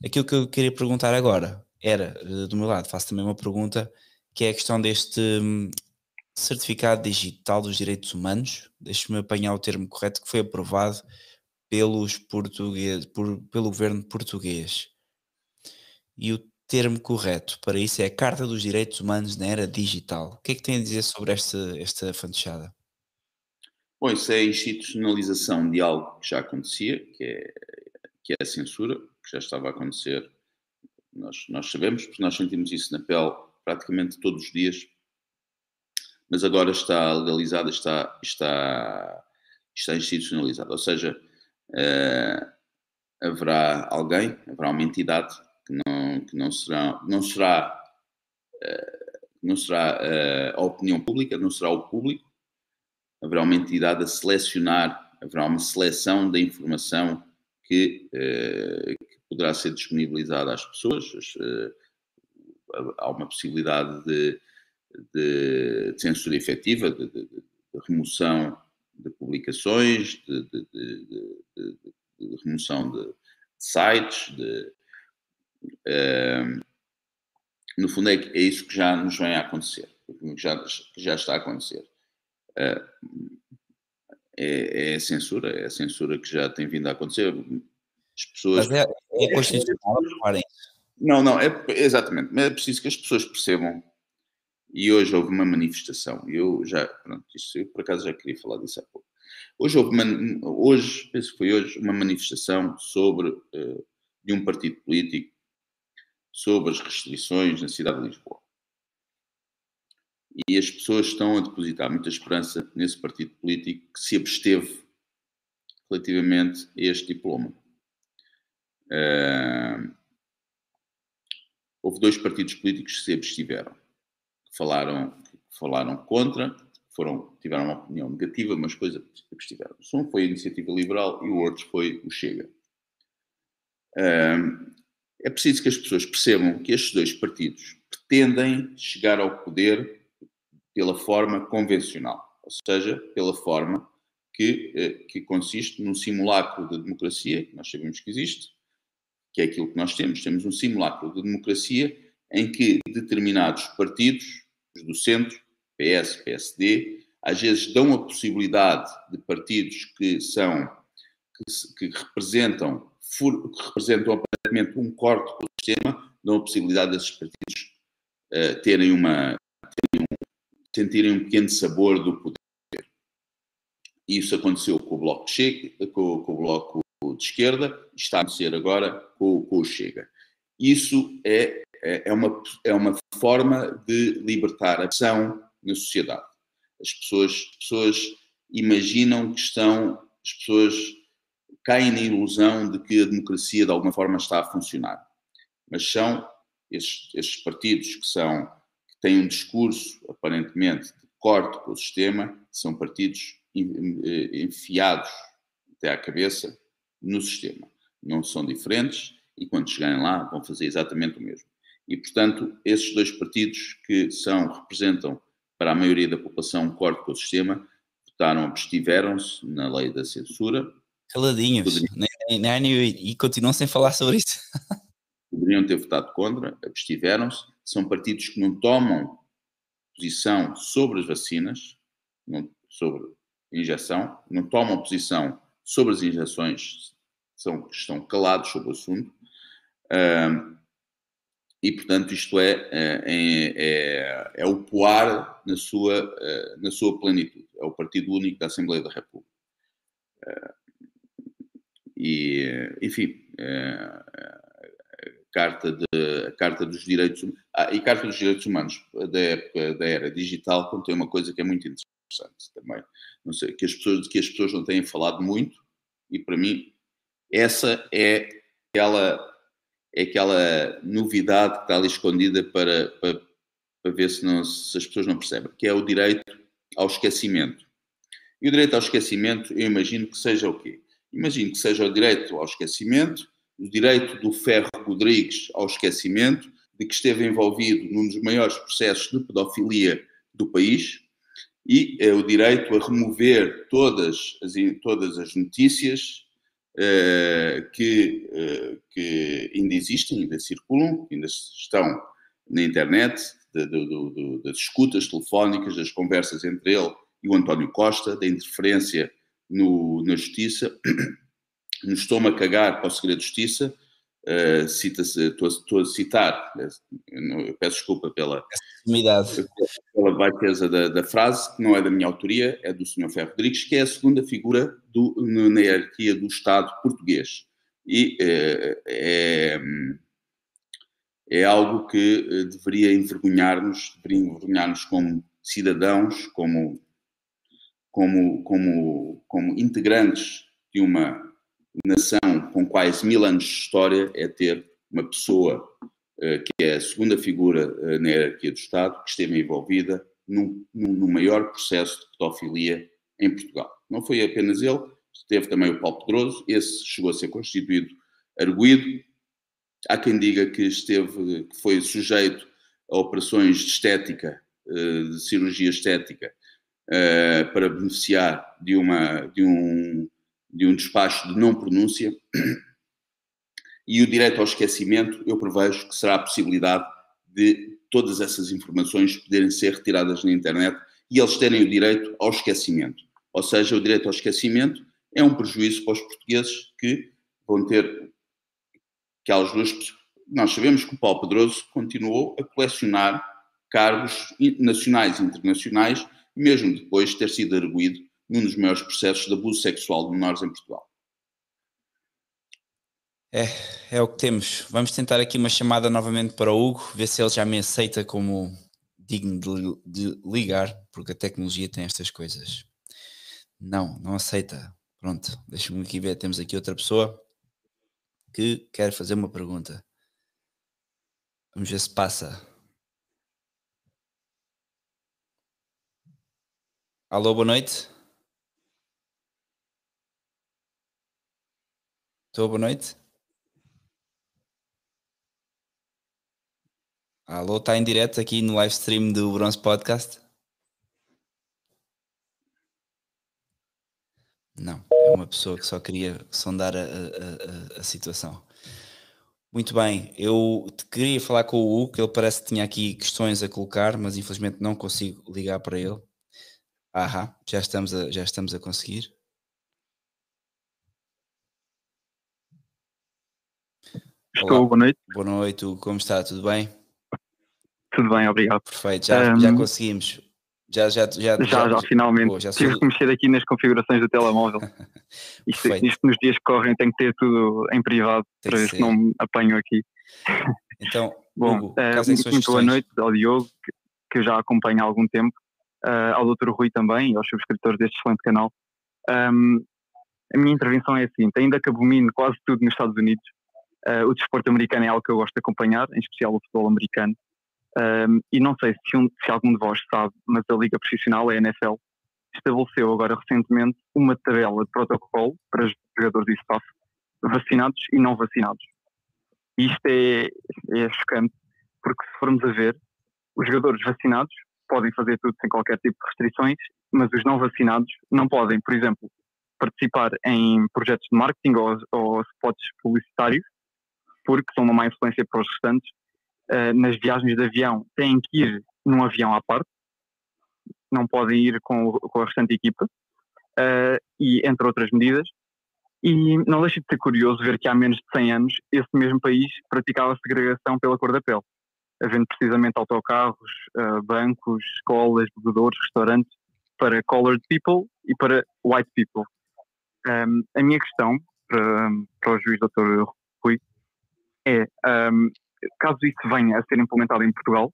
[SPEAKER 1] Aquilo que eu queria perguntar agora era, eh, do meu lado, faço também uma pergunta, que é a questão deste hum, certificado digital dos direitos humanos. Deixe-me apanhar o termo correto, que foi aprovado pelos portugueses, por, pelo governo português. E o termo correto para isso é a Carta dos Direitos Humanos na Era Digital. O que é que tem a dizer sobre esta, esta fantochada?
[SPEAKER 2] Bom, isso é a institucionalização de algo que já acontecia, que é, que é a censura, que já estava a acontecer. Nós, nós sabemos, porque nós sentimos isso na pele praticamente todos os dias, mas agora está legalizada, está, está, está institucionalizada. Ou seja, uh, haverá alguém, haverá uma entidade que não, será, não será, uh, não será uh, a opinião pública, não será o público, haverá uma entidade a selecionar, haverá uma seleção da informação que, que poderá ser disponibilizada às pessoas. há uma possibilidade de, de, de censura efetiva, de, de, remoção de publicações, de, remoção de, sites, de, no fundo é, é, isso que já nos vem a acontecer, que já, que já está a acontecer. Uh, é, é, a censura, é a censura que já tem vindo a acontecer. As pessoas. Mas é, é constitucional, Não, não, é exatamente. Mas é preciso que as pessoas percebam e hoje houve uma manifestação. Eu já, pronto, isso, eu por acaso já queria falar disso há pouco. Hoje houve, uma, hoje, penso que foi hoje, uma manifestação sobre, uh, de um partido político sobre as restrições na cidade de Lisboa. E as pessoas estão a depositar muita esperança nesse partido político que se absteve relativamente a este diploma. Uh, houve dois partidos políticos que se abstiveram falaram, falaram contra, foram, tiveram uma opinião negativa, mas coisa que estiveram. Um foi a Iniciativa Liberal e o outro foi o Chega. É preciso que as pessoas percebam que estes dois partidos pretendem chegar ao poder pela forma convencional, ou seja, pela forma que, eh, que consiste num simulacro de democracia, que nós sabemos que existe, que é aquilo que nós temos. Temos um simulacro de democracia em que determinados partidos, os do centro, PS, PSD, às vezes dão a possibilidade de partidos que são que, que representam que representam aparentemente um corte do sistema, dão a possibilidade desses partidos uh, terem uma terem um, sentirem um pequeno sabor do poder. Isso aconteceu com o Bloco Chega, com, com o Bloco de Esquerda, está a acontecer agora com, com o Chega. Isso é é, é uma, é uma forma de libertar a pressão na sociedade. As pessoas, as pessoas imaginam que estão, as pessoas caem na ilusão de que a democracia de alguma forma está a funcionar. Mas são esses, esses partidos que são que têm um discurso aparentemente de corte com o sistema, são partidos eh, enfiados até à cabeça no sistema. Não são diferentes e quando chegarem lá vão fazer exatamente o mesmo. E, portanto, esses dois partidos que são, representam para a maioria da população um corte com o sistema, votaram, abstiveram-se na lei da censura.
[SPEAKER 1] Caladinhos, poderiam... nem, nem, nem, e continuam sem falar sobre isso.
[SPEAKER 2] poderiam ter votado contra, abstiveram-se. São partidos que não tomam posição sobre as vacinas, não, sobre injeção, não tomam posição sobre as injeções, são, estão calados sobre o assunto. Uh, e, portanto, isto é, é, é, é o POAR na sua, eh, na sua plenitude. É o Partido Único da Assembleia da República. Eh, e, enfim, a Carta, de, a Carta dos Direitos ah, e Carta dos Direitos Humanos da época da era digital contém uma coisa que é muito interessante também. Não sei, que as pessoas, que as pessoas não têm falado muito, e para mim, essa é aquela é aquela novidade que está ali escondida para, para, para ver se, não, se as pessoas não percebem, que é o direito ao esquecimento. E o direito ao esquecimento, eu imagino que seja o quê? Imagino que seja o direito ao esquecimento, o direito do Ferro Rodrigues ao esquecimento, de que esteve envolvido num dos maiores processos de pedofilia do país, e é o direito a remover todas as, todas as notícias uh, que, uh, que ainda existem, ainda circulam, ainda estão na internet, de, de, de, das escutas telefónicas, das conversas entre ele e o António Costa, da interferência no, na justiça. Não estou-me a cagar para o segredo de justiça, Uh, cita estou, estou, a citar, peço desculpa pela, pela baixeza da, da, frase, que não é da minha autoria, é do Sr. Ferro Rodrigues, que é a segunda figura do, na hierarquia do Estado português. E uh, é, é algo que uh, deveria envergonhar-nos, deveria envergonhar-nos como cidadãos, como, como, como, como integrantes de uma nação com quase mil anos de história é ter uma pessoa uh, que é a segunda figura uh, na hierarquia do Estado que esteve envolvida num, no maior processo de pedofilia em Portugal. Não foi apenas ele, teve também o Paulo Pedroso, esse chegou a ser constituído arguído. Há quem diga que esteve, que foi sujeito a operações de estética, uh, de cirurgia estética, para beneficiar de, uma, de um de um despacho de não pronúncia e o direito ao esquecimento, eu prevejo que será a possibilidade de todas essas informações poderem ser retiradas na internet e eles terem o direito ao esquecimento. Ou seja, o direito ao esquecimento é um prejuízo para os portugueses que vão ter aquelas duas Nós sabemos que o Paulo Pedroso continuou a colecionar cargos nacionais e internacionais, mesmo depois de ter sido arguído num dos maiores processos de abuso sexual de menores em Portugal.
[SPEAKER 1] É, é o que temos. Vamos tentar aqui uma chamada novamente para o Hugo, ver se ele já me aceita como digno de, de ligar, porque a tecnologia tem estas coisas. Não, não aceita. Pronto, deixa-me aqui ver. Temos aqui outra pessoa que quer fazer uma pergunta. Vamos ver se passa. Alô, boa noite. Estou, boa noite. Alô, está em direto aqui no live stream do Bronze Podcast? Não, é uma pessoa que só queria sondar a, a, a, situação. Muito bem, eu queria falar com o Hugo, que ele parece que tinha aqui questões a colocar, mas infelizmente não consigo ligar para ele. Aham, já estamos a, já estamos a conseguir.
[SPEAKER 7] Estou, Olá. boa noite.
[SPEAKER 1] Boa noite, como está? Tudo bem?
[SPEAKER 7] Tudo bem, obrigado.
[SPEAKER 1] Perfeito, já, um, já conseguimos. Já, já, já,
[SPEAKER 7] já, já, já finalmente. Pô, já Tive que mexer aqui nas configurações do telemóvel. isto, isto, nos dias que correm tem que ter tudo em privado, tem para ver se não me apanho aqui.
[SPEAKER 1] Então,
[SPEAKER 7] Bom,
[SPEAKER 1] Hugo,
[SPEAKER 7] é, muito, muito boa noite ao Diogo, que, que eu já acompanho há algum tempo, uh, ao Dr. Rui também e aos subscritores deste excelente canal. Um, a minha intervenção é assim: ainda que abomine quase tudo nos Estados Unidos, Uh, o desporto americano é algo que eu gosto de acompanhar, em especial o futebol americano. Um, e não sei se, um, se, algum de vós sabe, mas a Liga Profissional, a NFL, estabeleceu agora recentemente uma tabela de protocolo para jogadores e staff vacinados e não vacinados. E isto é, é chocante, porque se formos a ver, os jogadores vacinados podem fazer tudo sem qualquer tipo de restrições, mas os não vacinados não podem, por exemplo, participar em projetos de marketing ou, ou spots publicitários porque são uma má influência para os restantes. Uh, nas viagens de avião têm que ir num avião à parte, não podem ir com, com a restante equipa, uh, e entre outras medidas. E não deixa de ser curioso ver que há menos de 100 anos esse mesmo país praticava segregação pela cor da pele, havendo precisamente autocarros, uh, bancos, escolas, bebedores, restaurantes para colored people e para white people. Um, a minha questão para, para o juiz Dr. Rui é, um, caso isso venha a ser implementado em Portugal,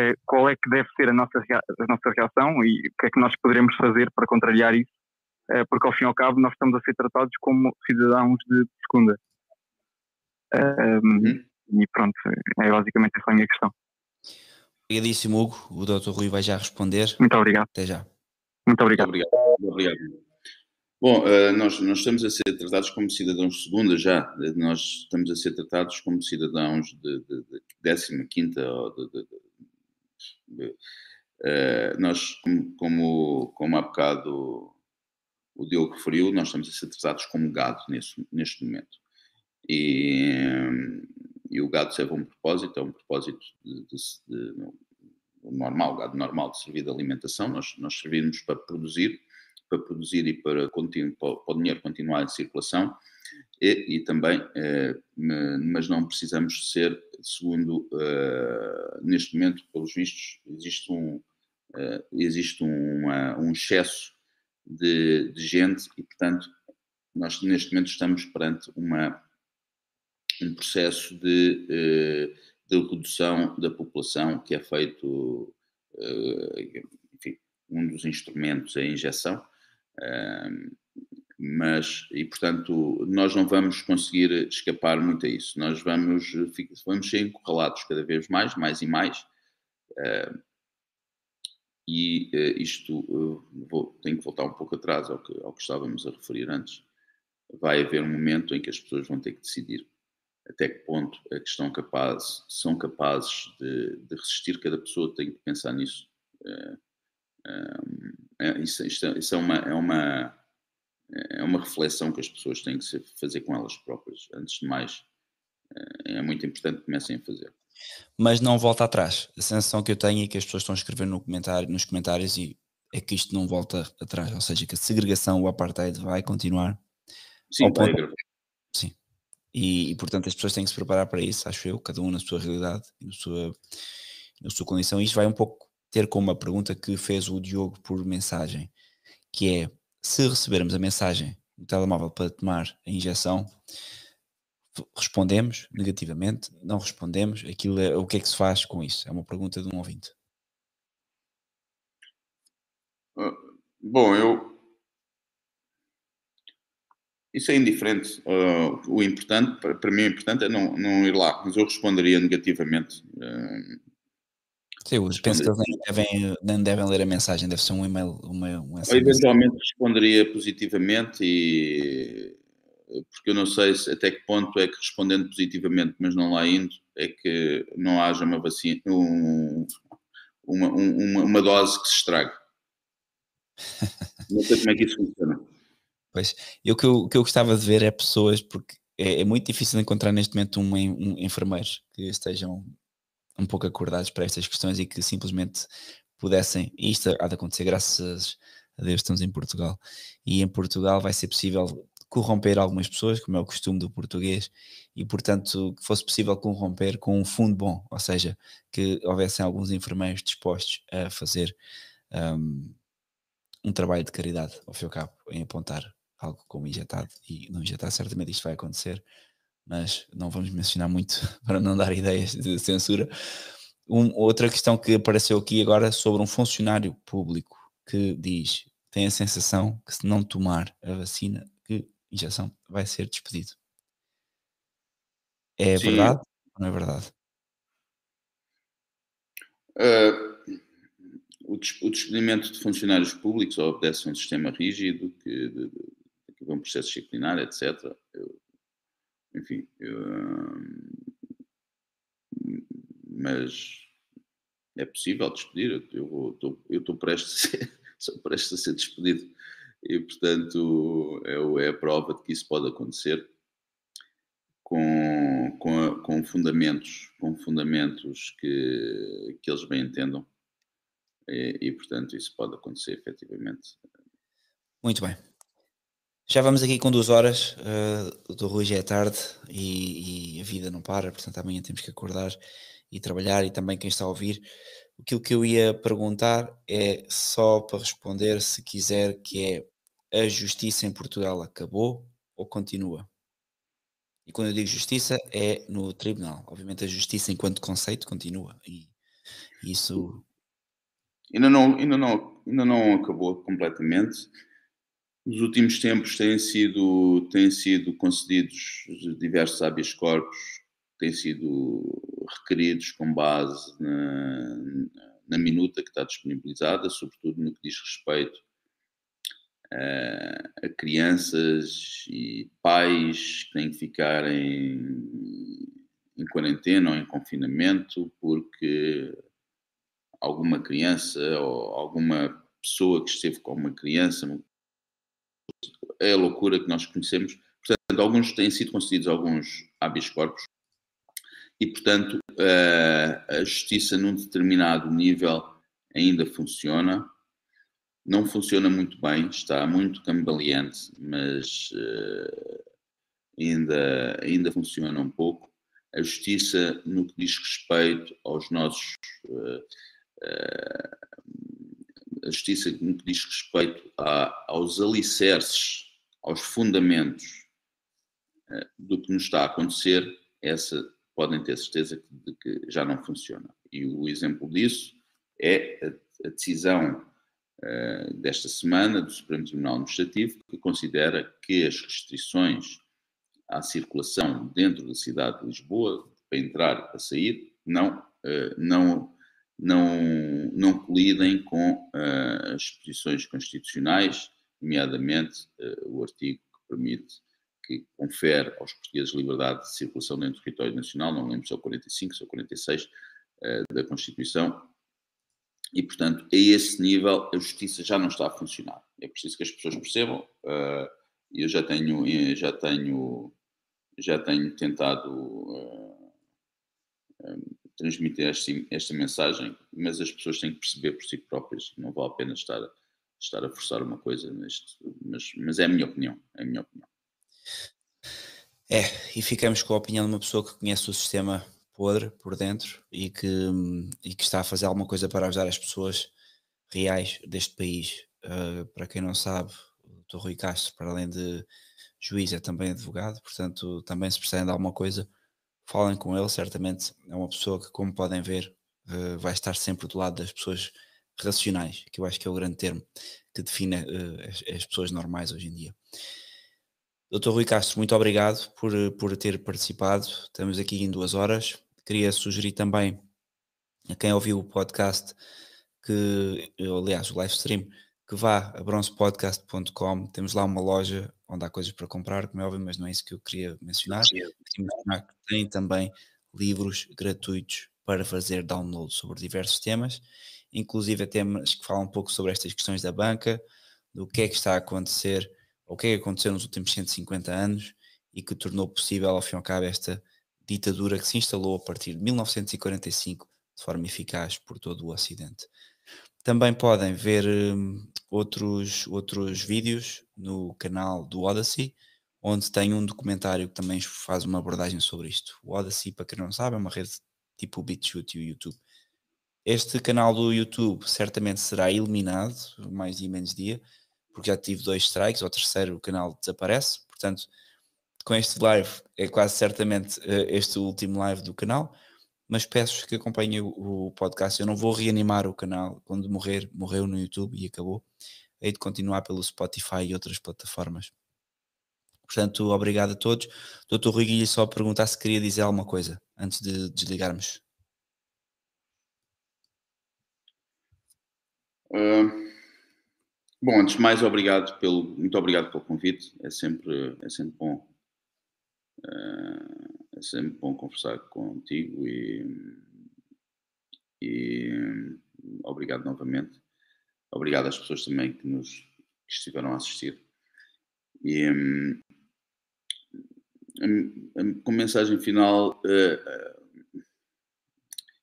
[SPEAKER 7] é, qual é que deve ser a nossa, a nossa reação e o que é que nós poderemos fazer para contrariar isso, é, porque ao fim e ao cabo nós estamos a ser tratados como cidadãos de segunda. Um, uhum. E pronto, é basicamente essa a minha questão.
[SPEAKER 1] Obrigadíssimo, Hugo. O Dr. Rui vai já responder.
[SPEAKER 7] Muito obrigado.
[SPEAKER 1] Até já.
[SPEAKER 7] Muito obrigado.
[SPEAKER 2] Muito obrigado. Muito obrigado. Bom, uh, nós, nós estamos a ser tratados como cidadãos de segunda já. Nós estamos a ser tratados como cidadãos de, de, de décima, quinta ou de, de, de uh, nós, como, como, como há bocado o Diogo referiu, nós estamos a ser tratados como gado nesse, neste momento. E, e o gado serve a um propósito, é um propósito de, de, de, normal, gado normal de servir de alimentação. Nós, nós servimos para produzir, para produzir e para, para, para o dinheiro continuar em circulação. E, e, também, eh, mas não precisamos ser, segundo, eh, neste momento, pelos vistos, existe um, eh, existe um excesso de, de gente e, portanto, nós neste momento estamos perante uma, um processo de, eh, de redução da população que é feito, eh, enfim, um dos instrumentos é a injeção, eh, mas, e portanto, nós não vamos conseguir escapar muito a isso, nós vamos, vamos ser encurralados cada vez mais, mais e mais, e isto, vou, tenho que voltar um pouco atrás ao que, ao que estávamos a referir antes. Vai haver um momento em que as pessoas vão ter que decidir até que ponto é que estão capazes, são capazes de, de resistir. Cada pessoa tem que pensar nisso. É, isso, isso é, uma, é, uma, é uma reflexão que as pessoas têm que fazer com elas próprias. Antes de mais, é muito importante que comecem a fazer
[SPEAKER 1] mas não volta atrás. A sensação que eu tenho é que as pessoas estão a escrever no comentário, nos comentários e é que isto não volta atrás, ou seja, que a segregação, o apartheid vai continuar.
[SPEAKER 2] Sim, vai ponto...
[SPEAKER 1] Sim. E, e, portanto as pessoas têm que se preparar para isso, acho eu, cada um na sua realidade na sua, na sua condição. E isto vai um pouco ter como uma pergunta que fez o Diogo por mensagem, que é se recebermos a mensagem no telemóvel para tomar a injeção, respondemos negativamente, não respondemos, aquilo é, o que é que se faz com isso? É uma pergunta de um ouvinte.
[SPEAKER 2] Ah, bom, eu. Isso é indiferente. Uh, o importante, para, para mim, o importante é não, não ir lá, mas eu responderia negativamente. Uh,
[SPEAKER 1] Sim, eu penso que eles nem devem, nem devem ler a mensagem, deve ser um e-mail. Uma, uma
[SPEAKER 2] eventualmente responderia positivamente e porque eu não sei se, até que ponto é que respondendo positivamente, mas não lá indo, é que não haja uma vacina, um, uma, uma, uma, dose que se estrague. não sei como é que isso funciona.
[SPEAKER 1] Pois, eu que eu, que eu gostava de ver é pessoas, porque é, é muito difícil encontrar neste momento um, um enfermeiros que estejam um pouco acordados para estas questões e que simplesmente pudessem, e isto há de acontecer graças a Deus estamos em Portugal, e em Portugal vai ser possível corromper algumas pessoas, como é o costume do português, e portanto que fosse possível corromper com um fundo bom, ou seja, que houvessem alguns enfermeiros dispostos a fazer um, um trabalho de caridade, ao fim e ao cabo, em apontar algo como injetado, e não injetar, certamente isto vai acontecer, mas não vamos mencionar muito para não dar ideias de censura. Um, outra questão que apareceu aqui agora sobre um funcionário público que diz tem a sensação que se não tomar a vacina injeção, vai ser despedido. É Sim. verdade ou não é verdade?
[SPEAKER 2] Uh, o, des o, despedimento de funcionários públicos obedece a um sistema rígido que, de, de, que processo disciplinar, etc. Eu, enfim, eu, mas é possível despedir. Eu estou prestes, prestes a ser despedido e, portanto, é, é a prova de que isso pode acontecer com, com, com fundamentos, com fundamentos que, que eles bem entendam. E, e, portanto, isso pode acontecer efetivamente.
[SPEAKER 1] Muito bem. Já vamos aqui com duas horas, uh, do Rui já é tarde e, e, a vida não para, portanto amanhã temos que acordar e trabalhar e também quem está a ouvir Aquilo que eu ia perguntar é só para responder se quiser, que é a justiça em Portugal acabou ou continua? E quando eu digo justiça é no tribunal. Obviamente a justiça enquanto conceito continua. E isso.
[SPEAKER 2] Ainda não, ainda não, ainda não acabou completamente. Nos últimos tempos têm sido, têm sido concedidos diversos habeas corpus têm sido requeridos com base na, na minuta que está disponibilizada, sobretudo no que diz respeito a, a crianças e pais que têm que ficar em, em quarentena ou em confinamento porque alguma criança ou alguma pessoa que esteve com uma criança é a loucura que nós conhecemos. Portanto, alguns têm sido concedidos alguns habeas corpus e, portanto, a justiça num determinado nível ainda funciona. Não funciona muito bem, está muito cambaleante, mas ainda, ainda funciona um pouco. A justiça, no que diz respeito aos nossos. A justiça, no que diz respeito a, aos alicerces, aos fundamentos do que nos está a acontecer, essa podem ter certeza de que já não funciona. E o exemplo disso é a, a decisão uh, desta semana do Supremo Tribunal Administrativo, que considera que as restrições à circulação dentro da cidade de Lisboa, para entrar e para sair, não, uh, não, não, não colidem com uh, as posições constitucionais, nomeadamente o artigo que permite que confere aos portugueses liberdade de circulação dentro do território nacional, não lembro se é o 45, se é o 46 uh, da Constituição, e, portanto, a esse nível a justiça já não está a funcionar. É preciso que as pessoas percebam, uh, eu já tenho, eh, já tenho, já tenho tentado uh, transmitir esta, esta mensagem, mas as pessoas têm que perceber por si próprias, não vale a pena estar, estar a forçar uma coisa, neste, mas, mas é a minha opinião, é a minha opinião.
[SPEAKER 1] É, e ficamos com a opinião de uma pessoa que conhece o sistema podre por dentro e que, e que está a fazer alguma coisa para ajudar as pessoas reais deste país. Uh, para quem não sabe, o Dr. Rui Castro, para além de juiz, é também advogado, portanto, também se precisarem de alguma coisa, falem com ele, certamente é uma pessoa que, como podem ver, uh, vai estar sempre do lado das pessoas racionais, que eu acho que é o grande termo que define uh, as, as pessoas normais hoje em dia. Doutor Rui Castro, muito obrigado por, por ter participado. Estamos aqui em duas horas. Queria sugerir também a quem ouviu o podcast, que, aliás, o live stream, que vá a bronzepodcast.com. Temos lá uma loja onde há coisas para comprar, como é óbvio, mas não é isso que eu queria mencionar. Tem também livros gratuitos para fazer download sobre diversos temas, inclusive temas que falam um pouco sobre estas questões da banca, do que é que está a acontecer o que é que aconteceu nos últimos 150 anos e que tornou possível, ao fim e ao cabo, esta ditadura que se instalou a partir de 1945 de forma eficaz por todo o Ocidente. Também podem ver um, outros, outros vídeos no canal do Odyssey, onde tem um documentário que também faz uma abordagem sobre isto. O Odyssey, para quem não sabe, é uma rede tipo o BitChute e o YouTube. Este canal do YouTube certamente será eliminado, mais dia menos dia, porque já tive dois strikes, ao terceiro o canal desaparece, portanto, com este live é quase certamente uh, este último live do canal, mas peço que acompanhem o, o, podcast. Eu não vou reanimar o canal quando morrer, morreu no YouTube e acabou. Hei de continuar pelo Spotify e outras plataformas. Portanto, obrigado a todos. Doutor Rui Guilherme, só perguntar se queria dizer alguma coisa antes de desligarmos.
[SPEAKER 2] Uh, Bom, antes de mais, obrigado pelo, muito obrigado pelo convite. É sempre, é sempre bom. Eh, é sempre bom conversar contigo e, e obrigado novamente. Obrigado às pessoas também que nos que estiveram a assistir. E com mensagem final, eh, eh,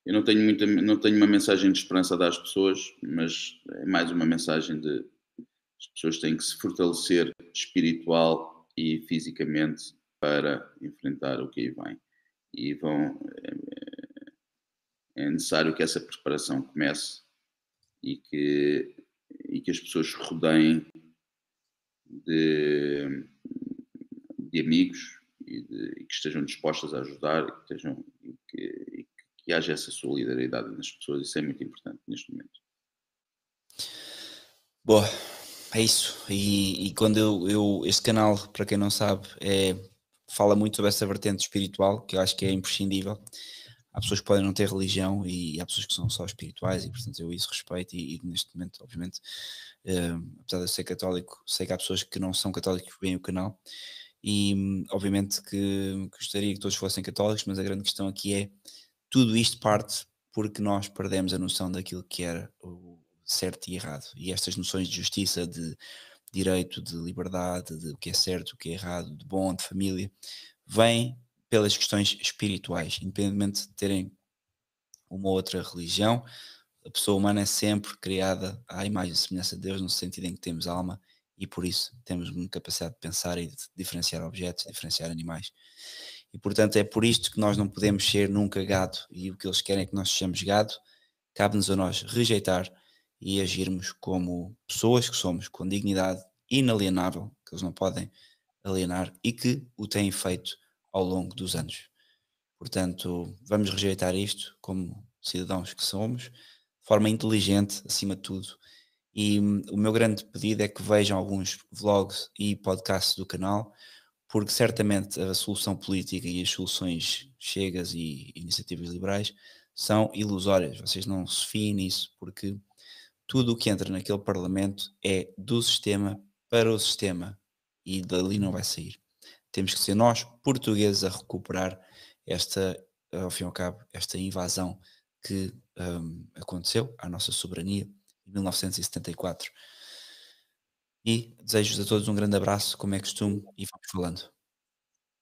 [SPEAKER 2] eu não tenho muita, não tenho uma mensagem de esperança a dar às pessoas, mas é mais uma mensagem de as pessoas têm que se fortalecer espiritual e fisicamente para enfrentar o que aí vem. E vão. É, é necessário que essa preparação comece e que, e que as pessoas rodeiem de, de amigos e, de, e, que estejam dispostas a ajudar e que, estejam, e que, e que haja essa solidariedade nas pessoas. Isso é muito importante neste momento.
[SPEAKER 1] Boa. É isso. E, e quando eu, eu, Este canal, para quem não sabe, é fala muito sobre essa vertente espiritual, que eu acho que é imprescindível. Há pessoas que podem não ter religião e há pessoas que são só espirituais e, portanto, eu isso respeito e, e neste momento, obviamente, uh, apesar de eu ser católico, sei que há pessoas que não são católicos que veem o canal e, obviamente, que gostaria que todos fossem católicos, mas a grande questão aqui é tudo isto parte porque nós perdemos a noção daquilo que era o certo e errado. E estas noções de justiça, de direito, de liberdade, de o que é certo, o que é errado, de bom, de família, vêm pelas questões espirituais, independentemente de terem uma outra religião, a pessoa humana é sempre criada à imagem e semelhança de Deus, no sentido em que temos alma e por isso temos uma capacidade de pensar e de diferenciar objetos, diferenciar animais. E portanto é por isto que nós não podemos ser nunca gado. E o que eles querem é que nós sejamos gado, cabe-nos a nós rejeitar e agirmos como pessoas que somos, com dignidade inalienável, que eles não podem alienar e que o têm feito ao longo dos anos. Portanto, vamos rejeitar isto como cidadãos que somos, de forma inteligente, acima de tudo. E hum, o meu grande pedido é que vejam alguns vlogs e podcasts do canal, porque certamente a solução política e as soluções chegas e iniciativas liberais são ilusórias. Vocês não se fiem nisso, porque tudo o que entra naquele Parlamento é do sistema para o sistema e dali não vai sair. Temos que ser nós, portugueses, a recuperar esta, ao fim e ao cabo, esta invasão que um, aconteceu à nossa soberania em 1974. E desejo-vos a todos um grande abraço, como é costume, e vamos falando.